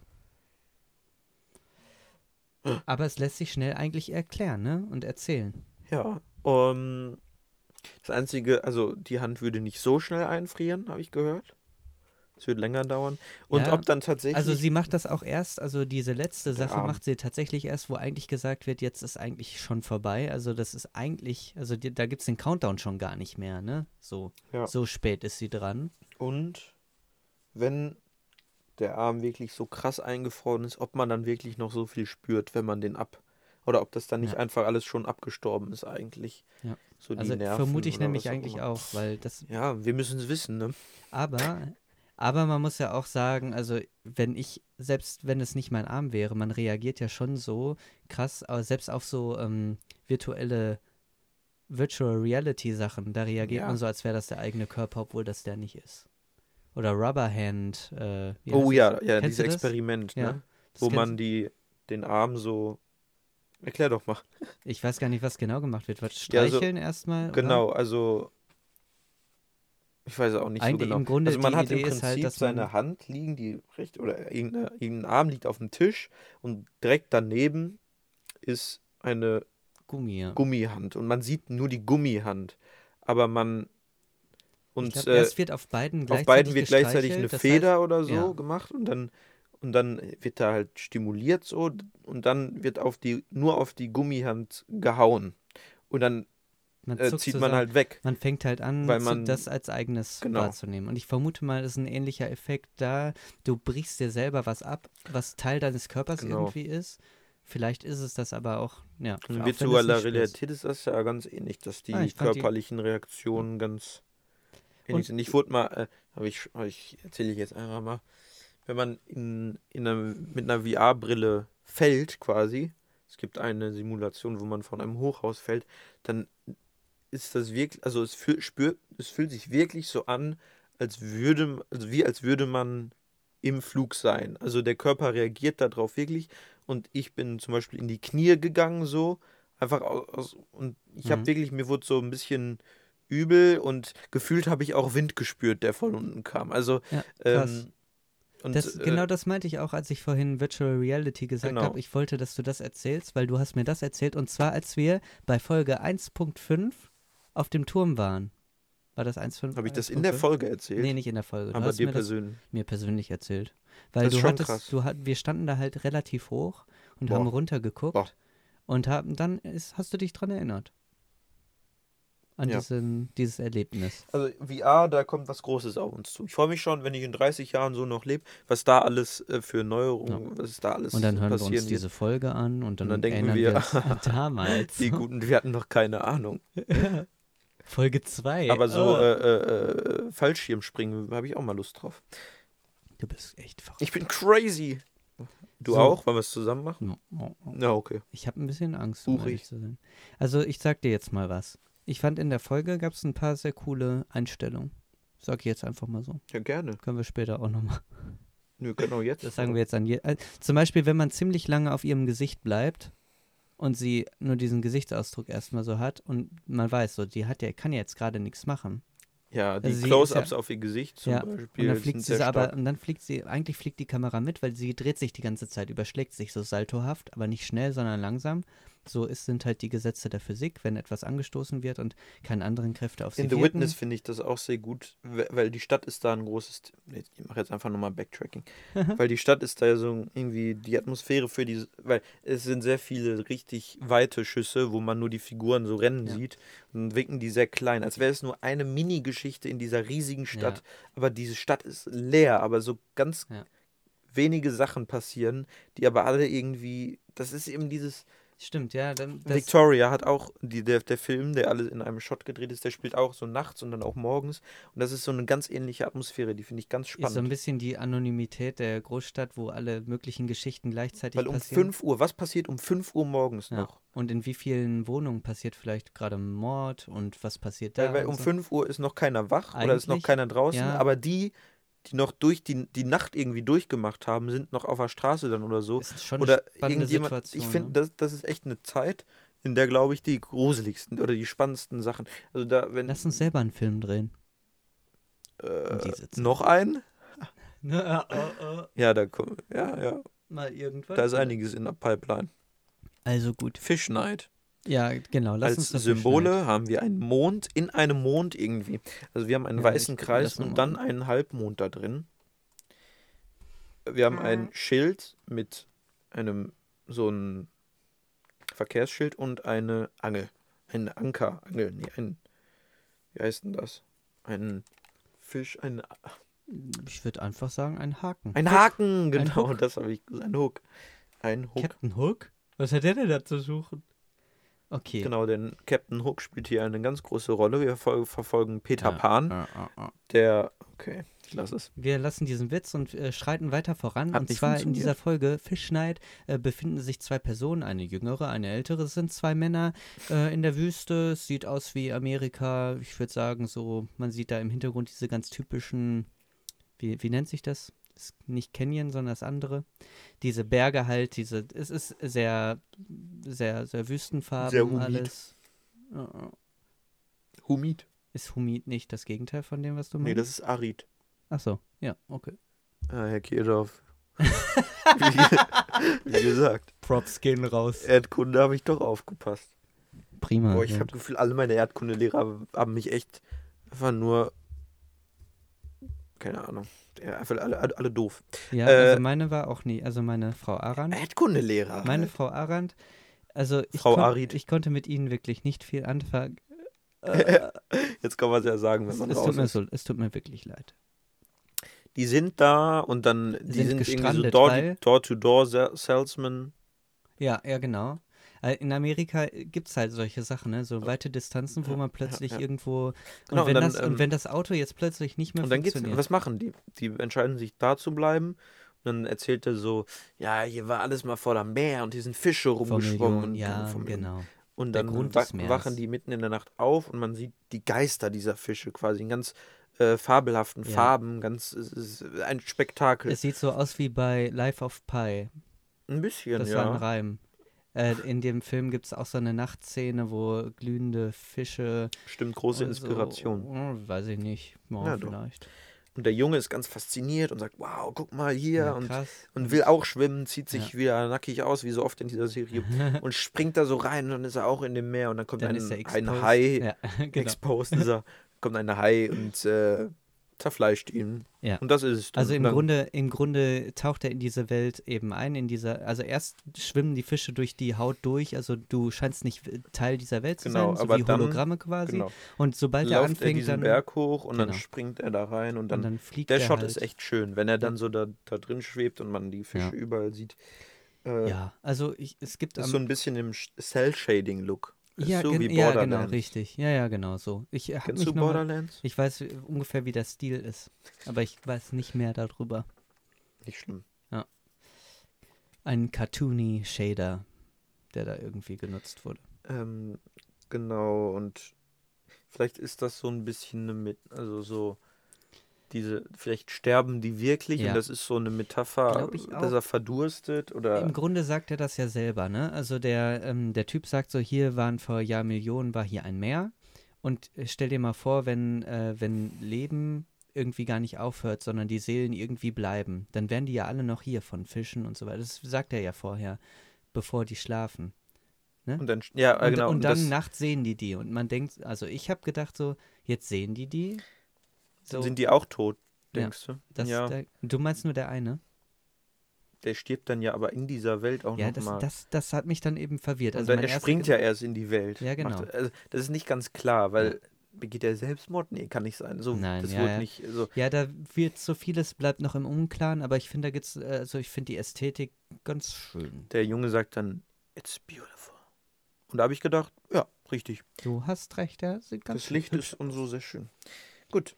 Aber es lässt sich schnell eigentlich erklären, ne? Und erzählen. Ja. Um, das Einzige, also die Hand würde nicht so schnell einfrieren, habe ich gehört. Es wird länger dauern. Und Ja, ob dann tatsächlich. Also sie macht das auch erst, also diese letzte Sache Arm. macht sie tatsächlich erst, wo eigentlich gesagt wird, jetzt ist eigentlich schon vorbei. Also das ist eigentlich, also die, da gibt es den Countdown schon gar nicht mehr, ne? So, Ja. so spät ist sie dran. Und wenn der Arm wirklich so krass eingefroren ist, ob man dann wirklich noch so viel spürt, wenn man den ab. Oder ob das dann nicht Ja. einfach alles schon abgestorben ist eigentlich. Ja. So Also Nerven vermute ich nämlich eigentlich auch, weil das, Ja, wir müssen es wissen, ne? aber, aber man muss ja auch sagen, also wenn ich, selbst wenn es nicht mein Arm wäre, man reagiert ja schon so krass, aber selbst auf so ähm, virtuelle Virtual Reality Sachen, da reagiert Ja. man so, als wäre das der eigene Körper, obwohl das der nicht ist. Oder Rubberhand. Äh, Oh ja, ja, Kennst dieses? Experiment, Ja, ne? Wo man die, den Arm so. Erklär doch mal. Ich weiß gar nicht, was genau gemacht wird. Was Ja, so- streicheln erstmal? Genau, also. Ich weiß auch nicht Eigentlich so genau. im Grunde also man hat im Idee ist Prinzip halt, seine Hand liegen, die recht oder irgendeine, irgendein Arm liegt auf dem Tisch und direkt daneben ist eine Gummi. Gummihand und man sieht nur die Gummihand, aber man und glaub, äh, wird auf beiden auf gleichzeitig beiden wird gleichzeitig eine Feder oder so ja. gemacht und dann und dann wird da halt stimuliert so und dann wird auf die nur auf die Gummihand gehauen und dann Heißt, man äh, zieht man zusammen. halt weg. Man fängt halt an, man- das als eigenes Genau. wahrzunehmen. Und ich vermute mal, ist ein ähnlicher Effekt da. Du brichst dir selber was ab, was Teil deines Körpers Genau. irgendwie ist. Vielleicht ist es das aber auch, ja. In virtueller. Realität ist das ja ganz ähnlich, dass die Ah, ich fand die- körperlichen Reaktionen ganz ähnlich Und- sind. Ich wurde mal, äh, habe ich, ich erzähle ich jetzt einfach mal, wenn man in, in einer, mit einer VR-Brille fällt quasi, es gibt eine Simulation, wo man von einem Hochhaus fällt, dann ist das wirklich, also es, fühl, spürt, es fühlt sich wirklich so an, als würde, also wie als würde man im Flug sein. Also der Körper reagiert darauf wirklich und ich bin zum Beispiel in die Knie gegangen so, einfach aus, und ich habe Mhm. wirklich, mir wurde so ein bisschen übel und gefühlt habe ich auch Wind gespürt, der von unten kam. Also Ja, ähm, und, das, äh, genau das meinte ich auch, als ich vorhin Virtual Reality gesagt Genau. habe. Ich wollte, dass du das erzählst, weil du hast mir das erzählt. Und zwar, als wir bei Folge 1.5 auf dem Turm waren. War das 1.5? habe ich das in der 1.5? Folge erzählt? Nee, nicht in der Folge. Du aber hast dir mir das persönlich. mir persönlich erzählt. Weil Das ist du schon hattest, krass. du hat, wir standen da halt relativ hoch und Boah. haben runtergeguckt Boah. und haben dann ist, hast du dich dran erinnert. An Ja. diesen, dieses Erlebnis. Also VR, da kommt was Großes auf uns zu. Ich freue mich schon, wenn ich in 30 Jahren so noch lebe, was da alles äh, für Neuerungen, was da alles Und dann hören wir uns diese Folge an und dann, dann denken erinnern wir, wir damals. Die guten, wir hatten noch keine Ahnung. Folge 2. Aber so oh. äh, äh, Fallschirmspringen habe ich auch mal Lust drauf. du bist echt verrückt. Ich bin crazy. Du So. auch? Wollen wir es zusammen machen? No. Ja, okay. Ich habe ein bisschen Angst, um ehrlich zu sein. Also ich sag dir jetzt mal was. Ich fand in der Folge gab es ein paar sehr coole Einstellungen. Sag ich jetzt einfach mal so. Ja, gerne. Können wir später auch nochmal Nö, genau jetzt. Das sagen wir jetzt an je äh, Zum Beispiel, wenn man ziemlich lange auf ihrem Gesicht bleibt und sie nur diesen Gesichtsausdruck erstmal so hat und man weiß, so, die hat ja, kann ja jetzt gerade nichts machen. Ja, die Also sie ist Close-Ups ja- auf ihr Gesicht zum ja, Beispiel Und dann fliegt sie aber stark. und dann fliegt sie, eigentlich fliegt die Kamera mit, weil sie dreht sich die ganze Zeit, überschlägt sich so saltohaft, aber nicht schnell, sondern langsam. So ist, sind halt die Gesetze der Physik, wenn etwas angestoßen wird und keine anderen Kräfte auf sie In The wirken. Witness finde ich das auch sehr gut, we- weil die Stadt ist da ein großes. Ich mache jetzt einfach nochmal Backtracking. weil die Stadt ist da ja so irgendwie die Atmosphäre für die. Weil es sind sehr viele richtig weite Schüsse, wo man nur die Figuren so rennen Ja. sieht. Und wirken die sehr klein, als wäre es nur eine Mini-Geschichte in dieser riesigen Stadt. Aber diese Stadt ist leer, aber so ganz Ja. wenige Sachen passieren, die aber alle irgendwie. Das ist eben dieses. Stimmt, ja. Dann, Victoria hat auch, die, der, der Film, der alles in einem Shot gedreht ist, der spielt auch so nachts und dann auch morgens. Und das ist so eine ganz ähnliche Atmosphäre, die finde ich ganz ist so ein spannend. bisschen die Anonymität der Großstadt, wo alle möglichen Geschichten gleichzeitig Weil um passieren. 5 Uhr, was passiert um 5 Uhr morgens ja. noch? Und in wie vielen Wohnungen passiert vielleicht gerade Mord und was passiert da? Weil, weil um so. 5 Uhr ist noch keiner wach oder ist noch Eigentlich, keiner draußen, ja. aber die, die noch durch die, die Nacht irgendwie durchgemacht haben, sind noch auf der Straße dann oder so. ist schon Oder eine irgendjemand, Situation. ich finde, ne? das, das ist echt eine Zeit, in der, glaube ich, die gruseligsten oder die spannendsten Sachen. Also da, wenn Lass uns selber einen Film drehen. äh, noch ein? Ne, äh, äh, äh, Ja, da kommt, ja, ja, mal irgendwas. da ist einiges in der Pipeline. Also gut. Fish Night. Ja, genau. Lass Als uns das Symbole haben wir einen Mond in einem Mond irgendwie. Also wir haben einen Ja, weißen Kreis und dann an. einen Halbmond da drin. Wir haben ein Schild mit einem so ein Verkehrsschild und eine Angel. Ein Anker, Angel, nee, ein wie heißt denn das? Ein Fisch, ein Ich würde einfach sagen, ein Haken. ein Haken, genau, Hook. das habe ich gesagt, ein Hook. Ein Hook. Captain Hook? Was hat der denn da zu suchen? Okay. Genau, denn Captain Hook spielt hier eine ganz große Rolle. Wir verfol- verfolgen Peter Ja, Pan, ja, ja, der okay, ich lasse es. Wir lassen diesen Witz und äh, schreiten weiter voran. Hat und zwar in dieser Folge Fischneid äh, befinden sich zwei Personen, eine jüngere, eine ältere. Es sind zwei Männer äh, in der Wüste. Es sieht aus wie Amerika. Ich würde sagen, so, man sieht da im Hintergrund diese ganz typischen, wie, wie nennt sich das? Ist nicht Canyon, sondern das andere. Diese Berge halt, diese, es ist sehr, sehr, sehr Wüstenfarben Sehr humid. alles. Humid. Ist Humid nicht das Gegenteil von dem, was du meinst? Nee, das ist Arid. Ach so, ja, okay. Ah, Herr Kierdorf. wie, wie gesagt, Props gehen raus. Erdkunde habe ich doch aufgepasst. Prima. Boah, ich habe Gefühl, alle meine Erdkundelehrer haben mich echt einfach nur keine Ahnung. Ja, einfach alle, alle, alle doof. Ja, Äh, also meine war auch nie. Also meine Frau Arendt. Erdkundelehrer. Meine Frau Arendt. Also ich, Frau kon Arid. ich konnte mit ihnen wirklich nicht viel anfangen. Jetzt kann man es ja sagen, wenn es, man es, raus tut mir ist. so, es tut mir wirklich leid. Die sind da und dann, die Sind sind, irgendwie so gestrandet, Door- weil- Door-to-Door-Salesman. Ja, ja, genau. Äh, In Amerika gibt es halt solche Sachen, ne? so weite Distanzen, wo Ja, man ja, plötzlich ja. irgendwo. Und, Genau, und wenn dann, das, und ähm, wenn das Auto jetzt plötzlich nicht mehr Und dann geht's, funktioniert. was machen die? Die entscheiden sich da zu bleiben. Und dann erzählt er so, ja, hier war alles mal voller Meer und hier sind Fische rumgeschwommen. Und, ja, von- genau. Und dann wachen die mitten in der Nacht auf und man sieht die Geister dieser Fische quasi in ganz äh, fabelhaften Ja. Farben. Ganz, ein Spektakel. Es sieht so aus wie bei Life of Pi. ein bisschen, Das war ein ja. Reim. Äh, in dem Film gibt es auch so eine Nachtszene, wo glühende Fische. Stimmt, große und Inspiration. So, oh, weiß ich nicht. Ja, Ja, doch. vielleicht. Und der Junge ist ganz fasziniert und sagt, wow, guck mal hier. Ja, und und will auch schwimmen, zieht sich Ja. wieder nackig aus, wie so oft in dieser Serie, und springt da so rein und dann ist er auch in dem Meer und dann kommt Dann ein, ein. Hai, Ja, genau. exposed ist er, kommt ein Hai und äh, zerfleischt ihn. Ja. Und das ist es. dann. Also im Und dann, Grunde, im Grunde taucht er in diese Welt eben ein, in dieser, also erst schwimmen die Fische durch die Haut durch, also du scheinst nicht Teil dieser Welt zu Genau, sein, so aber wie dann- Hologramme quasi. Genau. Und sobald er läuft er anfängt, diesen dann, Berg hoch und dann Genau. springt er da rein und dann, und dann fliegt der er Shot halt. ist echt schön, wenn er dann so da, da drin schwebt und man die Fische Ja. überall sieht. Äh, Ja, also ich, es gibt Das ist so ein bisschen im Cell-Shading-Look. Ja, so wie ja, genau, Borderlands. richtig. Ja, ja, genau so. Ich habe Kennst mich du noch mal, Borderlands? ich weiß äh, ungefähr, wie der Stil ist, aber ich weiß nicht mehr darüber. Nicht schlimm. Ein cartoony Shader, der da irgendwie genutzt wurde. Ähm, genau, und vielleicht ist das so ein bisschen eine mit, also so diese, vielleicht sterben die wirklich Ja. und das ist so eine Metapher, dass er verdurstet oder Im Grunde sagt er das ja selber, ne? Also der, ähm, der Typ sagt so, hier waren vor Jahrmillionen, war hier ein Meer. Und äh, stell dir mal vor, wenn, äh, wenn Leben irgendwie gar nicht aufhört, sondern die Seelen irgendwie bleiben, dann wären die ja alle noch hier von Fischen und so weiter. Das sagt er ja vorher, bevor die schlafen. und dann, ja, Und, genau, und dann nachts sehen die die. Und man denkt, also ich habe gedacht so, jetzt sehen die die. So, sind die auch tot, Ja, denkst du? das, ja, der, du meinst nur der eine? der stirbt dann ja aber in dieser Welt auch Ja, das, nochmal. das, das hat mich dann eben verwirrt. Und Also dann, mein er springt ja erst in die Welt. Ja, genau. Macht, also, das ist nicht ganz klar, weil begeht er Selbstmord? Nee, kann nicht sein. So, Nein, das ja, wird ja. nicht so. Ja, da wird so vieles bleibt noch im Unklaren, aber ich finde, da gibt's, also ich finde die Ästhetik ganz schön. Der Junge sagt dann, it's beautiful. Und da habe ich gedacht, ja, richtig. Du hast recht, ja. Sieht ganz Das Licht ist und so sehr schön. Gut.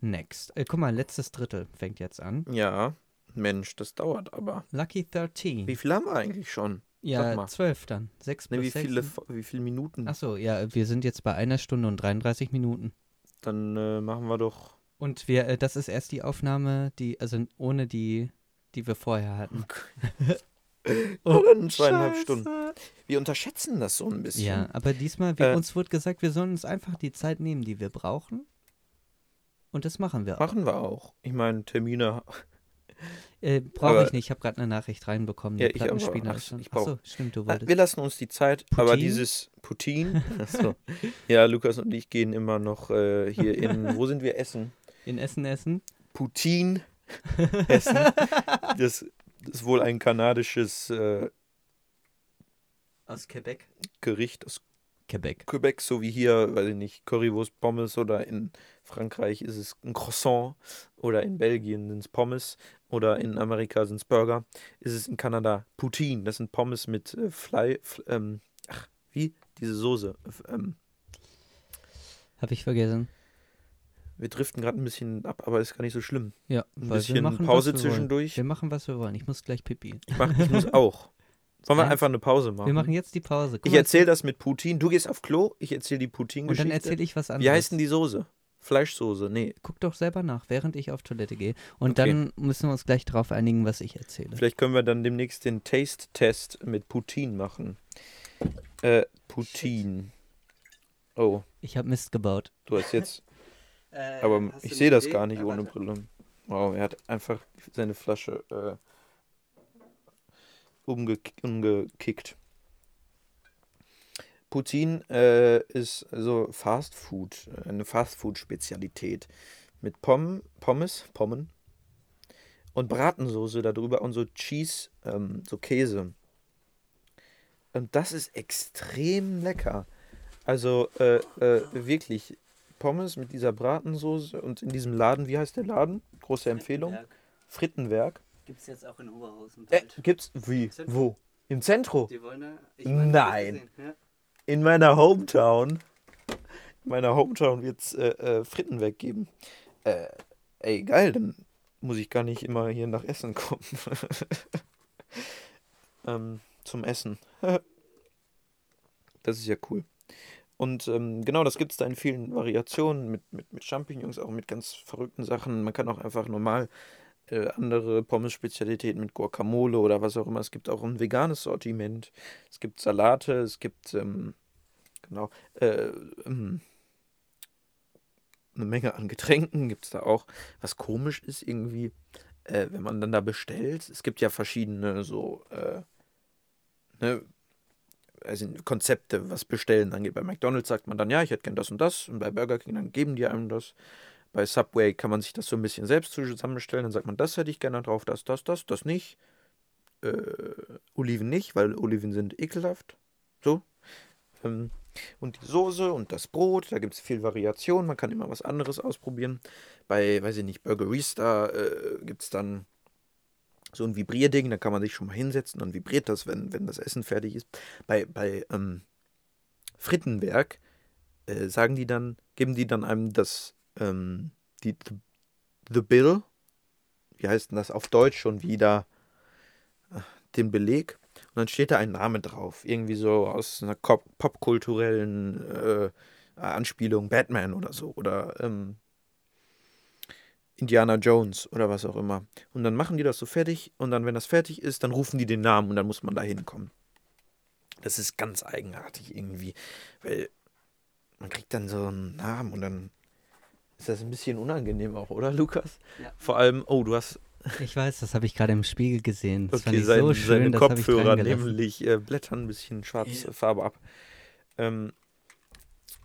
Next. Äh, guck mal, letztes Drittel fängt jetzt an. Ja, Mensch, das dauert aber. Lucky 13. Wie viel haben wir eigentlich schon? Ja, zwölf dann. Sechs Ne, plus wie, viele, sind- wie viele Minuten? Achso, ja, wir sind jetzt bei einer Stunde und 33 Minuten. Dann äh, machen wir doch. Und wir, äh, das ist erst die Aufnahme, die, also ohne die, die wir vorher hatten. Oh, dann zweieinhalb Scheiße. Stunden. Wir unterschätzen das so ein bisschen. Ja, aber diesmal, wir, Äh, uns wurde gesagt, wir sollen uns einfach die Zeit nehmen, die wir brauchen. Und das machen wir auch. Machen wir auch. Ich meine, Termine. Äh, Brauche aber- ich nicht, ich habe gerade eine Nachricht reinbekommen. Ja, ich aber- Plattenspieler ach, ich brauch- Achso, stimmt, du Äh, wolltest. wir lassen uns die Zeit, aber Putin? dieses Putin. Achso. ja, Lukas und ich gehen immer noch äh, hier in. Wo sind wir? Essen. In Essen essen. Putin essen. Das, das ist wohl ein kanadisches äh, Aus Quebec. Gericht aus Quebec. Quebec, so wie hier, weiß ich nicht, Currywurst, Pommes oder in Frankreich ist es ein Croissant oder in Belgien sind es Pommes oder in Amerika sind es Burger. Ist es in Kanada Poutine, das sind Pommes mit äh, Fly, ähm, ach, wie? Diese Soße. Ähm, Habe ich vergessen. wir driften gerade ein bisschen ab, aber ist gar nicht so schlimm. Ja, Ein bisschen wir machen, Pause was wir wollen. zwischendurch. Wir machen, was wir wollen. Ich muss gleich pipi. Ich, mach, ich muss auch. Sollen wir einfach eine Pause machen? Wir machen jetzt die Pause. Guck ich erzähle das mit Poutine. Du gehst auf Klo, ich erzähle die Und Poutine-Geschichte. dann erzähle ich was anderes. Wie heißt denn die Soße? Fleischsoße? Nee. Guck doch selber nach, während ich auf Toilette gehe. Und Okay. dann müssen wir uns gleich darauf einigen, was ich erzähle. Vielleicht können wir dann demnächst den Taste-Test mit Poutine machen. Äh, Poutine. Oh, Ich habe Mist gebaut. du hast jetzt. Aber ich sehe das gar nicht ohne Brille. Wow, er hat einfach seine Flasche äh, umge umgekickt. Poutine äh, ist also Fast Food, äh, eine Fast Food Spezialität mit Pom Pommes, Pommen und Bratensoße darüber und so Cheese, ähm, so Käse. Und das ist extrem lecker. Also äh, äh, wirklich Pommes mit dieser Bratensoße und in diesem Laden, wie heißt der Laden? Große Empfehlung. Frittenwerk. Gibt es jetzt auch in Oberhausen. Äh, gibt's wie? Zentrum. Wo? Im Zentrum. Die wollen da, ich meine, Nein. In meiner Hometown. In meiner Hometown wird es äh, äh, Frittenwerk geben. Äh, ey, geil, dann muss ich gar nicht immer hier nach Essen kommen. ähm, zum Essen. das ist ja cool. Und ähm, genau, das gibt es da in vielen Variationen mit, mit, mit Champignons, auch mit ganz verrückten Sachen. Man kann auch einfach normal äh, andere Pommes-Spezialitäten mit Guacamole oder was auch immer. Es gibt auch ein veganes Sortiment. Es gibt Salate, es gibt ähm, genau äh, ähm, eine Menge an Getränken gibt es da auch. Was komisch ist irgendwie, äh, wenn man dann da bestellt. Es gibt ja verschiedene so äh, ne, also Konzepte, was Bestellen angeht. Bei McDonald's sagt man dann, ja, ich hätte gern das und das. Und bei Burger King dann geben die einem das. Bei Subway kann man sich das so ein bisschen selbst zusammenstellen. Dann sagt man, das hätte ich gerne drauf, das, das, das, das nicht. Äh, Oliven nicht, weil Oliven sind ekelhaft. So. Ähm, und die Soße und das Brot, da gibt es viel Variation. Man kann immer was anderes ausprobieren. Bei, weiß ich nicht, Burgerista äh, gibt es dann so ein Vibrierding, da kann man sich schon mal hinsetzen, dann vibriert das, wenn, wenn das Essen fertig ist. Bei, bei ähm, Frittenwerk äh, sagen die dann, geben die dann einem das, ähm, die, the, Bill, wie heißt denn das auf Deutsch schon wieder, den Beleg. Und dann steht da ein Name drauf, irgendwie so aus einer popkulturellen äh, Anspielung, Batman oder so, oder ähm, Indiana Jones oder was auch immer. Und dann machen die das so fertig und dann, wenn das fertig ist, dann rufen die den Namen und dann muss man da hinkommen. Das ist ganz eigenartig irgendwie, weil man kriegt dann so einen Namen und dann ist das ein bisschen unangenehm auch, oder Lukas? Ja. Vor allem, oh, du hast Ich weiß, das habe ich gerade im Spiegel gesehen. Das fand okay, ich sein, so schön, seine das habe ich Kopfhörer nämlich äh, blättern ein bisschen schwarze Ja. Farbe ab. Ähm,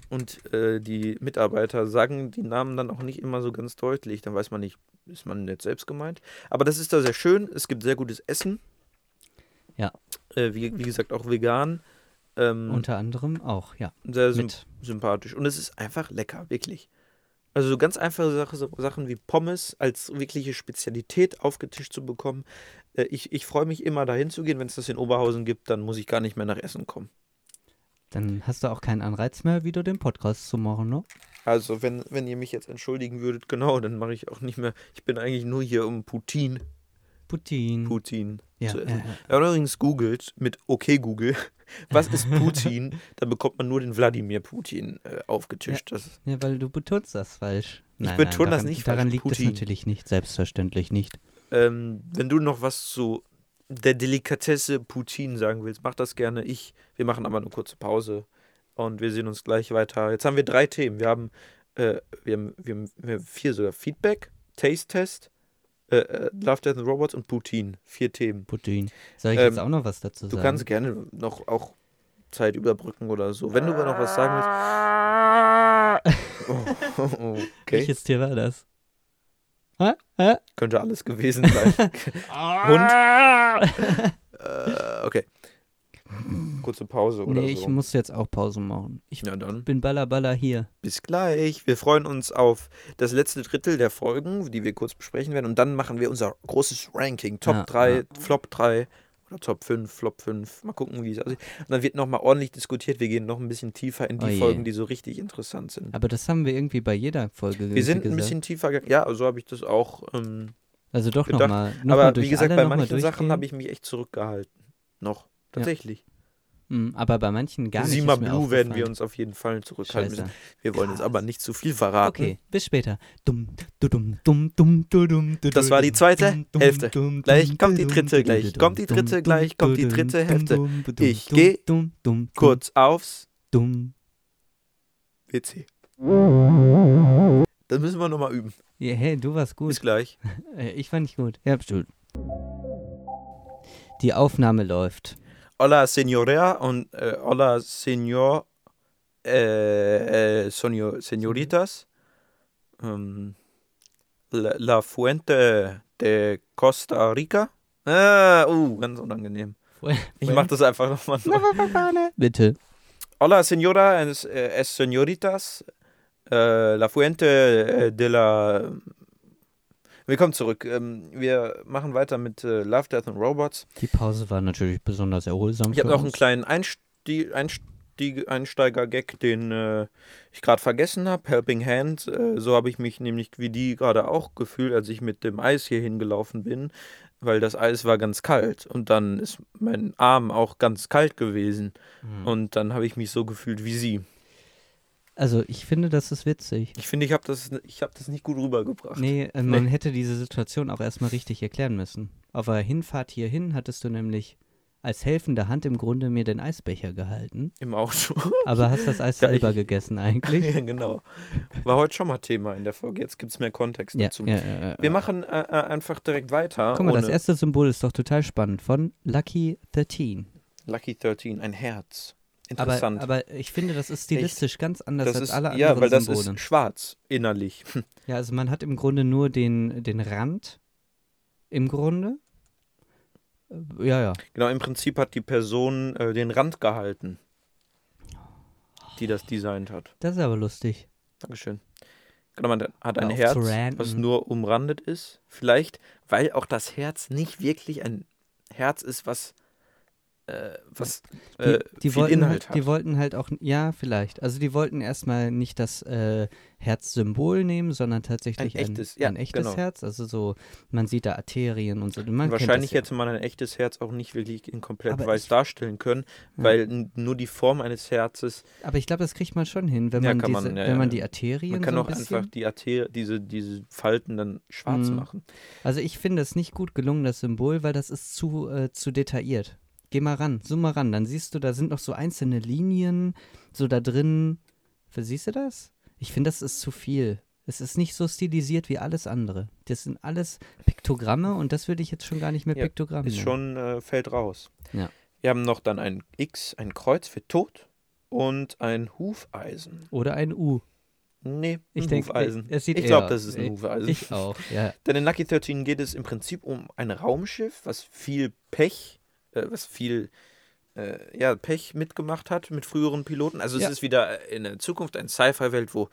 und äh, die Mitarbeiter sagen die Namen dann auch nicht immer so ganz deutlich. Dann weiß man nicht, ist man jetzt selbst gemeint. Aber das ist da sehr schön. Es gibt sehr gutes Essen. Ja. Äh, wie, wie gesagt, auch vegan. Ähm, Unter anderem auch, ja. sehr sym Mit. sympathisch. Und es ist einfach lecker, wirklich. Also so ganz einfache Sachen wie Pommes als wirkliche Spezialität aufgetischt zu bekommen. Äh, ich ich freue mich immer dahin zu gehen. Wenn es das in Oberhausen gibt, dann muss ich gar nicht mehr nach Essen kommen. Dann hast du auch keinen Anreiz mehr, wieder den Podcast zu machen, ne? Also, wenn, wenn ihr mich jetzt entschuldigen würdet, genau, dann mache ich auch nicht mehr. Ich bin eigentlich nur hier um Putin. Putin. Putin. ja, zu ja, essen. ja. Wenn man übrigens googelt mit OK Google, was ist Putin, dann bekommt man nur den Wladimir Putin äh, aufgetischt. Das, ja, weil du betonst das falsch. Ich Nein, betone nein, das daran, nicht Daran falsch. liegt Putin. es natürlich nicht, selbstverständlich nicht. ähm, wenn du noch was zu der Delikatesse Putin sagen willst, mach das gerne. Ich, wir machen aber eine kurze Pause und wir sehen uns gleich weiter. Jetzt haben wir drei Themen. Wir haben, äh, wir haben, wir haben, wir haben vier sogar. Feedback, Taste Test, äh, äh, Love, Death and Robots und Putin. Vier Themen. Putin. Soll ich Ähm, jetzt auch noch was dazu Du sagen? kannst gerne noch auch Zeit überbrücken oder so. Wenn du aber noch was sagen willst. Oh, okay. Welches Tier war das? Hä? Hä? Könnte alles gewesen sein. Hund? äh, okay. Kurze Pause oder nee, so. ich muss jetzt auch Pause machen. Ich ja, dann. bin baller baller hier. Bis gleich. Wir freuen uns auf das letzte Drittel der Folgen, die wir kurz besprechen werden. Und dann machen wir unser großes Ranking. Top Ja, 3, ja. Flop 3 oder Top 5, Flop 5. Mal gucken, wie es aussieht. Und dann wird nochmal ordentlich diskutiert. Wir gehen noch ein bisschen tiefer in die Oh. Folgen, die so richtig interessant sind. Aber das haben wir irgendwie bei jeder Folge Wir irgendwie sind ein gesagt. bisschen tiefer gegangen. Ja, so habe ich das auch. Ähm, Also doch nochmal. Noch aber mal durch wie gesagt, alle bei noch manchen Sachen habe ich mich echt zurückgehalten. Noch. Tatsächlich. Mm, aber bei manchen gar nicht. Sima Blue werden wir uns auf jeden Fall zurückhalten Scheiße. müssen. Wir wollen Krass. aber nicht zu viel verraten. Okay, bis später. Das war die zweite Hälfte. Gleich kommt die dritte, gleich kommt die dritte, gleich kommt die dritte Hälfte. Ich dumm, geh dumm, dumm, Kurz aufs Dumm. WC. Das müssen wir nochmal üben. Ja, hey, du warst Bis gut. gleich. Äh, Ich war nicht gut. Ja, bestimmt. Die Aufnahme läuft. Hola, Señora und äh, hola, Señor, äh, Sonio, Señoritas. Ähm, la, la Fuente de Costa Rica. Ah, uh, ganz unangenehm. Ich mach das einfach nochmal. Bitte. Hola, Señora, es, eh, es Señoritas. La Fuente de la. Willkommen zurück. Ähm, wir machen weiter mit äh, Love, Death and Robots. Die Pause war natürlich besonders erholsam. Ich habe noch einen kleinen Einstieg, Einstieg, Einsteiger-Gag, den äh, ich gerade vergessen habe. Helping Hand. Äh, so habe ich mich nämlich wie die gerade auch gefühlt, als ich mit dem Eis hier hingelaufen bin, weil das Eis war ganz kalt. Und dann ist mein Arm auch ganz kalt gewesen. Hm. Und dann habe ich mich so gefühlt wie sie. Also, ich finde, das ist witzig. Ich finde, ich habe das, ich hab das nicht gut rübergebracht. Nee, äh, man hätte diese Situation auch erstmal richtig erklären müssen. Auf der Hinfahrt hierhin hattest du nämlich als helfende Hand im Grunde mir den Eisbecher gehalten, Im Auto. aber hast das Eis Ja, selber ich- gegessen eigentlich. ja, genau. War heute schon mal Thema in der Folge. Jetzt gibt es mehr Kontext Ja, dazu. ja. Wir machen äh, äh, einfach direkt weiter. Guck mal, das erste Symbol ist doch total spannend von Lucky 13. Lucky 13, ein Herz. Aber, Interessant. aber ich finde, das ist stilistisch ganz anders als ist, alle anderen ja, weil das Symbole. ist schwarz innerlich. Ja, also man hat im Grunde nur den, den Rand im Grunde. Äh, Ja, ja. genau, im Prinzip hat die Person äh, den Rand gehalten, die das designt hat. Das ist aber lustig. Dankeschön. Genau, man hat ein Herz, was nur umrandet ist. Vielleicht, weil auch das Herz nicht wirklich ein Herz ist, was, äh, was Die, äh, die, viel wollten, Inhalt halt, hat. die wollten halt auch, ja, vielleicht. Also die wollten erstmal nicht das äh, Herzsymbol nehmen, sondern tatsächlich Ein ein, echtes, ja, ein echtes genau. Herz. Also so, man sieht da Arterien und so. Und wahrscheinlich ja. hätte man ein echtes Herz auch nicht wirklich in komplett Aber weiß ich- darstellen können, Ja. weil nur die Form eines Herzes, Aber ich glaube, das kriegt man schon hin, wenn man, diese, man, wenn man die Arterien man kann so auch ein bisschen... einfach die Arter diese, diese Falten dann schwarz Mhm. machen. Also ich finde es nicht gut gelungen, das Symbol, weil das ist zu, äh, zu detailliert. Geh mal ran, zoom mal ran, dann siehst du, da sind noch so einzelne Linien, so da drin. Siehst du das? Ich finde, das ist zu viel. Es ist nicht so stilisiert wie alles andere. Das sind alles Piktogramme und das würde ich jetzt schon gar nicht mehr Ja, Piktogramm Ist nennen. schon, äh, fällt raus. Ja. Wir haben noch dann ein X, ein Kreuz für Tod und ein Hufeisen. Oder ein U. Nee, Ich denke, Hufeisen. es sieht ich glaube, das ist ein Hufeisen. Ich auch, ja. Denn in Lucky 13 geht es im Prinzip um ein Raumschiff, was viel Pech, äh, was viel äh, ja, Pech mitgemacht hat mit früheren Piloten. Also es Ja. ist wieder in der Zukunft eine Sci-Fi-Welt, wo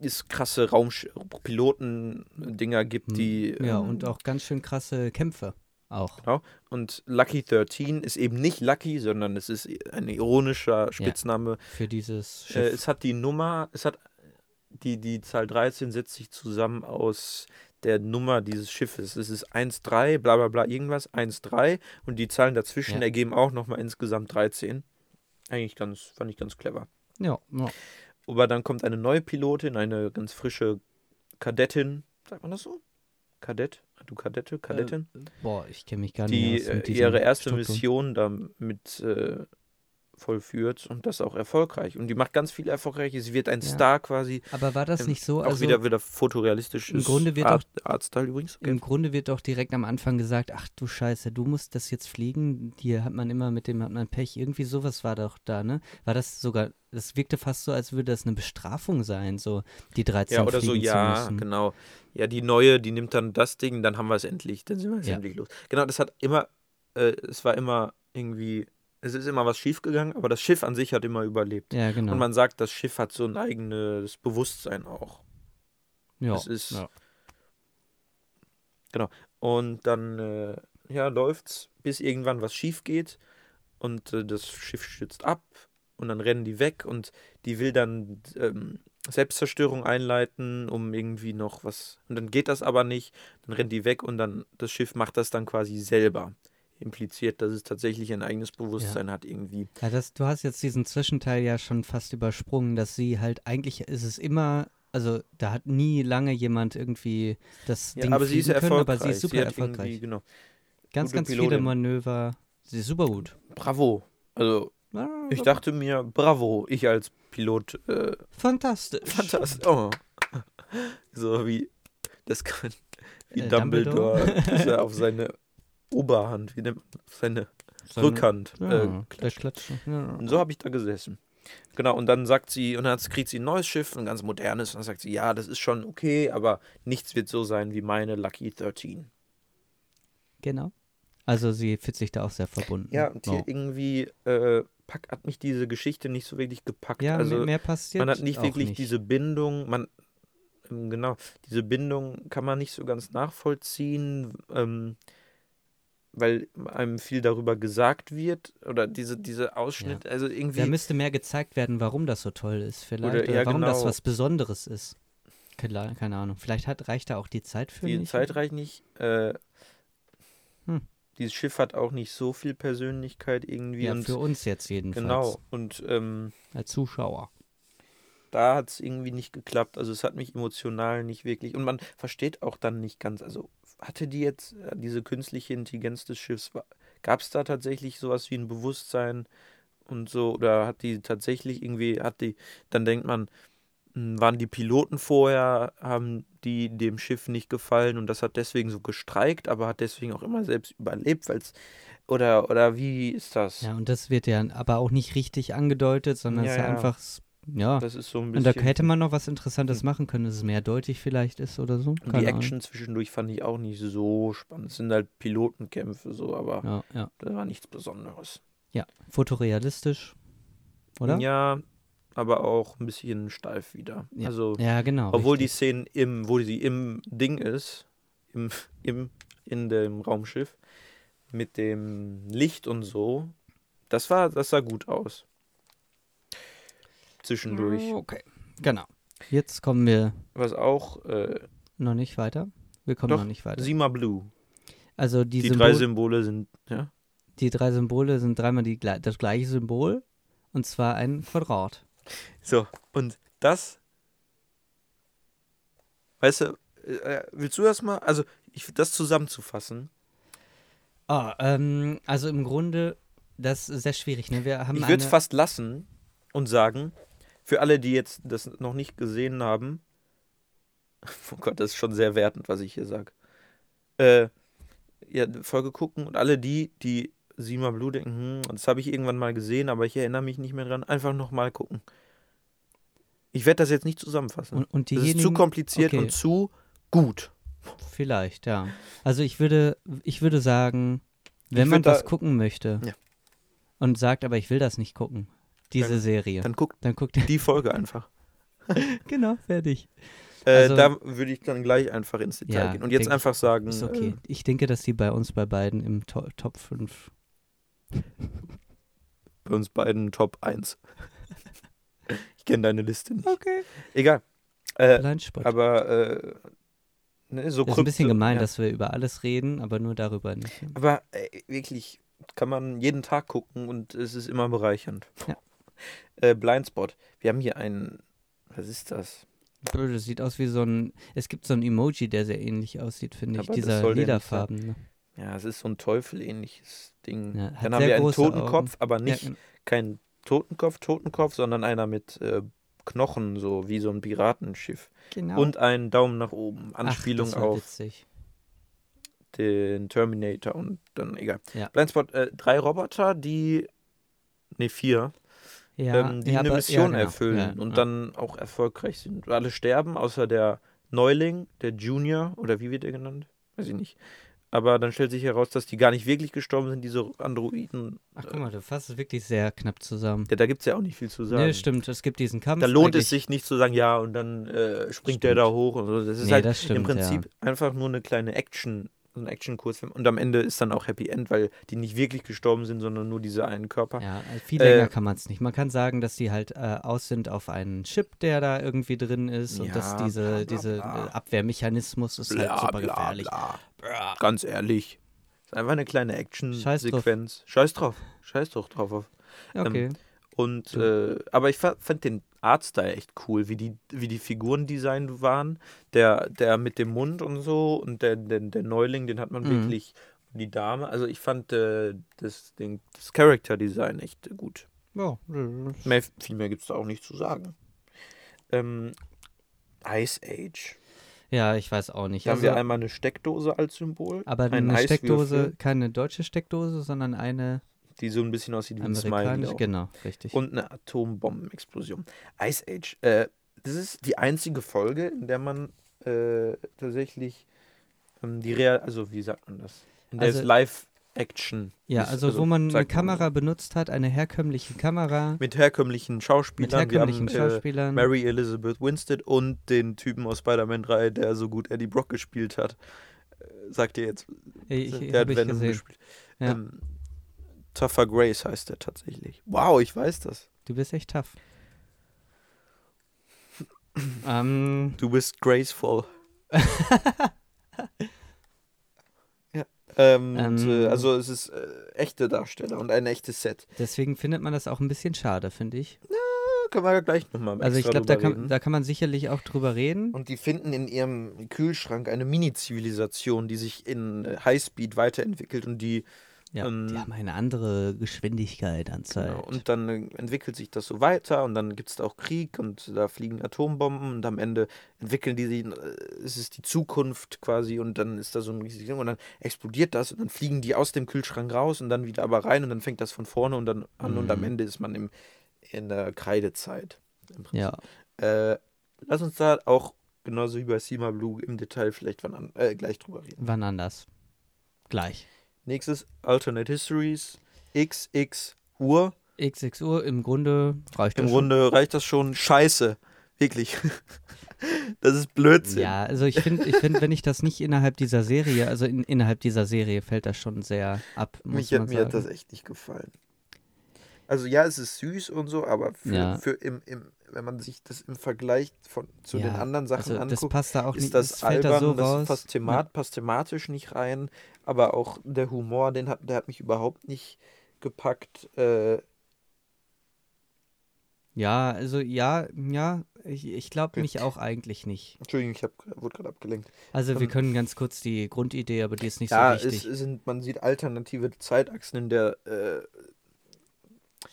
es krasse Raumpiloten-Dinger gibt, die. Ja, ähm, und auch ganz schön krasse Kämpfe. auch. Genau. Und Lucky 13 ist eben nicht Lucky, sondern es ist ein ironischer Spitzname. Für dieses Äh, Schiff. es hat die Nummer, es hat die, die Zahl 13 setzt sich zusammen aus der Nummer dieses Schiffes. Es ist 1,3, bla bla bla, irgendwas, 1,3 und die Zahlen dazwischen Ja. ergeben auch nochmal insgesamt 13. Eigentlich ganz, fand ich ganz clever. ja, ja. Aber dann kommt eine neue Pilotin, eine ganz frische Kadettin, sagt man das so? Kadett? Du Kadette, Kadettin? Boah, ich kenne mich gar die nicht aus äh, mit diesen ihre erste Strukturen. Mission damit äh, vollführt und das auch erfolgreich. Und die macht ganz viel erfolgreich. Sie wird ein Ja. Star quasi. Aber war das Ähm, nicht so? auch Also wieder, wieder fotorealistisch. im Grunde wird Art, Artstyle übrigens. im Grunde wird doch direkt am Anfang gesagt, ach du Scheiße, du musst das jetzt fliegen. Hier hat man immer mit dem hat man Pech. Irgendwie sowas war doch da, ne? War das sogar, das wirkte fast so, als würde das eine Bestrafung sein, so die 13 Ja, oder so, ja, genau. Ja, die neue, die nimmt dann das Ding, dann haben wir es endlich. Dann sind wir es Ja. endlich los. Genau, das hat immer, äh, es war immer irgendwie, es ist immer was schiefgegangen, aber das Schiff an sich hat immer überlebt. Ja, genau. Und man sagt, das Schiff hat so ein eigenes Bewusstsein auch. ja, es ist- ja. Und dann, äh, ja, läuft's, bis irgendwann was schief geht und äh, das Schiff stürzt ab und dann rennen die weg und die will dann ähm, Selbstzerstörung einleiten, um irgendwie noch was. Und dann geht das aber nicht, dann rennt die weg und dann das Schiff macht das dann quasi selber. Impliziert, dass es tatsächlich ein eigenes Bewusstsein hat irgendwie. Ja, das, du hast jetzt diesen Zwischenteil ja schon fast übersprungen, dass sie halt, eigentlich ist es immer, also da hat nie lange jemand irgendwie das Ja, Ding aber sie ist können, erfolgreich. aber sie ist super irgendwie- erfolgreich. Genau. Ganz, gute ganz viele Pilotin. Manöver. Sie ist super gut. Bravo. Also, ich dachte mir, bravo, ich als Pilot äh, Fantastisch. Fantastisch. Oh. So wie das kann wie Äh, Dumbledore, Dumbledore? auf seine Oberhand, wie nennt man, seine Seine- Rückhand. Ja, Äh, der klatscht. Klatsche. Ja. und so habe ich da gesessen. Genau, und dann sagt sie, und dann kriegt sie ein neues Schiff, ein ganz modernes, und dann sagt sie, ja, das ist schon okay, aber nichts wird so sein wie meine Lucky 13. Genau. Also sie fühlt sich da auch sehr verbunden. Ja, und hier Ja. irgendwie äh, pack, hat mich diese Geschichte nicht so wirklich gepackt. Ja, also, mehr, passiert man hat nicht auch wirklich nicht. diese Bindung, man ähm, genau, diese Bindung kann man nicht so ganz nachvollziehen, ähm, weil einem viel darüber gesagt wird oder diese, diese Ausschnitte, also irgendwie Da müsste mehr gezeigt werden, warum das so toll ist, vielleicht. Oder- Oder, ja, warum das genau. was Besonderes ist. Keine, keine Ahnung. Vielleicht hat, reicht da auch die Zeit für die nicht. Zeit reicht nicht. Äh, Hm. Dieses Schiff hat auch nicht so viel Persönlichkeit irgendwie Ja, und für uns jetzt jedenfalls. genau und ähm, Als Zuschauer. da hat es irgendwie nicht geklappt. Also es hat mich emotional nicht wirklich. Und man versteht auch dann nicht ganz. Also hatte die jetzt äh, diese künstliche Intelligenz des Schiffs, gab es da tatsächlich sowas wie ein Bewusstsein und so? Oder hat die tatsächlich irgendwie, hat die, dann denkt man, hm, waren die Piloten vorher, haben die dem Schiff nicht gefallen und das hat deswegen so gestreikt, aber hat deswegen auch immer selbst überlebt, weil es oder oder wie ist das? Ja, und das wird ja aber auch nicht richtig angedeutet, sondern Ja, es ist ja ja. einfach. Ja. Das ist so ein Und da bisschen. hätte man noch was Interessantes Hm. machen können, dass es mehr deutlich vielleicht ist oder so. Keine die Ahnung. Action zwischendurch fand ich auch nicht so spannend. Es sind halt Pilotenkämpfe so, aber Ja, ja. das war nichts Besonderes. Ja. Fotorealistisch. Oder? Ja, aber auch ein bisschen steif wieder. Ja. Also, Ja, genau. obwohl die richtig. Szenen im, wo sie im Ding ist, im, im, in dem Raumschiff, mit dem Licht und so, das war, das sah gut aus. Zwischendurch. Okay. Genau. Jetzt kommen wir Was auch, äh, noch nicht weiter. Wir kommen Doch, noch nicht weiter. Sima Blue. Also die, Die Symbol drei Symbole sind, ja. die drei Symbole sind dreimal die, das gleiche Symbol. Und zwar ein Quadrat. So, und das, weißt du, äh, willst du das mal, also ich, das zusammenzufassen? Ah, ähm, also im Grunde, das ist sehr schwierig. Ne? Wir haben Ich würde es fast lassen und sagen, für alle, die jetzt das noch nicht gesehen haben, oh Gott, das ist schon sehr wertend, was ich hier sage, äh, ja, Folge gucken und alle die, die Sima Blue denken, hm, das habe ich irgendwann mal gesehen, aber ich erinnere mich nicht mehr dran, einfach nochmal gucken. Ich werde das jetzt nicht zusammenfassen. Und, und das ist zu kompliziert okay. und zu gut. Vielleicht, ja. Also ich würde, ich würde sagen, wenn Ich man was da- gucken möchte Ja. und sagt, aber ich will das nicht gucken, diese Dann- Serie, dann, Dann guckt guckt ihr die Folge einfach. genau, fertig. Äh, Also- da würde ich dann gleich einfach ins Detail Ja, gehen. Und jetzt einfach sagen, Ist okay. Ich denke, dass die bei uns bei beiden im to Top 5. äh, bei uns beiden Top 1. ich kenne deine Liste nicht. Okay. Egal. Äh, Blindspot. aber äh, ne, so ist ein bisschen gemein, ja. dass wir über alles reden, aber nur darüber nicht. Aber äh, wirklich, kann man jeden Tag gucken und es ist immer bereichernd. Ja. Äh, Blindspot. Wir haben hier einen, was ist das? Das sieht aus wie so ein. Es gibt so ein Emoji, der sehr ähnlich aussieht, finde ich. Aber Dieser nicht Lederfarben. Ne? Ja, es ist so ein Teufelähnliches Ding. Ja, Dann haben wir einen Totenkopf, aber Ja, nicht kein Totenkopf, Totenkopf, sondern einer mit äh, Knochen, so wie so ein Piratenschiff. genau. Und einen Daumen nach oben. Anspielung Ach, auf Witzig. den Terminator und dann egal. Ja. Blindspot, äh, drei Roboter, die, ne, vier, Ja, ähm, die ja, eine aber- Mission genau. erfüllen und dann auch erfolgreich sind. Alle sterben, außer der Neuling, der Junior, oder wie wird er genannt? Weiß ich nicht. Aber dann stellt sich heraus, dass die gar nicht wirklich gestorben sind, diese Androiden. Ach, guck mal, du fasst es wirklich sehr knapp zusammen. Ja, da gibt es ja auch nicht viel zu sagen. Nee, stimmt. Es gibt diesen Kampf. Da lohnt es sich nicht zu sagen, ja, und dann äh, springt der Stimmt. da hoch und so. Das ist Nee, halt das stimmt, im Prinzip ja. einfach nur eine kleine Action, so ein Action-Kurzfilm. Und am Ende ist dann auch Happy End, weil die nicht wirklich gestorben sind, sondern nur diese einen Körper. Ja, äh, viel Äh, länger kann man es nicht. Man kann sagen, dass die halt äh, aus sind auf einen Chip, der da irgendwie drin ist und dass Ja, diese, bla, bla, diese bla. äh, Abwehrmechanismus ist halt super gefährlich. bla. Ganz ehrlich. Ist einfach eine kleine Action-Sequenz. Scheiß drauf. Scheiß doch drauf. Auf. Okay. Und, äh, aber ich fa- fand den Artstyle echt cool, wie die, wie die Figuren designt waren. Der, der mit dem Mund und so und der, der, der Neuling, den hat man Mhm. wirklich. Die Dame, also ich fand äh, das, den, das Character-Design echt gut. ja, Mehr, viel mehr gibt es da auch nicht zu sagen. Ähm, Ice Age. ja, ich weiß auch nicht. Da haben Also, wir einmal eine Steckdose als Symbol. aber eine Steckdose, keine deutsche Steckdose, sondern eine die so ein bisschen aussieht wie ein Smiley. Genau, richtig. Und eine Atombombenexplosion. Ice Age. Äh, das ist die einzige Folge, in der man äh, tatsächlich ähm, die Real, also wie sagt man das? In der Also- es Live-Action. ja, ist, also, wo man eine Kamera benutzt hat, eine herkömmliche Kamera Mit herkömmlichen Schauspielern. mit herkömmlichen wir haben, Schauspielern. Äh, Mary Elizabeth Winstead und den Typen aus Spider-Man 3, der so gut Eddie Brock gespielt hat. Äh, sagt ihr jetzt. ich, der ich, hat Venom gespielt. Ja. Ähm, Tougher Grace heißt der tatsächlich. Wow, ich weiß das. Du bist echt tough. ähm, Du bist graceful. ja. Ähm, und, äh, Ähm. also es ist äh, echte Darsteller und ein echtes Set. deswegen findet man das auch ein bisschen schade, finde ich. Da können wir ja gleich nochmal Also ich glaube, da drüber kann, reden. da kann man sicherlich auch drüber reden. Und die finden in ihrem Kühlschrank eine Mini-Zivilisation, die sich in äh, Highspeed weiterentwickelt und die Ja, ähm, die haben eine andere Geschwindigkeit an Zeit. Genau, und dann äh, entwickelt sich das so weiter und dann gibt es da auch Krieg und da fliegen Atombomben und am Ende entwickeln die sich, äh, es ist die Zukunft quasi und dann ist da so ein riesiges Ding und dann explodiert das und dann fliegen die aus dem Kühlschrank raus und dann wieder aber rein und dann fängt das von vorne und dann an und am Mhm. Ende ist man im, in der Kreidezeit. Ja, Äh, lass uns da auch genauso wie bei Sima Blue im Detail vielleicht wann an, äh, gleich drüber reden. wann anders? Gleich. Nächstes Alternate Histories XX Uhr. XX Uhr, im Grunde reicht Im das Grunde reicht das schon. Scheiße. Wirklich. das ist Blödsinn. schon. Ja, also ich finde, ich find, wenn ich das nicht innerhalb dieser Serie, also in, innerhalb dieser Serie fällt das schon sehr ab, Mich, hat, mir hat das echt nicht gefallen. Also ja, es ist süß und so, aber für, Ja. für im, im, wenn man sich das im Vergleich von, zu den Ja, anderen Sachen also das anguckt, passt da auch ist nicht, das, das fällt da albern, so das raus. passt, themat, passt thematisch nicht rein, aber auch der Humor, den hat, der hat mich überhaupt nicht gepackt. Äh, Ja, also ja, ja, ich, ich glaube mich auch eigentlich nicht. Entschuldigung, ich hab, wurde gerade abgelenkt. Also wir Ähm, können ganz kurz die Grundidee, aber die ist nicht ja, so wichtig. sind, man sieht alternative Zeitachsen, in der äh,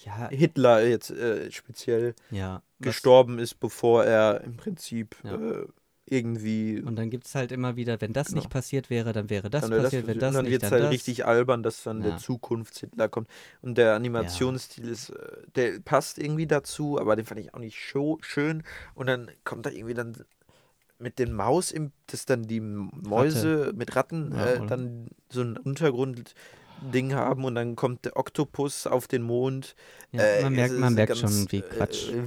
ja, Hitler jetzt äh, speziell ja. Gestorben ist, bevor er im Prinzip Ja. äh, irgendwie Und dann gibt es halt immer wieder, wenn das Genau. nicht passiert wäre, dann wäre das dann wäre passiert, wenn das und dann nicht, wird es dann halt das. richtig albern, dass dann Ja. der Zukunftshitler kommt. Und der Animationsstil ist, äh, der passt irgendwie dazu, aber den fand ich auch nicht schön. Und dann kommt da irgendwie dann mit den Maus, im, dass dann die Mäuse mit Ratten Ja, äh, dann so ein Untergrund Ding haben und dann kommt der Oktopus auf den Mond. Ja, Äh, man merkt, man merkt schon, wie Quatsch. Äh,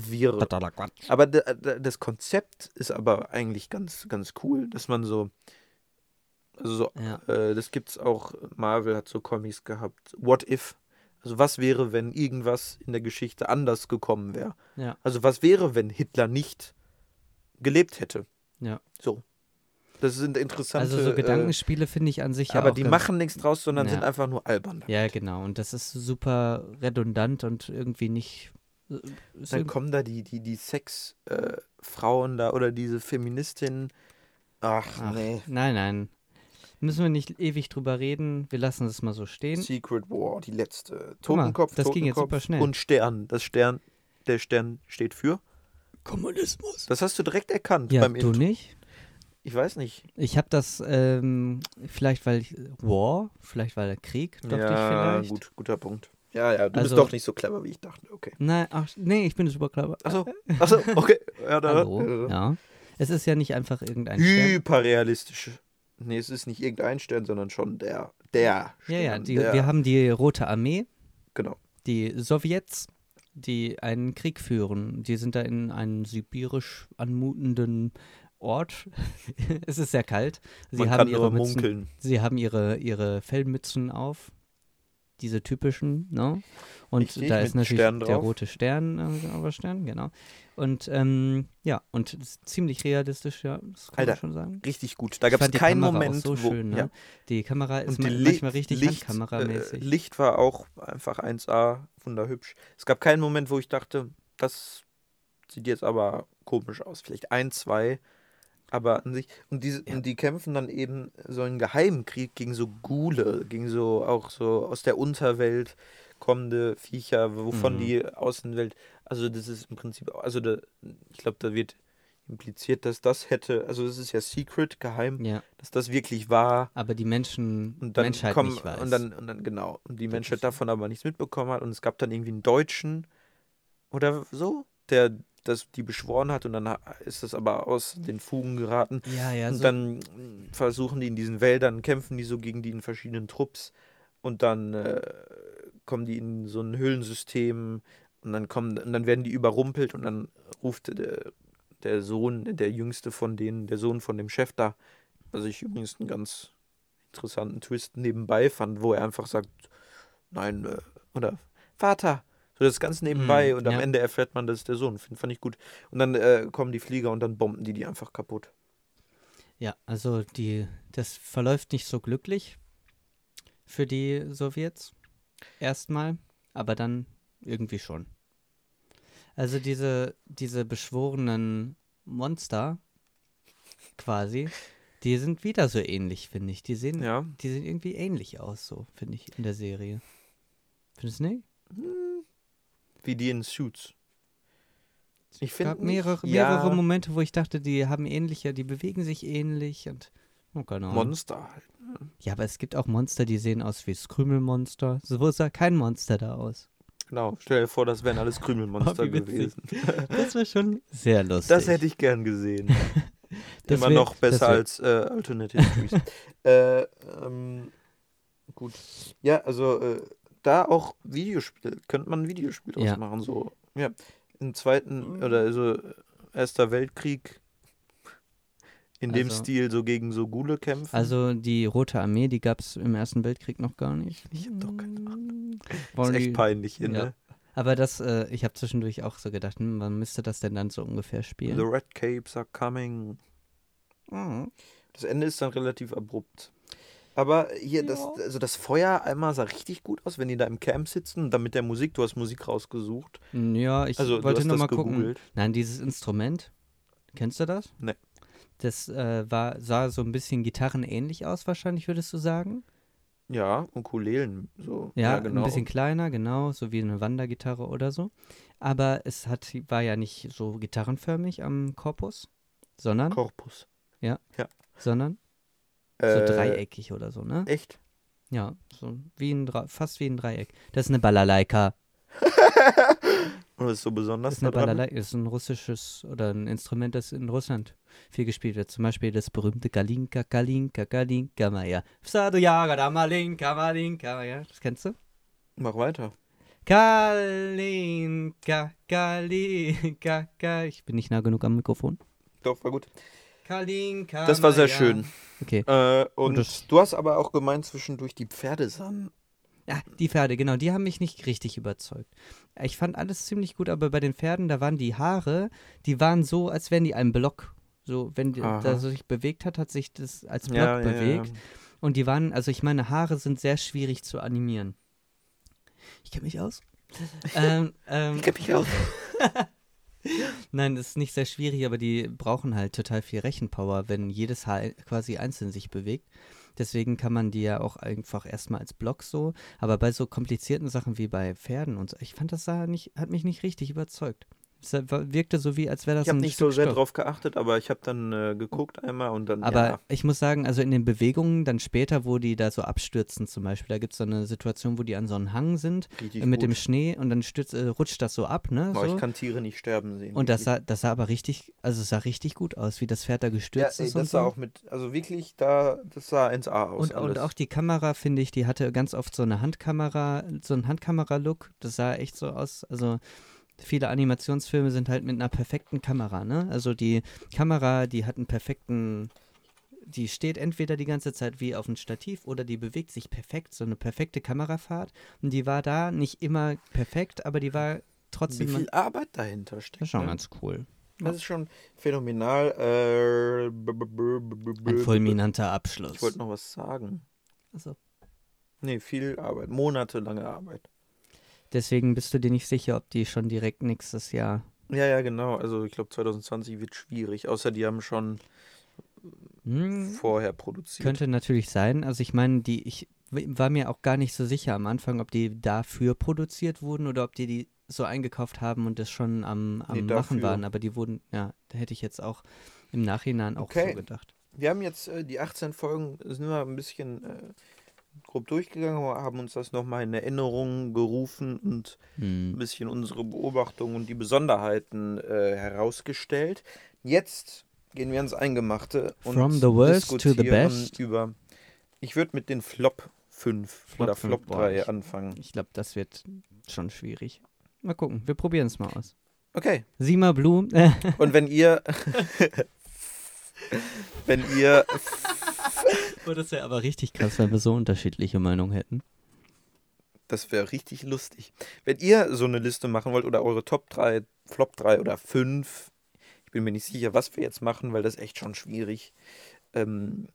Quatsch. Aber das Konzept ist aber eigentlich ganz, ganz cool, dass man so, also so, Ja. äh, das gibt's auch, Marvel hat so Comics gehabt, What If? Also was wäre, wenn irgendwas in der Geschichte anders gekommen wäre? Ja. Also was wäre, wenn Hitler nicht gelebt hätte? Ja. So. Das sind interessante, Also so äh, Gedankenspiele finde ich an sich ja aber die machen nichts draus, sondern Ja. sind einfach nur albern. Ja, genau. Und das ist super redundant und irgendwie nicht. äh, Dann kommen da die, die, die Sex-Frauen äh, da oder diese Feministinnen. Ach, Ach, nee. Nein, nein. Müssen wir nicht ewig drüber reden. Wir lassen es mal so stehen. Secret War, die letzte. Guck mal, Totenkopf, das ging jetzt Totenkopf super schnell. Und Stern. Das Stern, der Stern steht für. Kommunismus. Das hast du direkt erkannt Ja, beim du Intro. nicht? Ich weiß nicht. Ich habe das, ähm, vielleicht weil ich, War, vielleicht weil der Krieg, dachte ja, ich vielleicht. gut, guter Punkt. Ja, ja, du Also- bist doch nicht so clever, wie ich dachte. Okay. Nein, ach, nee, ich bin super clever. Achso, achso, okay. Ja, da, Hallo, ja. Es ist ja nicht einfach irgendein Stern. Hyperrealistisch. Nee, es ist nicht irgendein Stern, sondern schon der. Der. Ja, ja, Stern, die, der, wir haben die Rote Armee, Genau. die Sowjets, die einen Krieg führen. Die sind da in einem sibirisch anmutenden Ort. es ist sehr kalt. Sie Man haben ihre Mützen, munkeln. Sie haben ihre, ihre Fellmützen auf. Diese typischen, ne? Und Richtig, da ist natürlich Stern der rote Stern, äh, Stern, genau. Und ähm, ja, und ziemlich realistisch, ja, das kann Alter, man schon sagen. Richtig gut. Da gab es keinen Kamera Moment, so wo. schön, ne? ja. Die Kamera ist Und die ma- Licht, manchmal richtig Licht, handkameramäßig. Äh, Licht war auch einfach 1A, wunderhübsch. Es gab keinen Moment, wo ich dachte, das sieht jetzt aber komisch aus. Vielleicht ein, zwei, aber an sich. Und, diese, Ja. und die kämpfen dann eben so einen geheimen Krieg gegen so Gule, gegen so auch so aus der Unterwelt kommende Viecher, wovon Mhm. die Außenwelt. Also, das ist im Prinzip, also da, ich glaube, da wird impliziert, dass das hätte, also das ist ja secret, geheim, ja, dass das wirklich war. aber die Menschen, Und dann Menschheit kommen, nicht weiß. und dann, und dann, genau. Und die Das Menschheit davon aber nichts mitbekommen hat. Und es gab dann irgendwie einen Deutschen oder so, der das die beschworen hat und dann ist das aber aus den Fugen geraten. ja, ja, und so, dann mm, versuchen die in diesen Wäldern, kämpfen die so gegen die in verschiedenen Trupps und dann äh, kommen die in so ein Höhlensystem und dann kommen, und dann werden die überrumpelt und dann ruft der, der Sohn, der jüngste von denen, der Sohn von dem Chef da, was ich übrigens einen ganz interessanten Twist nebenbei fand, wo er einfach sagt, nein, äh, oder Vater, so das ganz nebenbei Mm, und am ja. Ende erfährt man, das ist der Sohn, Find, fand ich gut. Und dann äh, kommen die Flieger und dann bomben die die einfach kaputt. ja, also die, das verläuft nicht so glücklich für die Sowjets. Erstmal, aber dann irgendwie schon. Also diese, diese beschworenen Monster quasi, die sind wieder so ähnlich, finde ich. Die sehen, Ja. die sehen irgendwie ähnlich aus, so, finde ich, in der Serie. Findest du nicht? Wie die in Suits. Ich Es finde gab mehrere, ja, mehrere Momente, wo ich dachte, die haben ähnliche, die bewegen sich ähnlich und oh, keine Ahnung. Monster halt. Ja, aber es gibt auch Monster, die sehen aus wie Skrümelmonster. So sah kein Monster da aus. Genau, stell dir vor, das wären alles Krümelmonster Oh, gewesen. Das war schon sehr lustig. Das hätte ich gern gesehen. Das Immer wär- noch besser als äh, Alternative Trees. äh, ähm, gut. Ja, also äh, da auch Videospiel, könnte man ein Videospiel draus Ja. machen. So, ja. Im zweiten oder also Erster Weltkrieg in dem Also- Stil so gegen so Gule kämpfen. Also die Rote Armee, die gab es im Ersten Weltkrieg noch gar nicht. Ich hab doch keine Ahnung. ist echt peinlich ja. ne? Aber das, äh, ich habe zwischendurch auch so gedacht, hm, wann müsste das denn dann so ungefähr spielen? The Red Capes are coming. Mhm. Das Ende ist dann relativ abrupt. Aber hier, das, Ja. also das Feuer einmal sah richtig gut aus, wenn die da im Camp sitzen, dann mit der Musik, du hast Musik rausgesucht. Ja, ich Also, du wollte hast nur das mal gucken. gegoogelt. Nein, dieses Instrument, kennst du das? Nee. Das äh, war, sah so ein bisschen gitarrenähnlich aus, wahrscheinlich, würdest du sagen? Ja, Ukulelen, so. Ja, genau. ein bisschen kleiner, genau, so wie eine Wandergitarre oder so. Aber es hat, war ja nicht so gitarrenförmig am Korpus, sondern, Korpus. sondern so Äh, dreieckig oder so, ne? Echt? Ja, so wie ein Dre fast wie ein Dreieck. Das ist eine Balalaika. Und was ist so besonders Das ist eine daran? Balalai, das ist ein russisches oder ein Instrument, das in Russland viel gespielt wird. Zum Beispiel das berühmte Galinka, Galinka, Galinka, Maya. Da Malinka, Malinka, Maya. Das kennst du? Mach weiter. Kalinka, Kalinka, Ka. Ich bin nicht nah genug am Mikrofon. Doch, war gut. Kalinka. Das war sehr schön. Okay. Äh, und das- du hast aber auch gemeint, zwischendurch die Pferde sahen. Ja, die Pferde, genau, die haben mich nicht richtig überzeugt. Ich fand alles ziemlich gut, aber bei den Pferden, da waren die Haare, die waren so, als wären die ein Block. So, wenn die, da so sich bewegt hat, hat sich das als Block Ja, bewegt. ja. Und die waren, also ich meine, Haare sind sehr schwierig zu animieren. Ich kenne mich aus. ähm, ähm, Ich kenn mich aus. nein, das ist nicht sehr schwierig, aber die brauchen halt total viel Rechenpower, wenn jedes Haar quasi einzeln sich bewegt. Deswegen kann man die ja auch einfach erstmal als Block so, aber bei so komplizierten Sachen wie bei Pferden und so, ich fand das sah nicht, hat mich nicht richtig überzeugt. Wirkte so wie, als wäre das Ich habe ein nicht Stück so sehr Stoff. drauf geachtet, aber ich habe dann äh, geguckt einmal und dann. Aber ja, ich muss sagen, also in den Bewegungen dann später, wo die da so abstürzen zum Beispiel, da gibt es so eine Situation, wo die an so einem Hang sind richtig mit gut. dem Schnee und dann stürzt, äh, rutscht das so ab, ne? Boah, So. ich kann Tiere nicht sterben sehen. Und das sah, das sah aber richtig, also es sah richtig gut aus, wie das Pferd da ja, gestürzt ey, ist und das so. sah auch mit, also wirklich, da, das sah 1A aus. und, und auch die Kamera, finde ich, die hatte ganz oft so eine Handkamera, so einen Handkamera-Look. Das sah echt so aus. Also viele Animationsfilme sind halt mit einer perfekten Kamera, ne? Also die Kamera, die hat einen perfekten, die steht entweder die ganze Zeit wie auf einem Stativ oder die bewegt sich perfekt, so eine perfekte Kamerafahrt. Und die war da nicht immer perfekt, aber die war Wie trotzdem viel Arbeit dahinter steckt. das ist schon ne? ganz cool. Das ist schon phänomenal. Äh, Ein fulminanter Abschluss. Ich wollte noch was sagen. Also, Nee, viel Arbeit. Monatelange Arbeit. Deswegen bist du dir nicht sicher, ob die schon direkt nächstes Jahr. Ja, ja, genau. Also ich glaube 2020 wird schwierig. Außer die haben schon Hm, vorher produziert. Könnte natürlich sein. Also ich meine, die, ich war mir auch gar nicht so sicher am Anfang, ob die dafür produziert wurden oder ob die die so eingekauft haben und das schon am, am Nee, Machen dafür. waren. Aber die wurden, ja, da hätte ich jetzt auch im Nachhinein auch Okay. so gedacht. Wir haben jetzt äh, die 18 Folgen, sind wir ein bisschen äh, grob durchgegangen, haben uns das nochmal in Erinnerung gerufen und ein Hm. bisschen unsere Beobachtungen und die Besonderheiten äh, herausgestellt. Jetzt gehen wir ins Eingemachte und From the worst to the diskutieren best. über. Ich würde mit den Flop 5 Flop oder fünf, Flop boah, 3 ich- anfangen. Ich glaube, das wird schon schwierig. Mal gucken, wir probieren es mal aus. Okay. Sima Blue, Und wenn ihr. wenn ihr. oh, das wäre aber richtig krass, wenn wir so unterschiedliche Meinungen hätten. Das wäre richtig lustig. Wenn ihr so eine Liste machen wollt oder eure Top 3, Flop 3 oder 5, ich bin mir nicht sicher, was wir jetzt machen, weil das ist echt schon schwierig, ähm,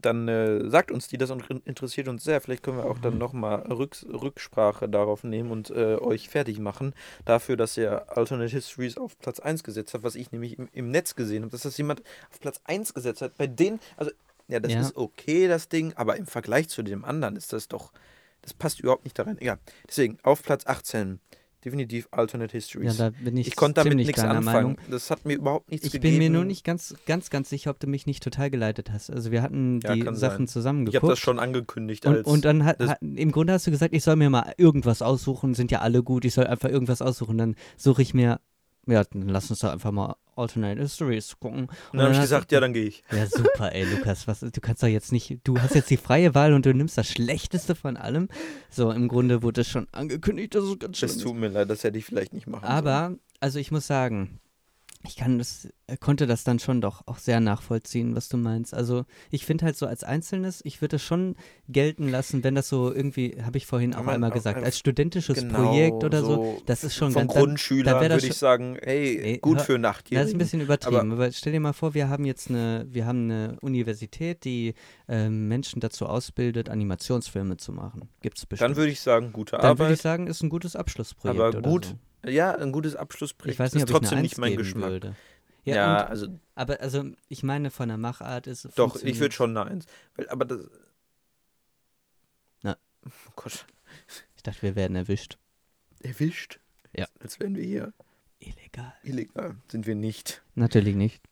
dann äh, sagt uns die das und in- interessiert uns sehr. Vielleicht können wir auch dann nochmal Rücks Rücksprache darauf nehmen und äh, euch fertig machen. Dafür, dass ihr Alternate Histories auf Platz 1 gesetzt habt, was ich nämlich im, im Netz gesehen habe, dass das jemand auf Platz 1 gesetzt hat. Bei denen, also, ja, das Ja. ist okay, das Ding, aber im Vergleich zu dem anderen ist das doch, das passt überhaupt nicht da rein. Egal. Deswegen, auf Platz 18, definitiv Alternate Ja, Histories. da bin ich, ich konnte damit nichts anfangen. Meinung. Das hat mir überhaupt nichts Ich gegeben. bin mir nur nicht ganz, ganz, ganz sicher, ob du mich nicht total geleitet hast. Also wir hatten Ja, die Sachen sein. zusammen Ich habe das schon angekündigt und, und dann hat, hat, im Grunde hast du gesagt, ich soll mir mal irgendwas aussuchen, sind ja alle gut, ich soll einfach irgendwas aussuchen. Dann suche ich mir, ja, dann lass uns doch einfach mal Alternate Histories gucken. und dann habe ich gesagt, du- ja, dann gehe ich. Ja, super, ey, Lukas, was, du kannst doch jetzt nicht, du hast jetzt die freie Wahl und du nimmst das Schlechteste von allem. So, im Grunde wurde es schon angekündigt, dass es ganz Es ist. tut mir leid, das hätte ich vielleicht nicht machen sollen. Aber, also ich muss sagen, ich kann das, äh, konnte das dann schon doch auch sehr nachvollziehen, was du meinst. Also ich finde halt so als Einzelnes, ich würde es schon gelten lassen, wenn das so irgendwie, habe ich vorhin auch Aber einmal gesagt, als studentisches Genau, Projekt oder so, das ist schon Vom ganz, dann- Grundschüler das würde ich sagen, hey, Ey, gut hör- für das Nachtjährigen. ist ein bisschen übertrieben, aber, stell dir mal vor, wir haben jetzt eine, wir haben eine Universität, die ähm, Menschen dazu ausbildet, Animationsfilme zu machen. Gibt es bestimmt. Dann würde ich sagen, gute Dann würde Arbeit. ich sagen, ist ein gutes Abschlussprojekt. aber gut, So. Ja, ein gutes Abschlussprojekt. Ich weiß nicht, ist ob ich trotzdem eine nicht mein Geschmack. würde. Ja, Ja, und, also aber also ich meine von der Machart ist es doch, ich würde schon eine Eins. Aber das. Na. Oh Gott. Ich dachte, wir werden erwischt. Erwischt? Ja. Als wären wir hier Illegal. illegal. Sind wir nicht. Natürlich nicht.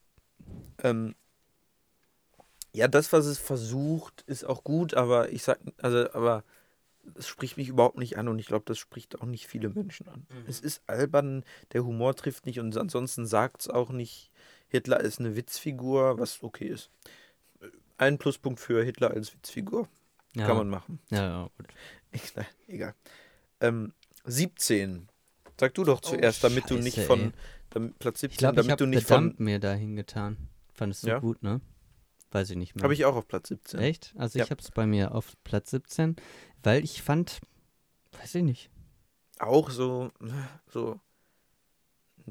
Ähm, ja, das, was es versucht, ist auch gut, aber ich sag, also, aber das spricht mich überhaupt nicht an und ich glaube, das spricht auch nicht viele Menschen an. Mhm. Es ist albern, der Humor trifft nicht und ansonsten sagt es auch nicht, Hitler ist eine Witzfigur, was okay ist. Ein Pluspunkt für Hitler als Witzfigur. Ja. Kann man machen. Ja, ja, gut. Ich, nein, egal. Ähm, 17. Sag du doch Oh, zuerst, damit du nicht Scheiße, von damit, Platz 17, Ich glaube, ich damit habe du nicht von. Mir da hingetan. Fandest du Ja? gut, ne? Weiß ich nicht mehr. Habe ich auch auf Platz 17. Echt? Also Ja. ich habe es bei mir auf Platz 17, weil ich fand, weiß ich nicht. Auch so, so,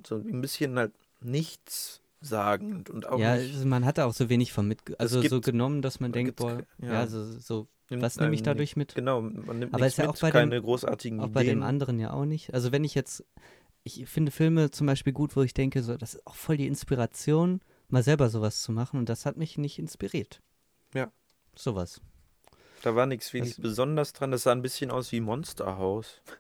so ein bisschen halt nichts sagend und auch ja, nicht. also man hatte auch so wenig von mit, also so gibt- genommen, dass man denkt, boah, ja, ja. so, so nimmt was nehme ich dadurch mit? Genau, man nimmt Aber ist ja mit, auch bei dem- keine großartigen Auch bei dem anderen ja auch nicht. Also wenn ich jetzt, ich finde Filme zum Beispiel gut, wo ich denke, so, das ist auch voll die Inspiration, mal selber sowas zu machen und das hat mich nicht inspiriert. Ja. Sowas. Da war nichts wirklich Das- besonders dran. Das sah ein bisschen aus wie Monster House.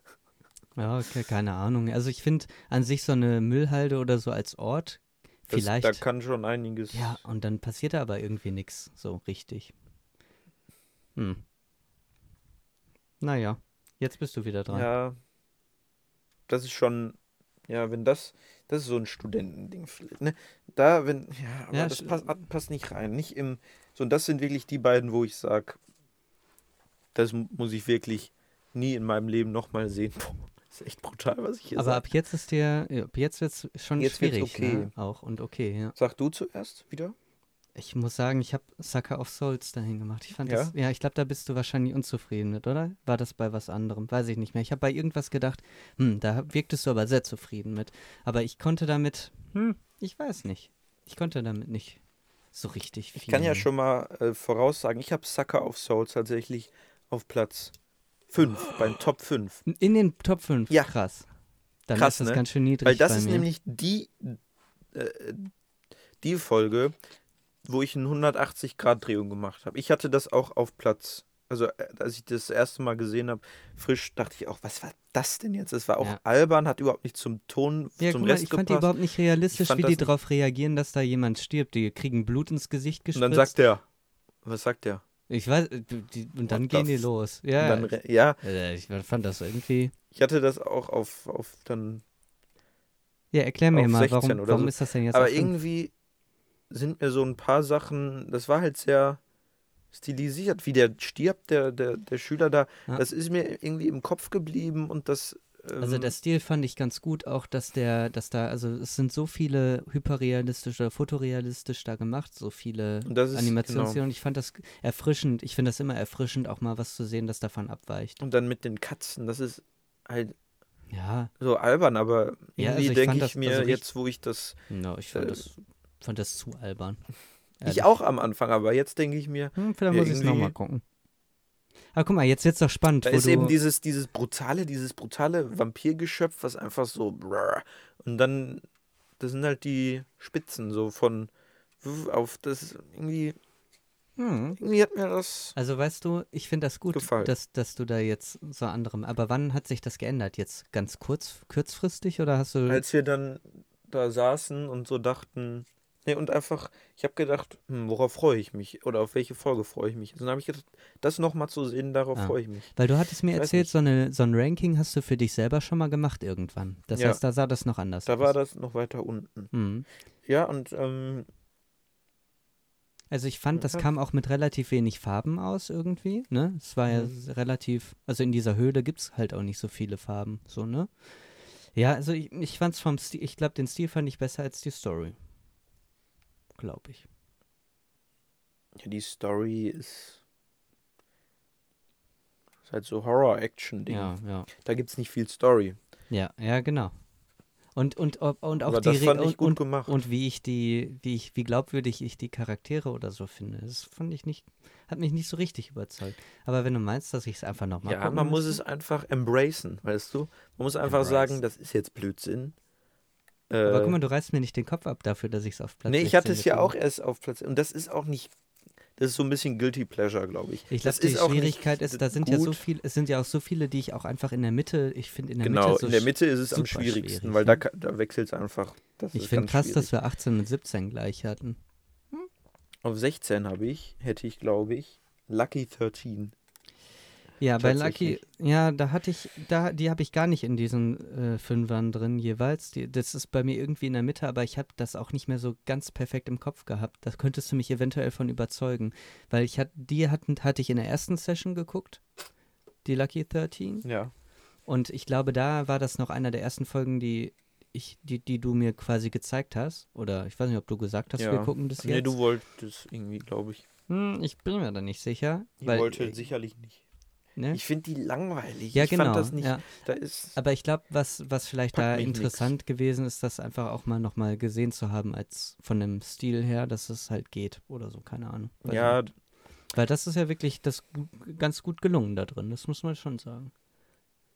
Ja, okay, keine Ahnung. Also ich finde an sich so eine Müllhalde oder so als Ort, Das, vielleicht. Da kann schon einiges. Ja, und dann passiert da aber irgendwie nichts so richtig. Hm. Naja, jetzt bist du wieder dran. Ja, das ist schon, ja, wenn das, das ist so ein Studentending. vielleicht, Ne? Da, wenn, ja, aber Ja, das st- passt, passt nicht rein. Nicht im, so, und das sind wirklich die beiden, wo ich sage, das mu- muss ich wirklich nie in meinem Leben nochmal sehen. Boah, das ist echt brutal, was ich hier aber sage. ab jetzt ist ja, ab jetzt wird's schon Jetzt schwierig, okay. ne? Auch und okay, ja. Sag du zuerst wieder? Ich muss sagen, ich habe Sucker of Souls dahin gemacht. Ich fand Ja? das, ja, ich glaube, da bist du wahrscheinlich unzufrieden mit, oder? War das bei was anderem? Weiß ich nicht mehr. Ich habe bei irgendwas gedacht, hm, da wirktest du aber sehr zufrieden mit. Aber ich konnte damit, hm, ich weiß nicht. Ich konnte damit nicht so richtig viel. Ich kann ja schon mal äh, voraussagen, ich habe Sucker of Souls tatsächlich auf Platz 5, beim Top 5. In den Top 5, Ja. krass. Dann Krass, ist das ne? ganz schön niedrig Weil das ist nämlich die, äh, die Folge, wo ich eine 180-Grad-Drehung gemacht habe. Ich hatte das auch auf Platz, also äh, als ich das erste Mal gesehen habe, frisch, dachte ich auch, was war das denn jetzt? Das war auch Ja. albern, hat überhaupt nicht zum Ton, ja, zum mal, Rest ich fand die gepasst. überhaupt nicht realistisch, fand wie die darauf reagieren, dass da jemand stirbt. Die kriegen Blut ins Gesicht Und gespritzt. dann sagt der, was sagt der? ich weiß, äh, die, und dann What gehen die los. Und Ja, dann, ja, äh, ich fand das irgendwie. ich hatte das auch auf, auf dann Ja, erklär mir mal, 16 warum, warum so. ist das denn jetzt Aber irgendwie sind mir so ein paar Sachen, das war halt sehr stilisiert, wie der stirbt, der, der, der Schüler da. Ja. Das ist mir irgendwie im Kopf geblieben und das. Ähm, Also der Stil fand ich ganz gut, auch dass der, dass da, also es sind so viele hyperrealistisch oder fotorealistisch da gemacht, so viele Animationsszenen genau. und ich fand das erfrischend, ich finde das immer erfrischend, auch mal was zu sehen, das davon abweicht. und dann mit den Katzen, das ist halt Ja, so albern, aber Ja, also irgendwie ich denke ich das- mir also richtig- jetzt, wo ich das. no, ich fand, Äh, das, fand das zu albern. Ich Ehrlich. auch am Anfang, aber jetzt denke ich mir, Hm, vielleicht muss ich es nochmal gucken. Aber guck mal, jetzt wird's doch spannend, da wo ist du, eben dieses, dieses brutale, dieses brutale Vampirgeschöpf, was einfach so. Und dann, das sind halt die Spitzen, so von auf das irgendwie. Hm. Irgendwie hat mir das. Also weißt du, ich finde das gut, Gefallen. dass, dass du da jetzt so anderem. Aber wann hat sich das geändert? Jetzt ganz kurz, kurzfristig oder hast du. Als wir dann da saßen und so dachten. Nee, und einfach, ich habe gedacht, hm, worauf freue ich mich? Oder auf welche Folge freue ich mich? Und dann habe ich gedacht, das nochmal zu sehen, darauf Ah. freue ich mich. Weil du hattest mir Ich erzählt, so, eine, so ein Ranking hast du für dich selber schon mal gemacht irgendwann. Das Ja. heißt, da sah das noch anders Da aus. war das noch weiter unten. Mhm. Ja, und ähm, Also ich fand, das Ja. kam auch mit relativ wenig Farben aus irgendwie, ne? Es war ja Mhm. relativ, also in dieser Höhle gibt es halt auch nicht so viele Farben, so, ne? Ja, also ich, ich fand's vom Stil, ich glaube, den Stil fand ich besser als die Story. Glaube ich. ja, die Story ist. Ist halt so Horror-Action-Ding. Ja, ja. Da gibt es nicht viel Story. Ja, ja, genau. Und, und, und auch Aber die das Re- fand ich und, gut und, gemacht. und wie ich die, wie ich, wie glaubwürdig ich die Charaktere oder so finde. Das fand ich nicht, hat mich nicht so richtig überzeugt. Aber wenn du meinst, dass ich es einfach nochmal ja, man muss es einfach embracen, weißt du? Man muss einfach Embrace. sagen, das ist jetzt Blödsinn. Äh, Aber guck mal, du reißt mir nicht den Kopf ab dafür, dass ich es auf Platz nee, ich hatte 16 es ja auch erst auf Platz. Und das ist auch nicht. Das ist so ein bisschen Guilty Pleasure, glaube ich. Ich das glaube, die ist auch nicht Schwierigkeit ist, da sind ja so gut. viel, es sind ja auch so viele, die ich auch einfach in der Mitte, ich finde in der Genau, Mitte so in der Mitte ist es am schwierigsten, schwierig, weil ne? da, da wechselt es einfach. Das Ich finde krass, schwierig. dass wir 18 und 17 gleich hatten. Auf 16 habe ich, hätte ich, glaube ich, Lucky 13. Ja, bei Lucky, ja, da hatte ich, da, die habe ich gar nicht in diesen äh, Fünfern drin jeweils. Die, das ist bei mir irgendwie in der Mitte, aber ich habe das auch nicht mehr so ganz perfekt im Kopf gehabt. Das könntest du mich eventuell von überzeugen. Weil ich hatte, die hatten, hatte ich in der ersten Session geguckt, die Lucky 13. Ja. Und ich glaube, da war das noch einer der ersten Folgen, die ich, die, die du mir quasi gezeigt hast. Oder ich weiß nicht, ob du gesagt hast, ja. wir gucken das Nee, jetzt. du wolltest irgendwie, glaube ich. hm, ich bin mir da nicht sicher. Ich wollte äh, sicherlich nicht. Ne? Ich finde die langweilig. ja, ich genau. fand das nicht. ja. Da ist. Aber ich glaube, was, was vielleicht da mich nix. interessant gewesen ist, das einfach auch mal nochmal gesehen zu haben, als von dem Stil her, dass es halt geht oder so, keine Ahnung. Weiß Ja. Weil das ist ja wirklich das ganz gut gelungen da drin, das muss man schon sagen.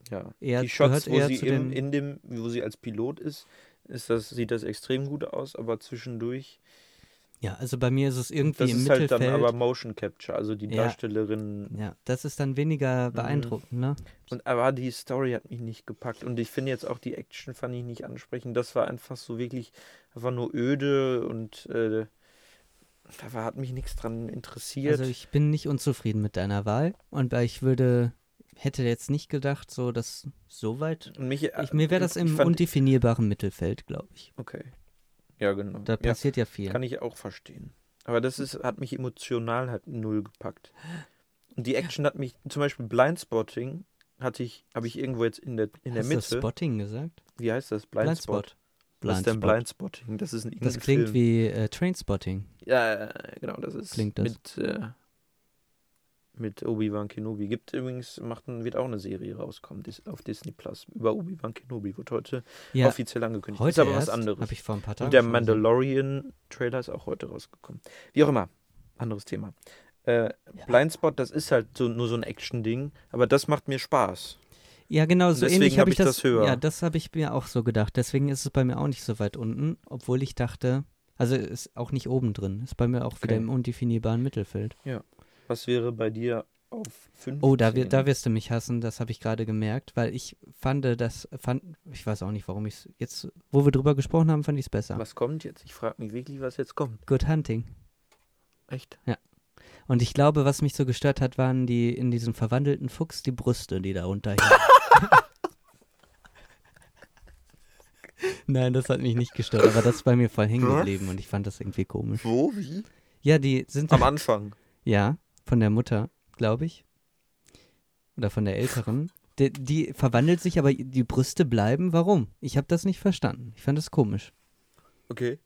ja. Eher- die Shots, wo sie im, in dem, wo sie als Pilot ist, ist das, sieht das extrem gut aus, aber zwischendurch. Ja, also bei mir ist es irgendwie Das im ist halt Mittelfeld. dann aber Motion Capture, also die Ja. Darstellerin. ja, das ist dann weniger Mhm. beeindruckend, ne? Und aber die Story hat mich nicht gepackt. Und ich finde jetzt auch die Action fand ich nicht ansprechend. Das war einfach so wirklich, einfach nur öde und äh, da war, hat mich nichts dran interessiert. Also ich bin nicht unzufrieden mit deiner Wahl und äh, ich würde, hätte jetzt nicht gedacht, so dass so weit. mich, Ich, mir wäre das im undefinierbaren Mittelfeld, glaube ich. Okay. Ja, genau. Da ja, passiert ja viel. kann ich auch verstehen. Aber das ist, hat mich emotional halt null gepackt. Und die Action hat mich, zum Beispiel Blindspotting, hatte ich, habe ich irgendwo jetzt in der, in der Hast du Mitte. Spotting gesagt? Wie heißt das? Blindspot. Blindspot. Was ist denn Blindspot. Blindspotting? Das ist ein Das klingt Film. wie äh, Trainspotting. Ja, ja, genau, das ist Klingt das. mit äh, mit Obi-Wan Kenobi. Gibt übrigens, macht, ein- wird auch eine Serie rauskommen auf Disney Plus über Obi-Wan Kenobi. Wird heute Ja, offiziell angekündigt. heute ist aber was anderes. Habe ich vor ein paar Tagen Und der. Mandalorian-Trailer ist auch heute rausgekommen. Wie auch immer, anderes Thema. Äh, Ja. Blindspot, das ist halt so, nur so ein Action-Ding, aber das macht mir Spaß. Ja, genau, so ähnlich hab habe ich ich das. das höher. Ja, das habe ich mir auch so gedacht. Deswegen ist es bei mir auch nicht so weit unten, obwohl ich dachte, also ist auch nicht oben drin. Ist bei mir auch wieder Okay. im undefinierbaren Mittelfeld. Was wäre bei dir auf 5? Oh, da, da wirst du mich hassen, das habe ich gerade gemerkt, weil ich fand das, fand, ich weiß auch nicht, warum ich es jetzt, wo wir drüber gesprochen haben, fand ich es besser. Was kommt jetzt? Ich frage mich wirklich, was jetzt kommt. Good Hunting. Echt? Und ich glaube, was mich so gestört hat, waren die in diesem verwandelten Fuchs die Brüste, die da runterhingen. Nein, das hat mich nicht gestört, aber das ist bei mir voll hängen geblieben und ich fand das irgendwie komisch. Wo? Wie? Ja, die sind Am Anfang. ja von der Mutter, glaube ich. Oder von der älteren. Die, die verwandelt sich, aber die Brüste bleiben. Warum? Ich habe das nicht verstanden. Ich fand das komisch. Okay.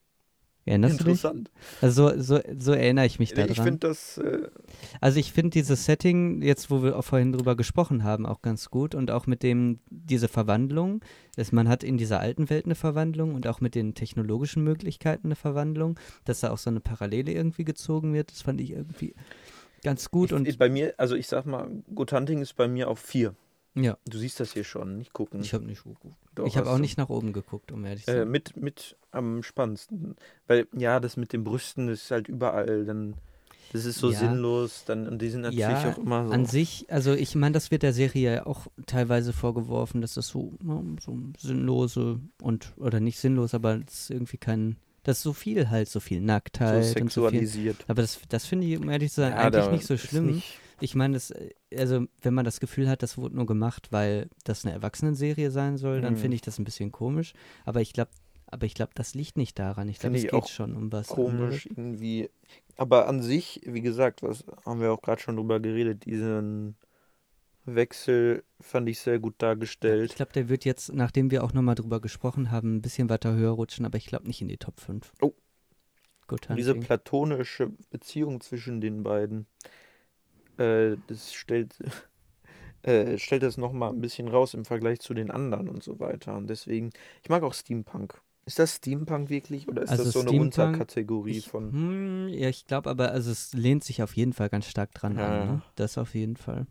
Erinnerst? Interessant. Also so, so, so erinnere ich mich daran. Ich finde das. Äh, Also ich finde dieses Setting, jetzt wo wir auch vorhin drüber gesprochen haben, auch ganz gut und auch mit dem, diese Verwandlung, dass man hat in dieser alten Welt eine Verwandlung und auch mit den technologischen Möglichkeiten eine Verwandlung, dass da auch so eine Parallele irgendwie gezogen wird, das fand ich irgendwie ganz gut ich, und bei mir, also ich sag mal, Good Hunting ist bei mir auf 4. ja, Du siehst das hier schon, nicht gucken. ich habe nicht geguckt. Doch, Ich habe auch nicht nach oben geguckt, um ehrlich zu Äh, sein. mit, mit am spannendsten. Weil, ja, das mit den Brüsten ist halt überall, dann. Das ist so Ja. sinnlos, dann, und die sind natürlich Ja, auch immer so. An sich, also ich meine, das wird der Serie ja auch teilweise vorgeworfen, dass das so, ne, so sinnlose und, oder nicht sinnlos, aber es ist irgendwie kein, das ist so viel halt, so viel so Nacktheit und so viel. sexualisiert. Aber das, das finde ich, um ehrlich zu sein, Ja, eigentlich nicht so schlimm. nicht- Ich meine, das, also wenn man das Gefühl hat, das wurde nur gemacht, weil das eine Erwachsenenserie sein soll, dann Mhm. finde ich das ein bisschen komisch. Aber ich glaube, aber ich glaube, das liegt nicht daran. Ich glaube, es geht schon um was komisch irgendwie. Aber an sich, wie gesagt, was haben wir auch gerade schon drüber geredet, diesen Wechsel fand ich sehr gut Ich dargestellt. glaube, der wird jetzt, nachdem wir auch nochmal drüber gesprochen haben, ein bisschen weiter höher rutschen, aber ich glaube nicht in die Top 5. Oh. Und diese platonische Beziehung zwischen den beiden, äh, das stellt, äh, stellt das nochmal ein bisschen raus im Vergleich zu den anderen und so weiter. Und deswegen, ich mag auch Steampunk. Ist das Steampunk wirklich oder ist Also das so eine Steampunk, Unterkategorie ich, von. hm, ja, ich glaube aber, also es lehnt sich auf jeden Fall ganz stark dran Ja, an. Ne? Das auf jeden Fall.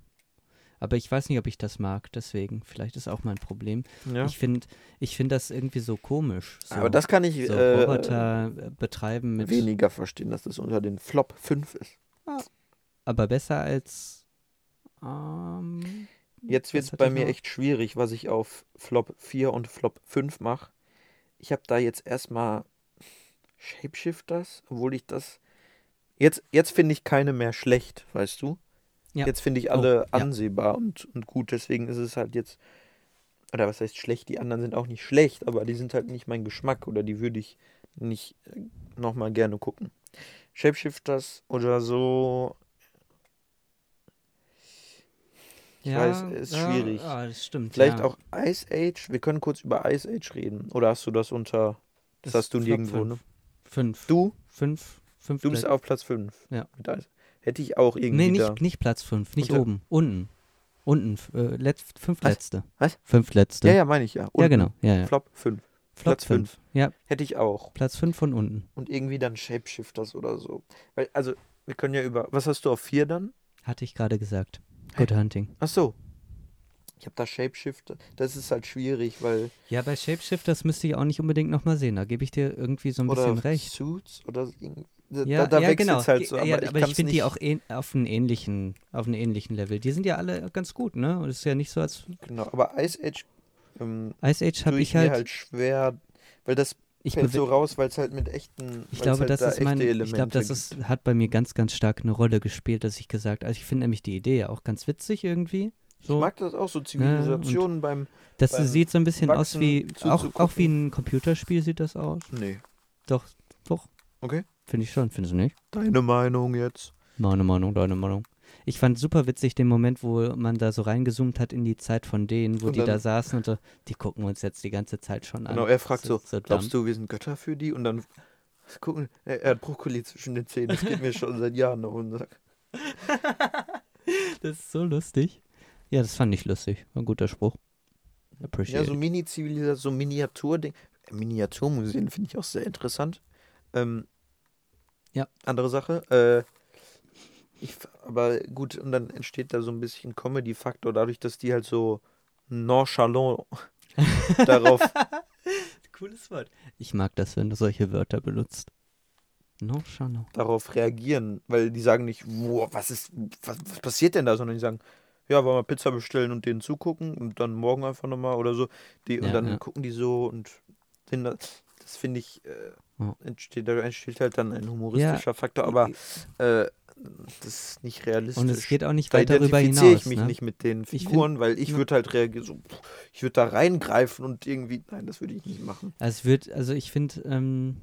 Aber ich weiß nicht, ob ich das mag, deswegen. Vielleicht ist auch mein Problem. Ja. Ich finde ich find das irgendwie so komisch. So, Aber das kann ich so äh, Roboter äh, betreiben mit. weniger verstehen, dass das unter den Flop 5 ist. Aber besser als. Ähm, Jetzt wird es bei mir noch? echt schwierig, was ich auf Flop 4 und Flop 5 mache. Ich habe da jetzt erstmal Shapeshifters, obwohl ich das. Jetzt, jetzt finde ich keine mehr schlecht, weißt du? Ja. jetzt finde ich alle Oh, ja. ansehbar und, und gut. Deswegen ist es halt jetzt, oder was heißt schlecht? Die anderen sind auch nicht schlecht, aber die sind halt nicht mein Geschmack oder die würde ich nicht nochmal gerne gucken. Shapeshifters oder so, Ich weiß, ist schwierig. Ja, das stimmt. vielleicht ja. auch Ice Age. Wir können kurz über Ice Age reden. Oder hast du das unter, das, hast du nirgendwo, fünf. ne? Fünf. Du? Fünf. Fünf Du bist auf Platz 5. Ja. Hätte ich auch irgendwie Nee, da. nicht, nicht Platz fünf. Nicht Unter- oben. Unten. Unten. Äh, letzt, fünf Was? letzte. Was? Fünf letzte. Ja, ja, meine ich ja. Ja, Unten. genau. Ja, ja. Flop 5. Flop Platz fünf. Ja, Hätte ich auch. Platz fünf von unten. Und irgendwie dann Shapeshifters oder so. Weil, also, wir können ja über. Was hast du auf 4 dann? Hatte ich gerade gesagt. Good Hunting. Ach so. Ich habe da Shapeshifter. Das ist halt schwierig, weil. Ja, bei Shapeshifters müsste ich auch nicht unbedingt nochmal sehen. Da gebe ich dir irgendwie so ein bisschen recht. Suits oder Ja, da, da ja wechselt's genau. halt so. Aber ja, ich, aber ich finde die auch ähn- auf einem ähnlichen, auf einem ähnlichen Level. Die sind ja alle ganz gut, ne? Und es ist ja nicht so, als Genau, aber Ice Age ähm, Ice Age habe ich ich halt. halt schwer, weil das ich fällt so raus, weil es halt mit echten, Ich glaube, halt das da ist mein, ich glaube, das ist, hat bei mir ganz, ganz stark eine Rolle gespielt, dass ich gesagt, also ich finde nämlich die Idee ja auch ganz witzig irgendwie. Ich So, mag das auch so Zivilisationen beim. das beim sieht so ein bisschen aus Wachsen wie, auch, auch wie ein Computerspiel sieht das aus. Nee. Doch, doch. Okay. Finde ich schon, findest du nicht? Deine Meinung jetzt? Meine Meinung, deine Meinung. Ich fand super witzig den Moment, wo man da so reingezoomt hat in die Zeit von denen, wo Und die da saßen und so, die gucken uns jetzt die ganze Zeit schon an. Genau, er fragt so, so glaubst du, wir sind Götter für die? Und dann gucken, er, hat Brokkoli zwischen den Zähnen. Das geht mir schon seit Jahren auf den Sack. Das ist so lustig. Ja, das fand ich lustig. War ein guter Spruch. Appreciate. Ja, so Mini-Zivilisation, so Miniaturding. Miniaturmuseen finde ich auch sehr interessant. Ähm, Ja. Andere Sache. Äh, ich, aber gut, und dann entsteht da so ein bisschen Comedy-Faktor, dadurch, dass die halt so nonchalant darauf. Cooles Wort. Ich mag das, wenn du solche Wörter benutzt. Nonchalant. darauf reagieren, weil die sagen nicht, wow, was ist, was, was passiert denn da, sondern die sagen, ja, wollen wir Pizza bestellen und denen zugucken und dann morgen einfach nochmal oder so. Die, und Ja, dann ja. gucken die so und sind da, das finde ich, äh, Ja. entsteht, da entsteht halt dann ein humoristischer Faktor, aber äh, das ist nicht realistisch. Und es geht auch nicht da darüber hinaus. ich mich ne? nicht mit den find- Figuren, weil ich ja. würde halt reagieren, so, ich würde da reingreifen und irgendwie, nein, das würde ich nicht machen. Also wird, also ich finde, ähm,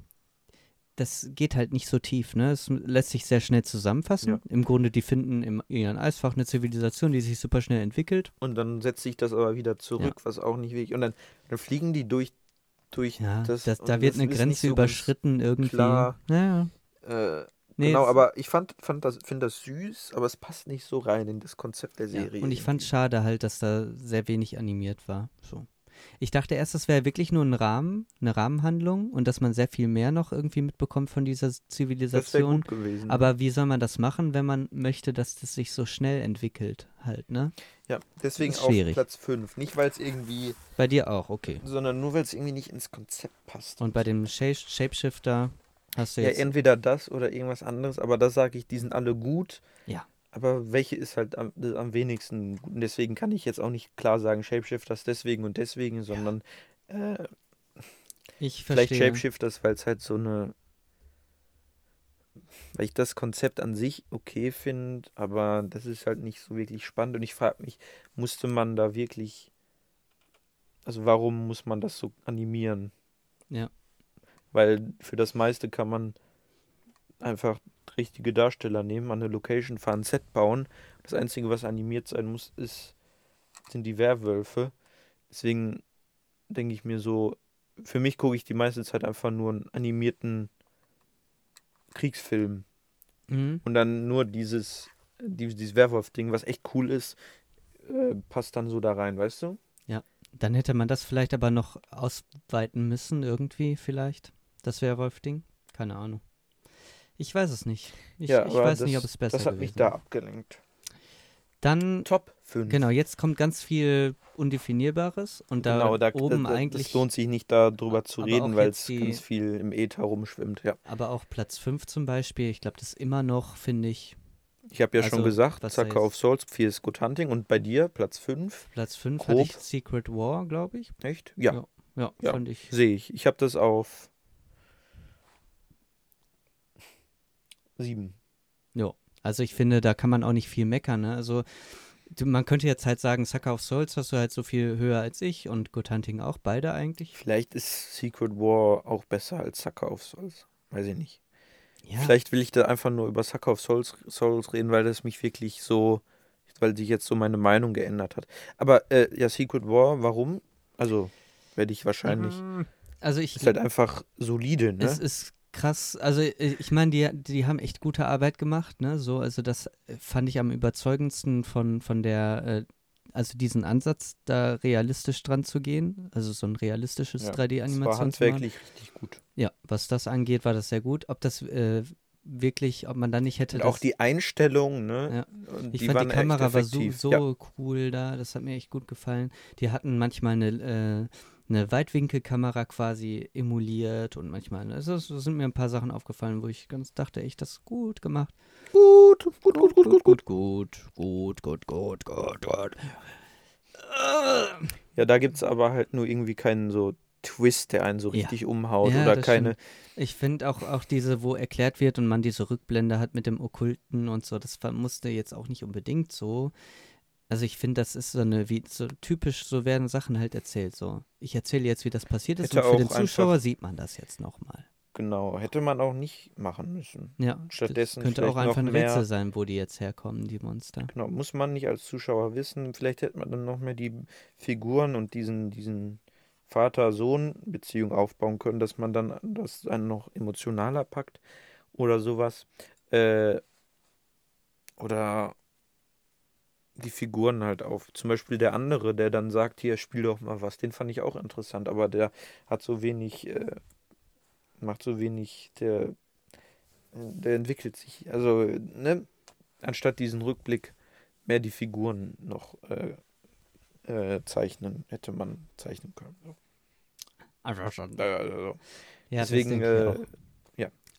das geht halt nicht so tief, ne? Es lässt sich sehr schnell zusammenfassen. Ja. Im Grunde, die finden im ihren Eisfach eine Zivilisation, die sich super schnell entwickelt. Und dann setzt sich das aber wieder zurück, was auch nicht wirklich. Und dann, dann fliegen die durch, durch Ja, das. das, da wird das eine Grenze so überschritten irgendwie. klar. Ja, Äh, nee, genau, es- aber ich fand, fand das, finde das süß, aber es passt nicht so rein in das Konzept der ja. Serie. Und ich fand irgendwie. schade halt, dass da sehr wenig animiert war. So. Ich dachte erst, das wäre wirklich nur ein Rahmen, eine Rahmenhandlung und dass man sehr viel mehr noch irgendwie mitbekommt von dieser das Zivilisation. gut gewesen. Aber wie soll man das machen, wenn man möchte, dass das sich so schnell entwickelt halt, ne? Ja, deswegen auf schwierig. Platz 5. Nicht, weil es irgendwie, Bei dir auch, okay. sondern nur, weil es irgendwie nicht ins Konzept passt. Und bei dem Sha Shapeshifter hast du Ja, jetzt. entweder das oder irgendwas anderes, aber da sage ich, die sind alle gut. Ja. Aber welche ist halt am, das am wenigsten gut? Und deswegen kann ich jetzt auch nicht klar sagen, Shapeshifters deswegen und deswegen, sondern äh, ich vielleicht verstehe. Shapeshifters, weil es halt so eine. Weil ich das Konzept an sich okay finde, aber das ist halt nicht so wirklich spannend. Und ich frage mich, musste man da wirklich. Also warum muss man das so animieren? Ja. Weil für das meiste kann man einfach richtige Darsteller nehmen, an eine Location fahren, ein Set bauen. Das Einzige, was animiert sein muss, ist, sind die Werwölfe. Deswegen denke ich mir so, für mich gucke ich die meiste Zeit einfach nur einen animierten Kriegsfilm. Mhm. Und dann nur dieses, die- dieses Werwolf-Ding, was echt cool ist, äh, passt dann so da rein, weißt du? Dann hätte man das vielleicht aber noch ausweiten müssen, irgendwie, vielleicht. Das Werwolf-Ding. Keine Ahnung. Ich weiß es nicht. Ich, ja, ich weiß das, nicht, ob es besser Das hat mich da wäre. abgelenkt. Dann, Top 5. genau, jetzt kommt ganz viel Undefinierbares und da genau, da, oben da, eigentlich, Es lohnt sich nicht darüber zu reden, weil es ganz viel im Äther rumschwimmt. Ja. aber auch Platz 5 zum Beispiel, ich glaube, das ist immer noch, finde ich, Ich habe ja schon Also, gesagt, was da Zucker of Souls, 4 ist Good Hunting und bei dir Platz 5. Platz 5 Grob. hatte ich Secret War, glaube ich. Echt? Ja, Ja. Ja, Ja. fand ich. sehe ich. Ich habe das auf 7. Also ich finde, da kann man auch nicht viel meckern. Ne? Also man könnte jetzt halt sagen, Sucker of Souls hast du halt so viel höher als ich und Good Hunting auch, beide eigentlich. Vielleicht ist Secret War auch besser als Sucker of Souls. Weiß ich nicht. Ja, Vielleicht will ich da einfach nur über Sucker of Souls, Souls reden, weil das mich wirklich so, weil sich jetzt so meine Meinung geändert hat. Aber äh, ja, Secret War, warum? Also werde ich wahrscheinlich. also ich Ist halt einfach solide, ne? Es ist krass, also äh, ich meine, die, die haben echt gute Arbeit gemacht, ne? So, also das äh, fand ich am überzeugendsten von, von der, äh, also diesen Ansatz, da realistisch dran zu gehen. Also so ein realistisches Ja, 3D-Animation. Das war handwerklich richtig gut. Ja, was das angeht, war das sehr gut. Ob das äh, wirklich, ob man da nicht hätte. Und auch die Einstellung, ne? Und ich die fand, die Kamera war so, so Ja, cool da, das hat mir echt gut gefallen. Die hatten manchmal eine, äh, eine Weitwinkelkamera quasi emuliert und manchmal, ne, es sind mir ein paar Sachen aufgefallen, wo ich ganz dachte, echt, das ist gut gemacht. gut, gut, gut, gut, gut, gut. gut, gut, gut, gut, gut, gut. Ja, da gibt es aber halt nur irgendwie keinen so Twist, der einen so Ja. richtig umhaut Ja, oder keine. Ich finde auch, auch diese, wo erklärt wird und man diese Rückblende hat mit dem Okkulten und so, das musste jetzt auch nicht unbedingt so. Also ich finde, das ist so eine, wie so typisch, so werden Sachen halt erzählt. So, ich erzähle jetzt, wie das passiert ist Hätte und für den Zuschauer sieht man das jetzt nochmal. Genau, hätte man auch nicht machen müssen. Ja, Stattdessen könnte auch einfach ein Rätsel sein, wo die jetzt herkommen, die Monster. Genau, muss man nicht als Zuschauer wissen. Vielleicht hätte man dann noch mehr die Figuren und diesen, diesen Vater-Sohn-Beziehung aufbauen können, dass man dann das einen noch emotionaler packt oder sowas. Äh, oder die Figuren halt auf. Zum Beispiel der andere, der dann sagt, hier, spiel doch mal was. Den fand ich auch interessant, aber der hat so wenig, äh, macht so wenig, der, der entwickelt sich. Also, ne? Anstatt diesen Rückblick mehr die Figuren noch äh, äh, zeichnen, hätte man zeichnen können. So. Also Äh, also. Ja, Deswegen, denke ich äh, auch.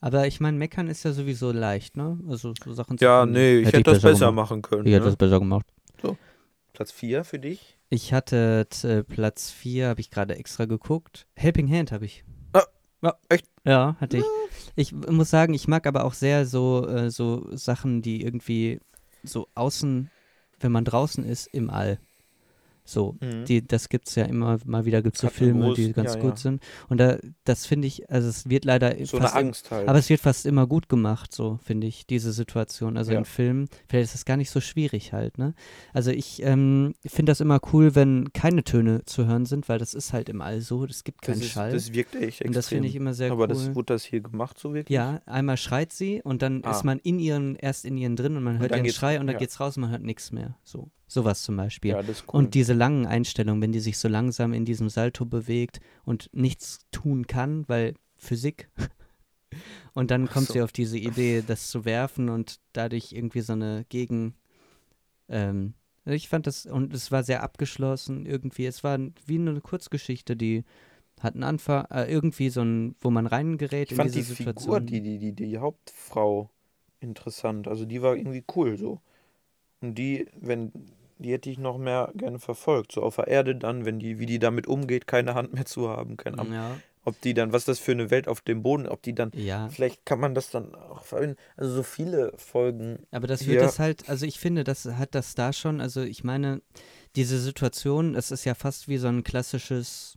Aber ich meine, meckern ist ja sowieso leicht, ne? Also so Sachen zu ja, finden. nee, ich hätte, das besser gemacht. machen können. Ich hätte ne? das besser gemacht. Platz 4 für dich? Ich hatte t- Platz 4, habe ich gerade extra geguckt. Helping Hand habe ich. Ah, ja, echt? Ja, hatte ich. Ich muss sagen, ich mag aber auch sehr so, äh, so Sachen, die irgendwie so außen, wenn man draußen ist, im All. So, Mhm. die, das gibt's ja immer mal wieder, gibt's so Hat einen Filme, die ganz ja, gut ja. sind. Und da, das finde ich, also es wird leider So fast eine Angst halt. aber es wird fast immer gut gemacht, so finde ich, diese Situation. Also Ja. in Filmen, vielleicht ist das gar nicht so schwierig halt, ne? Also ich ähm, finde das immer cool, wenn keine Töne zu hören sind, weil das ist halt im All so, es gibt das, keinen ist, Schall. das wirkt echt extrem. und das finde ich immer sehr Aber cool. das wurde das hier gemacht so wirklich? ja, einmal schreit sie und dann Ah. ist man in ihren, erst in ihren drin und man hört dann ihren Schrei und dann geht's raus und man hört nichts mehr. So, sowas zum Beispiel. Ja, das ist cool. Und diese langen Einstellungen, wenn die sich so langsam in diesem Salto bewegt und nichts tun kann, weil Physik. Und dann kommt so. sie auf diese Idee, das zu werfen und dadurch irgendwie so eine Gegen. Ähm, ich fand das, und es war sehr abgeschlossen irgendwie. Es war wie eine Kurzgeschichte, die hat einen Anfang, äh, irgendwie so ein, wo man reingerät ich in diese die Situation. Figur, die, die, die, die Hauptfrau interessant. Also die war irgendwie cool so. Und die, wenn, die hätte ich noch mehr gerne verfolgt. So auf der Erde dann, wenn die, wie die damit umgeht, keine Hand mehr zu haben, keine Ahnung. ja, Ob die dann, was das für eine Welt auf dem Boden, ob die dann, ja. vielleicht kann man das dann auch verwenden. Also so viele Folgen. Aber das wird das halt, also ich finde, das hat das da schon, also ich meine, diese Situation, das ist ja fast wie so ein klassisches,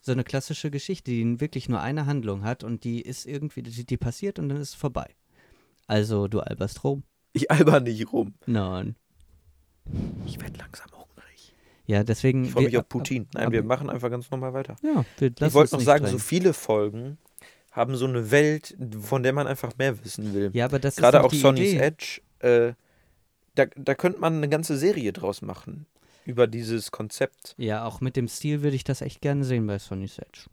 so eine klassische Geschichte, die wirklich nur eine Handlung hat und die ist irgendwie, die, die passiert und dann ist es vorbei. Also, du alberst rum. Ich alber nicht rum. Nein. Ich werde langsam hungrig. Ja, deswegen. Ich freue mich wir- auf Putin. Nein, ab- wir machen einfach ganz normal weiter. Ja, wir lassen Ich wollte noch sagen, so drängen. viele Folgen haben so eine Welt, von der man einfach mehr wissen will. Ja, aber das Gerade ist auch die Sonny's Idee. Edge, äh, da, da könnte man eine ganze Serie draus machen. Über dieses Konzept. Ja, auch mit dem Stil würde ich das echt gerne sehen bei Sonny's Edge.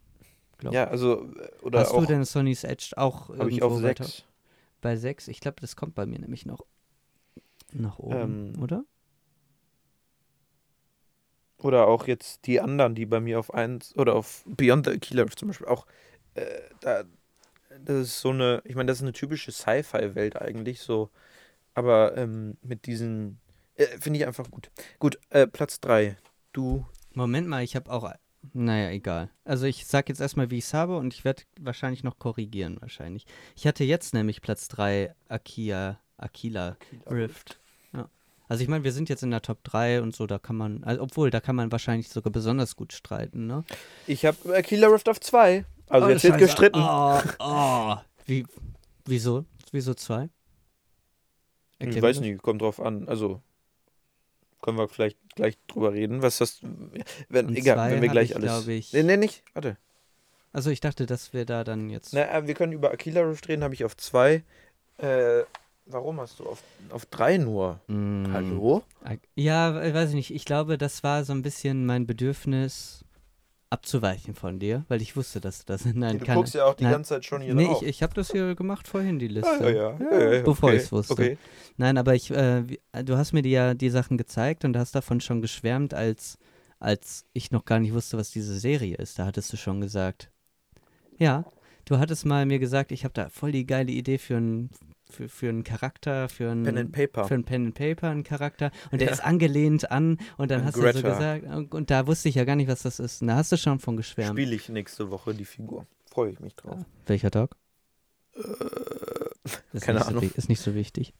Glaub. Ja, also, äh, oder Hast auch, du denn Sonny's Edge auch habe ich irgendwo auf weiter? sechs. Bei 6? Ich glaube, das kommt bei mir nämlich noch nach oben, Ähm, oder? Oder auch jetzt die anderen, die bei mir auf eins oder auf Beyond the Killer zum Beispiel auch, äh, da, das ist so eine, ich meine, das ist eine typische Sci-Fi-Welt eigentlich, so, aber ähm, mit diesen, äh, finde ich einfach gut. Gut, äh, Platz 3. Du, Moment mal, ich habe auch. Naja, egal. Also ich sag jetzt erstmal, wie ich es habe und ich werde wahrscheinlich noch korrigieren, wahrscheinlich. Ich hatte jetzt nämlich Platz 3 Akia, Aquila Rift. Also ich meine, wir sind jetzt in der Top 3 und so, da kann man, also obwohl, da kann man wahrscheinlich sogar besonders gut streiten, ne? Ich habe Aquila Rift auf 2. Also jetzt wird gestritten. Oh, oh. Wie, wieso? Wieso zwei? Ich Erklär weiß mir nicht, kommt drauf an. Also können wir vielleicht gleich drüber reden, was das. Wenn, Und egal, wenn wir gleich ich, alles. ich- Nee, nee, nicht. Warte. das. Also ich dachte, dass wir da dann jetzt. Na, äh, wir können über Aquila Rift reden, habe ich auf 2. Äh, warum hast du auf, auf 3 nur? Mm. Hallo? Ja, we- weiß ich nicht. Ich glaube, das war so ein bisschen mein Bedürfnis abzuweichen von dir, weil ich wusste, dass du das nein, du kann. guckst ja auch die nein, ganze Zeit schon hier Nee, drauf. ich, ich habe das hier gemacht vorhin, die Liste. ja, ja, ja. ja, ja, bevor okay, ich es wusste. Okay. Nein, aber ich, äh, du hast mir die ja die Sachen gezeigt und hast davon schon geschwärmt, als, als ich noch gar nicht wusste, was diese Serie ist. Da hattest du schon gesagt. Ja, du hattest mal mir gesagt, ich habe da voll die geile Idee für einen für, für einen Charakter, für einen Pen and Paper. für einen Pen and Paper, einen Charakter. Und der Ja. ist angelehnt an und dann An hast du so Greta. gesagt, und, und da wusste ich ja gar nicht, was das ist. Und da hast du schon von geschwärmt. Spiele ich nächste Woche die Figur. Freue ich mich drauf. Welcher Tag? Ist keine Ahnung. So, ist nicht so wichtig.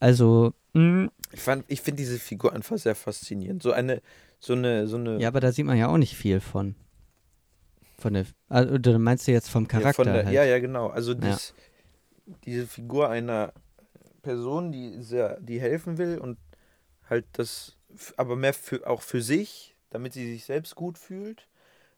Also, mh, Ich, fand- ich finde diese Figur einfach sehr faszinierend. So eine, so eine, so eine. Ja, aber da sieht man ja auch nicht viel von. Von der. Also, du meinst du jetzt vom Ja, Charakter von der, halt. ja, ja, genau. Also dies, diese Figur einer Person, die sehr, die helfen will und halt das, aber mehr für, auch für sich, damit sie sich selbst gut fühlt.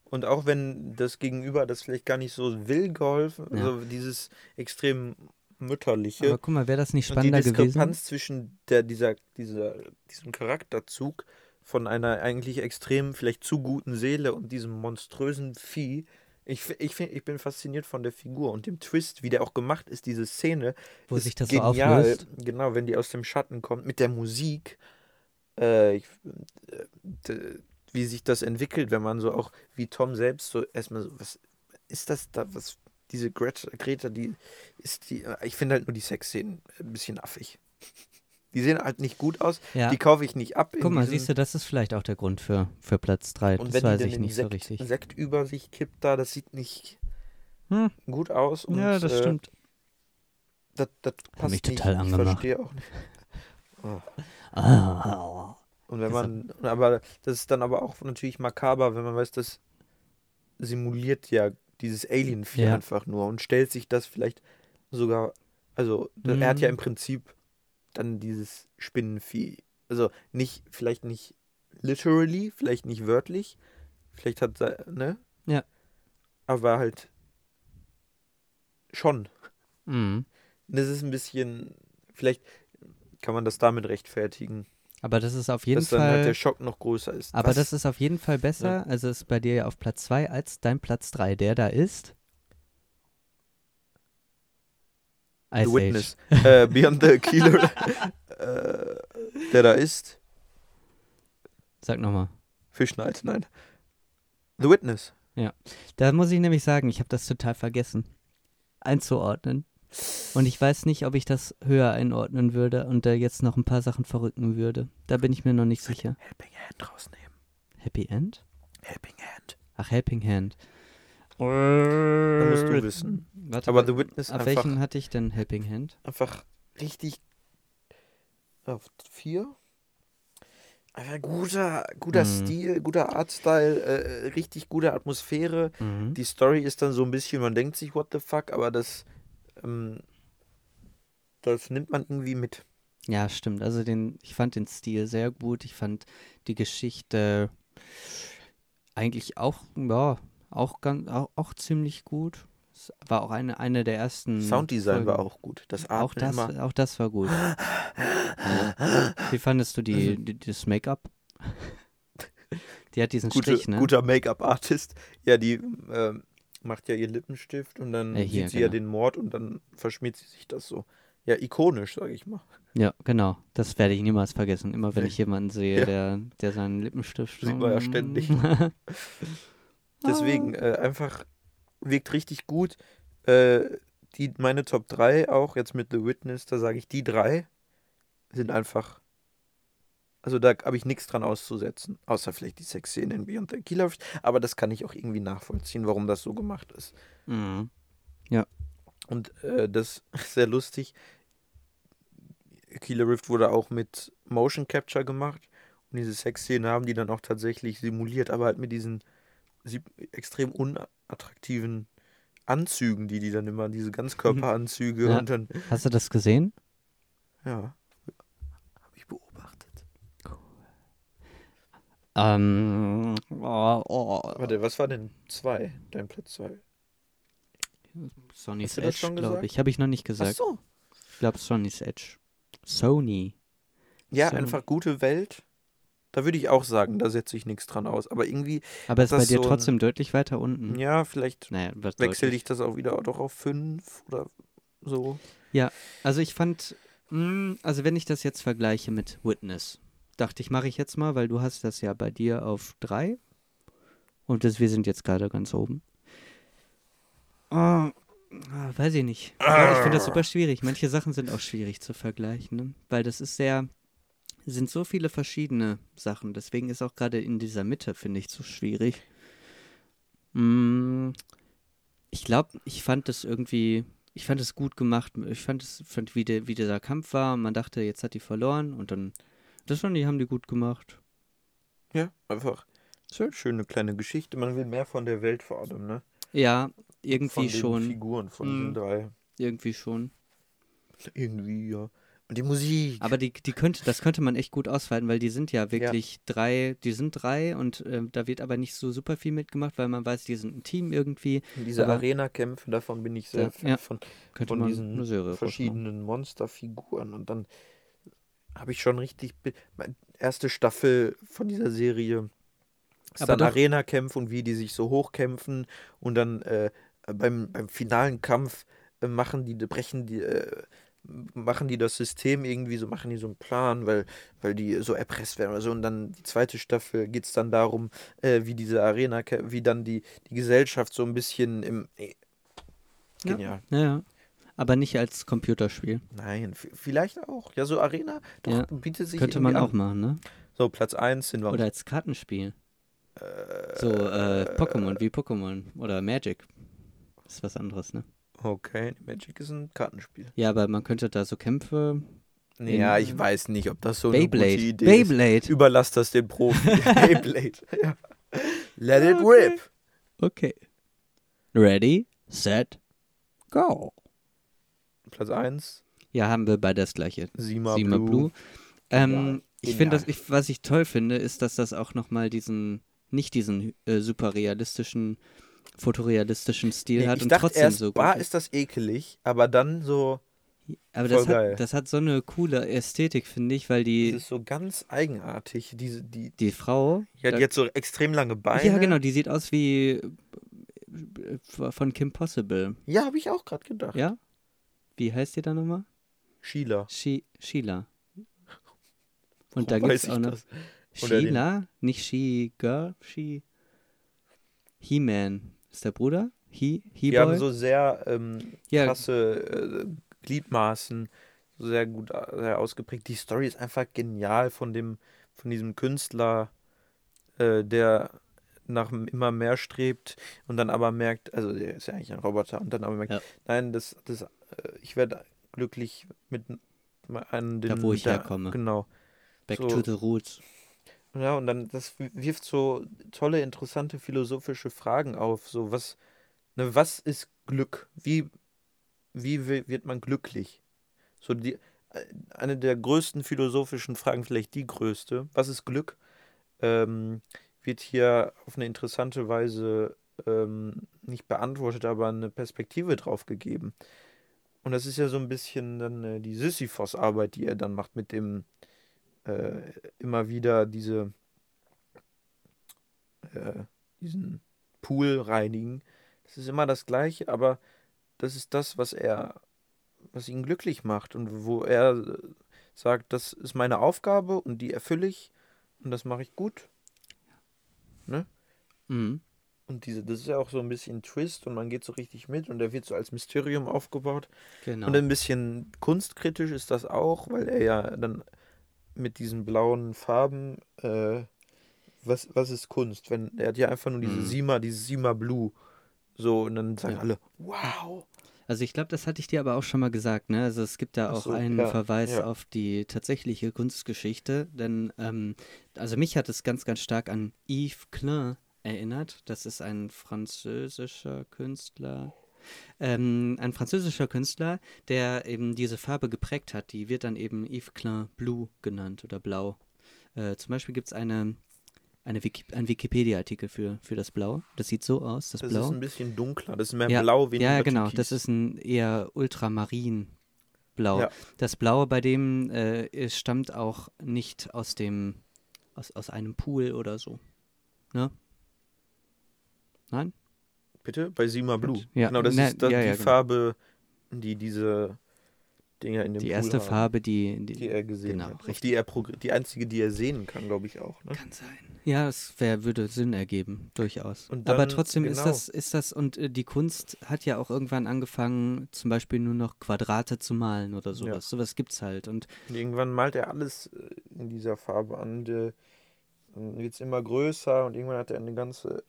Und auch wenn das Gegenüber das vielleicht gar nicht so will, geholfen, Ja. also dieses extrem mütterliche. Aber guck mal, wäre das nicht die spannender gewesen? Diskrepanz zwischen der, dieser, dieser, diesem Charakterzug von einer eigentlich extrem, vielleicht zu guten Seele und diesem monströsen Vieh. Ich, ich, find, ich bin fasziniert von der Figur und dem Twist, wie der auch gemacht ist, diese Szene. Wo sich das so genial. auflöst. Genau, wenn die aus dem Schatten kommt, mit der Musik. Äh, ich, äh, wie sich das entwickelt, wenn man so auch, wie Tom selbst so erstmal so, was ist das da, was, diese Greta, Greta die ist die, ich finde halt nur die Sexszenen ein bisschen affig. Die sehen halt nicht gut aus, Ja. die kaufe ich nicht ab. Guck mal, siehst du, das ist vielleicht auch der Grund für, für Platz 3. und Das wenn weiß die ich nicht den so Sekt, richtig. Sekt über sich kippt da, das sieht nicht Hm. gut aus. Und, ja, das äh, stimmt. Das, das passt mich nicht. total ich angemacht. verstehe auch nicht. Oh. Ah. Und wenn man, aber das ist dann aber auch natürlich makaber, wenn man weiß, das simuliert ja dieses Alien-Vieh Ja. einfach nur und stellt sich das vielleicht sogar, also er hat ja Mhm. im Prinzip dann dieses Spinnenvieh, also nicht, vielleicht nicht literally, vielleicht nicht wörtlich, vielleicht hat er, ne? Ja. Aber halt schon. Mhm. Das ist ein bisschen, vielleicht kann man das damit rechtfertigen, Aber das ist auf jeden dass dann halt Fall. der Schock noch größer ist. aber Was- das ist auf jeden Fall besser. Also ist bei dir ja auf Platz 2 als dein Platz 3. Der da ist. Ice The. Witness. äh, Beyond the Killer. äh, der da ist. Sag nochmal. Fischneid, nein. The Witness. Da muss ich nämlich sagen, ich habe das total vergessen einzuordnen. Und ich weiß nicht, ob ich das höher einordnen würde und da jetzt noch ein paar Sachen verrücken würde. Da bin ich mir noch nicht sicher. Helping Hand rausnehmen. Happy End? Helping Hand. Ach, Helping Hand. Da musst du wissen. Warte, Aber The Witness ab einfach, welchen hatte ich denn Helping Hand? einfach richtig. Auf vier? Einfach guter, guter Mhm. Stil, guter Artstyle, äh, richtig gute Atmosphäre. Mhm. Die Story ist dann so ein bisschen, man denkt sich, what the fuck, aber das, ähm, das nimmt man irgendwie mit. Ja, stimmt. Also den, ich fand den Stil sehr gut. Ich fand die Geschichte eigentlich auch, ja, auch ganz, auch, auch ziemlich gut. Es war auch eine, eine der ersten. Sounddesign war Folgen. auch gut. Das Auch das, immer. auch das war gut. ja. Wie fandest du die, die das Make-up? Die hat diesen Gute, Strich, ne? Guter Make-up-Artist. Ja, die ähm, macht ja ihr Lippenstift und dann Ja, hier, sieht sie ja genau. den Mord und dann verschmiert sie sich das so. Ja, ikonisch, sag ich mal. Ja, genau. Das werde ich niemals vergessen. Immer wenn ich jemanden sehe, Ja. der, der seinen Lippenstift. Sieht man ja ständig. Deswegen äh, einfach wirkt richtig gut. Äh, die, meine Top 3 auch jetzt mit The Witness, da sage ich, die drei sind einfach. Also da habe ich nichts dran auszusetzen, außer vielleicht die Sexszene in Beyond the Killer. Aber das kann ich auch irgendwie nachvollziehen, warum das so gemacht ist. Mhm. Und äh, das ist sehr lustig. Killer Rift wurde auch mit Motion Capture gemacht. Und diese Sexszene haben die dann auch tatsächlich simuliert, aber halt mit diesen extrem unattraktiven Anzügen, die die dann immer, diese Ganzkörperanzüge Ja. und dann, Hast du das gesehen? ja, habe ich beobachtet. Ähm, oh, oh. Warte, was war denn zwei? Dein Platz zwei? Sony's Hast du das Edge, glaube ich. Habe ich noch nicht Ach gesagt. so. Ich glaube Sony's Edge. Sony. Ja, So. einfach gute Welt. Da würde ich auch sagen, da setze ich nichts dran aus. Aber irgendwie, Aber ist Das bei ist dir so ein- trotzdem deutlich weiter unten. ja, vielleicht Naja, wechsle ich das auch wieder doch auf fünf oder so. Also ich fand, mh, also wenn ich das jetzt vergleiche mit Witness, dachte ich, mache ich jetzt mal, weil du hast das ja bei dir auf drei und das, wir sind jetzt gerade ganz oben. Ah, weiß ich nicht. Ja, ich finde das super schwierig. Manche Sachen sind auch schwierig zu vergleichen, ne? weil das ist sehr, sind so viele verschiedene Sachen. Deswegen ist auch gerade in dieser Mitte, finde ich, so schwierig. Mm, ich glaube, ich fand das irgendwie, ich fand es gut gemacht. Ich fand es, fand wie, der, wie dieser Kampf war. Man dachte, jetzt hat die verloren und dann, das fand ich, haben die gut gemacht. Ja, einfach. So, schöne kleine Geschichte. Man will mehr von der Welt vor allem, ne? Ja, Von irgendwie den schon. Figuren, von Mhm. diesen drei. Irgendwie schon. Irgendwie, ja. Und die Musik. Aber die, die könnte, das könnte man echt gut ausweiten, weil die sind ja wirklich drei, die sind drei und ähm, da wird aber nicht so super viel mitgemacht, weil man weiß, die sind ein Team irgendwie. Und diese Arena-Kämpfe, davon bin ich sehr Ja, Fan ja. von, Könnte von diesen verschiedenen Monsterfiguren. Und dann habe ich schon richtig. meine Erste Staffel von dieser Serie ist Aber dann Arena-Kämpfe und wie die sich so hochkämpfen und dann äh, beim, beim finalen Kampf äh, machen die, brechen die. Äh, machen die das System irgendwie so, machen die so einen Plan, weil, weil die so erpresst werden oder so. Und dann die zweite Staffel geht es dann darum, äh, wie diese Arena, wie dann die, die Gesellschaft so ein bisschen im. äh. Genial. Ja, ja. Aber nicht als Computerspiel. Nein, vielleicht auch. Ja, so Arena doch, Ja. bietet sich Könnte man auch an. machen, ne? So, Platz 1 sind wir. Oder als Kartenspiel. So, äh, Pokémon, wie Pokémon. Oder Magic. ist was anderes, ne? Okay, Magic ist ein Kartenspiel. Ja, aber man könnte da so Kämpfe. Ja, ich weiß nicht, ob das so eine Beyblade. gute Idee Beyblade. ist. Überlass das den Profi. Beyblade. Ja. Let it Okay. rip. Okay. Ready, set, go. Platz 1, Ja, haben wir beide das gleiche. Sima, Sima Blue. Blue. Ähm, ich finde, das, ich, was ich toll finde, ist, dass das auch nochmal diesen, nicht diesen äh, super realistischen, fotorealistischen Stil Nee, hat und dachte trotzdem erst, so gut. war ist das ekelig, aber dann so, Aber das hat, das hat so eine coole Ästhetik, finde ich, weil die, das ist so ganz eigenartig. Diese, die, die Frau. ja, da- die hat so extrem lange Beine. ja, genau, die sieht aus wie äh, von Kim Possible. Ja, habe ich auch gerade gedacht. Ja? Wie heißt die da nochmal? Sheila. She Sheila. Und da Warum gibt es auch noch das? Sheila, nicht She-Girl, She. He-Man. Ist der Bruder? He, He Die haben so sehr ähm, Ja. krasse äh, Gliedmaßen, so sehr gut äh, sehr ausgeprägt. Die Story ist einfach genial von dem, von diesem Künstler, äh, der nach immer mehr strebt und dann aber merkt, also der ist ja eigentlich ein Roboter und dann aber merkt, Ja. nein, das, das, äh, ich werde glücklich mit einem, Da, wo ich der, herkomme. Genau. Back so- to the Roots. Ja, und dann, das wirft so tolle, interessante philosophische Fragen auf. So, was, ne, was ist Glück? Wie, wie wi- wird man glücklich? So, die, äh, eine der größten philosophischen Fragen, vielleicht die größte, was ist Glück? Ähm, wird hier auf eine interessante Weise ähm, nicht beantwortet, aber eine Perspektive drauf gegeben. Und das ist ja so ein bisschen dann äh, die Sisyphos-Arbeit, die er dann macht mit dem äh, immer wieder diese äh, diesen Pool reinigen. Das ist immer das Gleiche, aber das ist das, was er, was ihn glücklich macht und wo er äh, sagt, das ist meine Aufgabe und die erfülle ich und das mache ich gut. Mhm. Und diese, das ist ja auch so ein bisschen Twist und man geht so richtig mit und der wird so als Mysterium aufgebaut. Genau. Und ein bisschen kunstkritisch ist das auch, weil er ja dann mit diesen blauen Farben, äh, was, was ist Kunst? Wenn er hat ja einfach nur diese Mhm. Sima, dieses Sima Blue. So, und dann sagen Ja. alle, wow. Also ich glaube, das hatte ich dir aber auch schon mal gesagt, ne? Also es gibt da auch so, einen ja, Verweis ja. auf die tatsächliche Kunstgeschichte, denn ähm, also mich hat es ganz, ganz stark an Yves Klein erinnert. Das ist ein französischer Künstler. Ähm, ein französischer Künstler, der eben diese Farbe geprägt hat. Die wird dann eben Yves Klein Blue genannt oder Blau. Äh, zum Beispiel gibt es eine, eine Wiki einen Wikipedia-Artikel für, für das Blau. Das sieht so aus, das, Das Blau. ist ein bisschen dunkler. Das ist mehr Ja, blau, weniger Ja, genau. türkis. Das ist ein eher ultramarinblau. Ja. Das Blaue bei dem äh, es stammt auch nicht aus dem aus, aus einem Pool oder so. Ne? Nein? Bitte? Bei Sima Blue. Ja, Genau, das ne, ist das, ja, die ja, genau. Farbe, die diese Dinger in dem Die Pool erste haben, Farbe, die, die, die er gesehen genau, hat. Richtig. Die, er die einzige, die er sehen kann, glaube ich auch. Ne? Kann sein. Ja, es wär, würde Sinn ergeben, durchaus. Und Aber dann- trotzdem ist genau. das, ist das, und äh, die Kunst hat ja auch irgendwann angefangen, zum Beispiel nur noch Quadrate zu malen oder sowas. Ja. Sowas gibt's halt. Und Und irgendwann malt er alles äh, in dieser Farbe an. der- Dann wird es immer größer und irgendwann hat er eine ganze,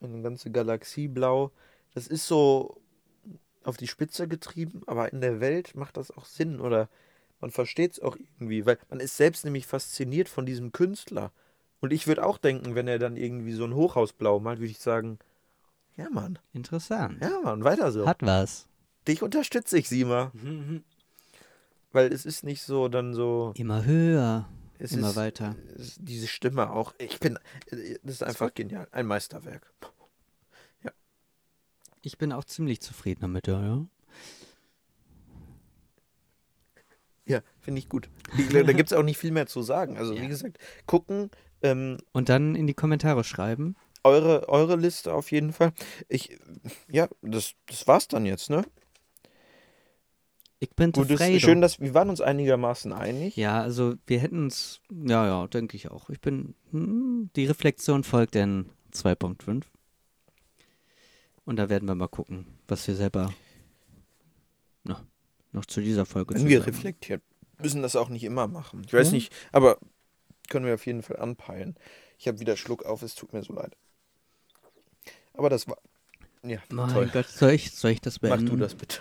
eine ganze Galaxie blau. Das ist so auf die Spitze getrieben, aber in der Welt macht das auch Sinn oder man versteht es auch irgendwie, weil man ist selbst nämlich fasziniert von diesem Künstler. Und ich würde auch denken, wenn er dann irgendwie so ein Hochhaus blau malt, würde ich sagen, ja Mann, interessant. ja Mann, weiter so. Hat was. Dich unterstütze ich, Sima. Weil es ist nicht so dann so. Immer höher. Es Immer ist, weiter. diese Stimme auch. Ich bin. Das ist einfach genial. Ein Meisterwerk. Ich bin auch ziemlich zufrieden damit, ja. ja. Ja, finde ich gut. Da gibt es auch nicht viel mehr zu sagen. Also, Ja. wie gesagt, gucken. Ähm, Und dann in die Kommentare schreiben. eure, eure Liste auf jeden Fall. Ich. Ja, das, das war's dann jetzt, ne? Ich bin Gut, zufrieden. ist schön, dass wir waren uns einigermaßen einig. Ja, also wir hätten uns, ja, ja, denke ich auch. Ich bin, hm, die Reflexion folgt in 2.5. Und da werden wir mal gucken, was wir selber na, noch zu dieser Folge Wenn zu wir reflektieren, müssen das auch nicht immer machen. Ich weiß Ja. nicht, aber können wir auf jeden Fall anpeilen. Ich habe wieder Schluck auf, es tut mir so leid. Aber das war. Ja, Mein toll. Gott, soll ich, soll ich das Mach beenden? du das bitte.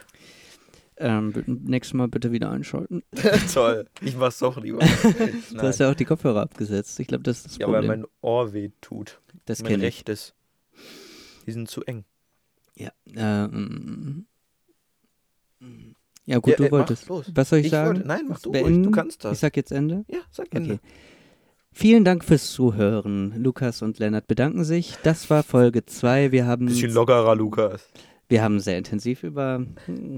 Ähm, nächstes Mal bitte wieder einschalten. toll. Ich mach's doch lieber. Du hast ja auch die Kopfhörer abgesetzt. Ich glaube, das ist das ja, weil Problem. mein Ohr weh tut. das mein kenne ich. rechtes. Die sind zu eng. Ja. Ähm, ja, gut, Ja, du äh, wolltest. los. Was soll ich, Ich sagen? wollte- nein, mach du ruhig, Beenden? du kannst das. Ich sag jetzt Ende. Ja, sag Ende. Okay. Vielen Dank fürs Zuhören. Lukas und Lennart bedanken sich. Das war Folge 2. Wir haben, Bisschen lockerer, Lukas. wir haben sehr intensiv über hm,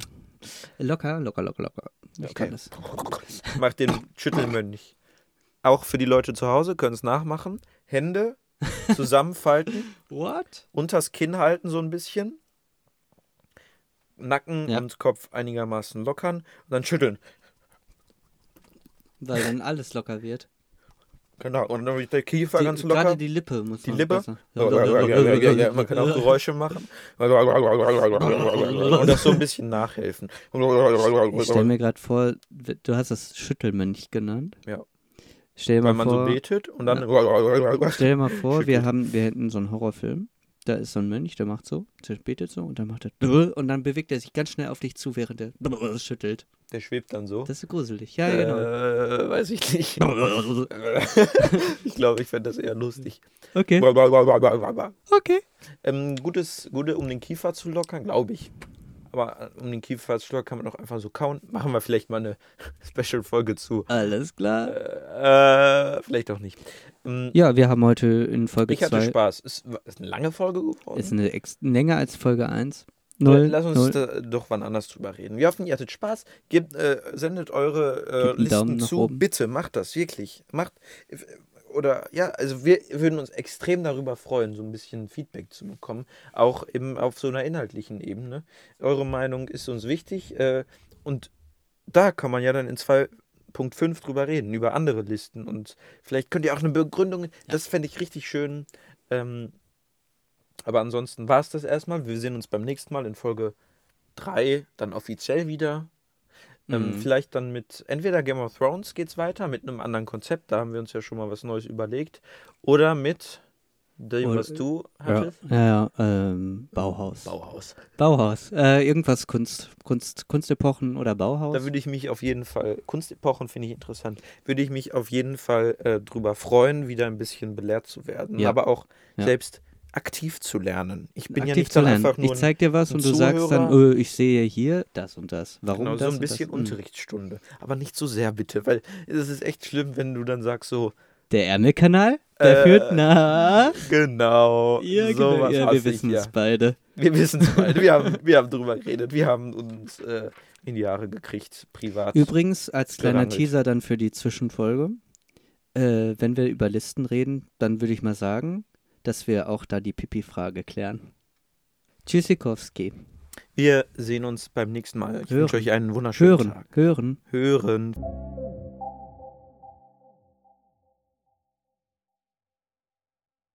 locker, locker, locker, locker. Ich Okay. kann das. Mach den Schüttelmönch. Auch für die Leute zu Hause können es nachmachen. Hände zusammenfalten, What? unters Kinn halten so ein bisschen. Nacken Ja. und Kopf einigermaßen lockern und dann schütteln. Weil dann alles locker wird. Genau. Und dann der Kiefer Die, ganz locker. gerade die Lippe muss Die man Lippe? besser- Ja, ja, ja, ja, ja, ja, Man kann auch Geräusche machen. Und das so ein bisschen nachhelfen. Ich stelle mir gerade vor, du hast das Schüttelmönch genannt. Ja. Stell dir Weil mal man vor, so betet und dann. Stell dir mal vor, wir haben, wir hätten so einen Horrorfilm. Da ist so ein Mönch, der macht so, der betet so und dann macht er und dann bewegt er sich ganz schnell auf dich zu, während er schüttelt. Der schwebt dann so. Das ist gruselig. Ja, genau. Äh, weiß ich nicht. ich glaube, ich fände das eher lustig. Okay. Okay. Ähm, gutes, gute, um den Kiefer zu lockern, glaube ich. Aber äh, um den Kiefer zu lockern, kann man auch einfach so kauen. Machen wir vielleicht mal eine Special-Folge zu. Alles klar. Äh, vielleicht auch nicht. Ähm, Ja, wir haben heute in Folge ich hatte 2 Spaß. Ist, ist eine lange Folge geworden. ist eine ex länger als Folge 1. Null. Lass uns null. da doch wann anders drüber reden. Wir hoffen, ihr hattet Spaß. Gebt, äh, sendet eure äh, Listen zu. Bitte, macht das, wirklich. Macht. Oder ja, also wir würden uns extrem darüber freuen, so ein bisschen Feedback zu bekommen. Auch eben auf so einer inhaltlichen Ebene. Eure Meinung ist uns wichtig. Äh, und da kann man ja dann in 2.5 drüber reden, über andere Listen. Und vielleicht könnt ihr auch eine Begründung. Das fände ich richtig schön. Ähm, aber ansonsten war es das erstmal. Wir sehen uns beim nächsten Mal in Folge 3 dann offiziell wieder. Ähm, Mhm. vielleicht dann mit entweder Game of Thrones geht's weiter, mit einem anderen Konzept, da haben wir uns ja schon mal was Neues überlegt. Oder mit Dem, Oder- was du Ja, hattest? ja, ja ähm, Bauhaus. Bauhaus. Bauhaus. Äh, irgendwas Kunst, Kunst, Kunstepochen oder Bauhaus. Da würde ich mich auf jeden Fall, Kunstepochen finde ich interessant, würde ich mich auf jeden Fall äh, drüber freuen, wieder ein bisschen belehrt zu werden, Ja. aber auch Ja. selbst aktiv zu lernen. Ich bin ja aktiv nicht zu lernen. einfach nur Ich zeig dir was und du sagst dann, Zuhörer. oh, ich sehe hier das und das. Warum genau, das so ein bisschen? Hm. Unterrichtsstunde. Aber nicht so sehr bitte, weil es ist echt schlimm, wenn du dann sagst so, Der Ärmelkanal, der Äh, führt nach. genau, Ja, genau. sowas ja, wir wissen ja. es beide. Wir wissen es beide, wir haben, wir haben drüber geredet, wir haben uns äh, in die Jahre gekriegt, privat. Übrigens, als kleiner gerangelt. Teaser dann für die Zwischenfolge, äh, wenn wir über Listen reden, dann würde ich mal sagen, dass wir auch da die Pipi-Frage klären. Tschüssikowski. Wir sehen uns beim nächsten Mal. Ich Hören. wünsche euch einen wunderschönen Hören, Tag. hören. Hören.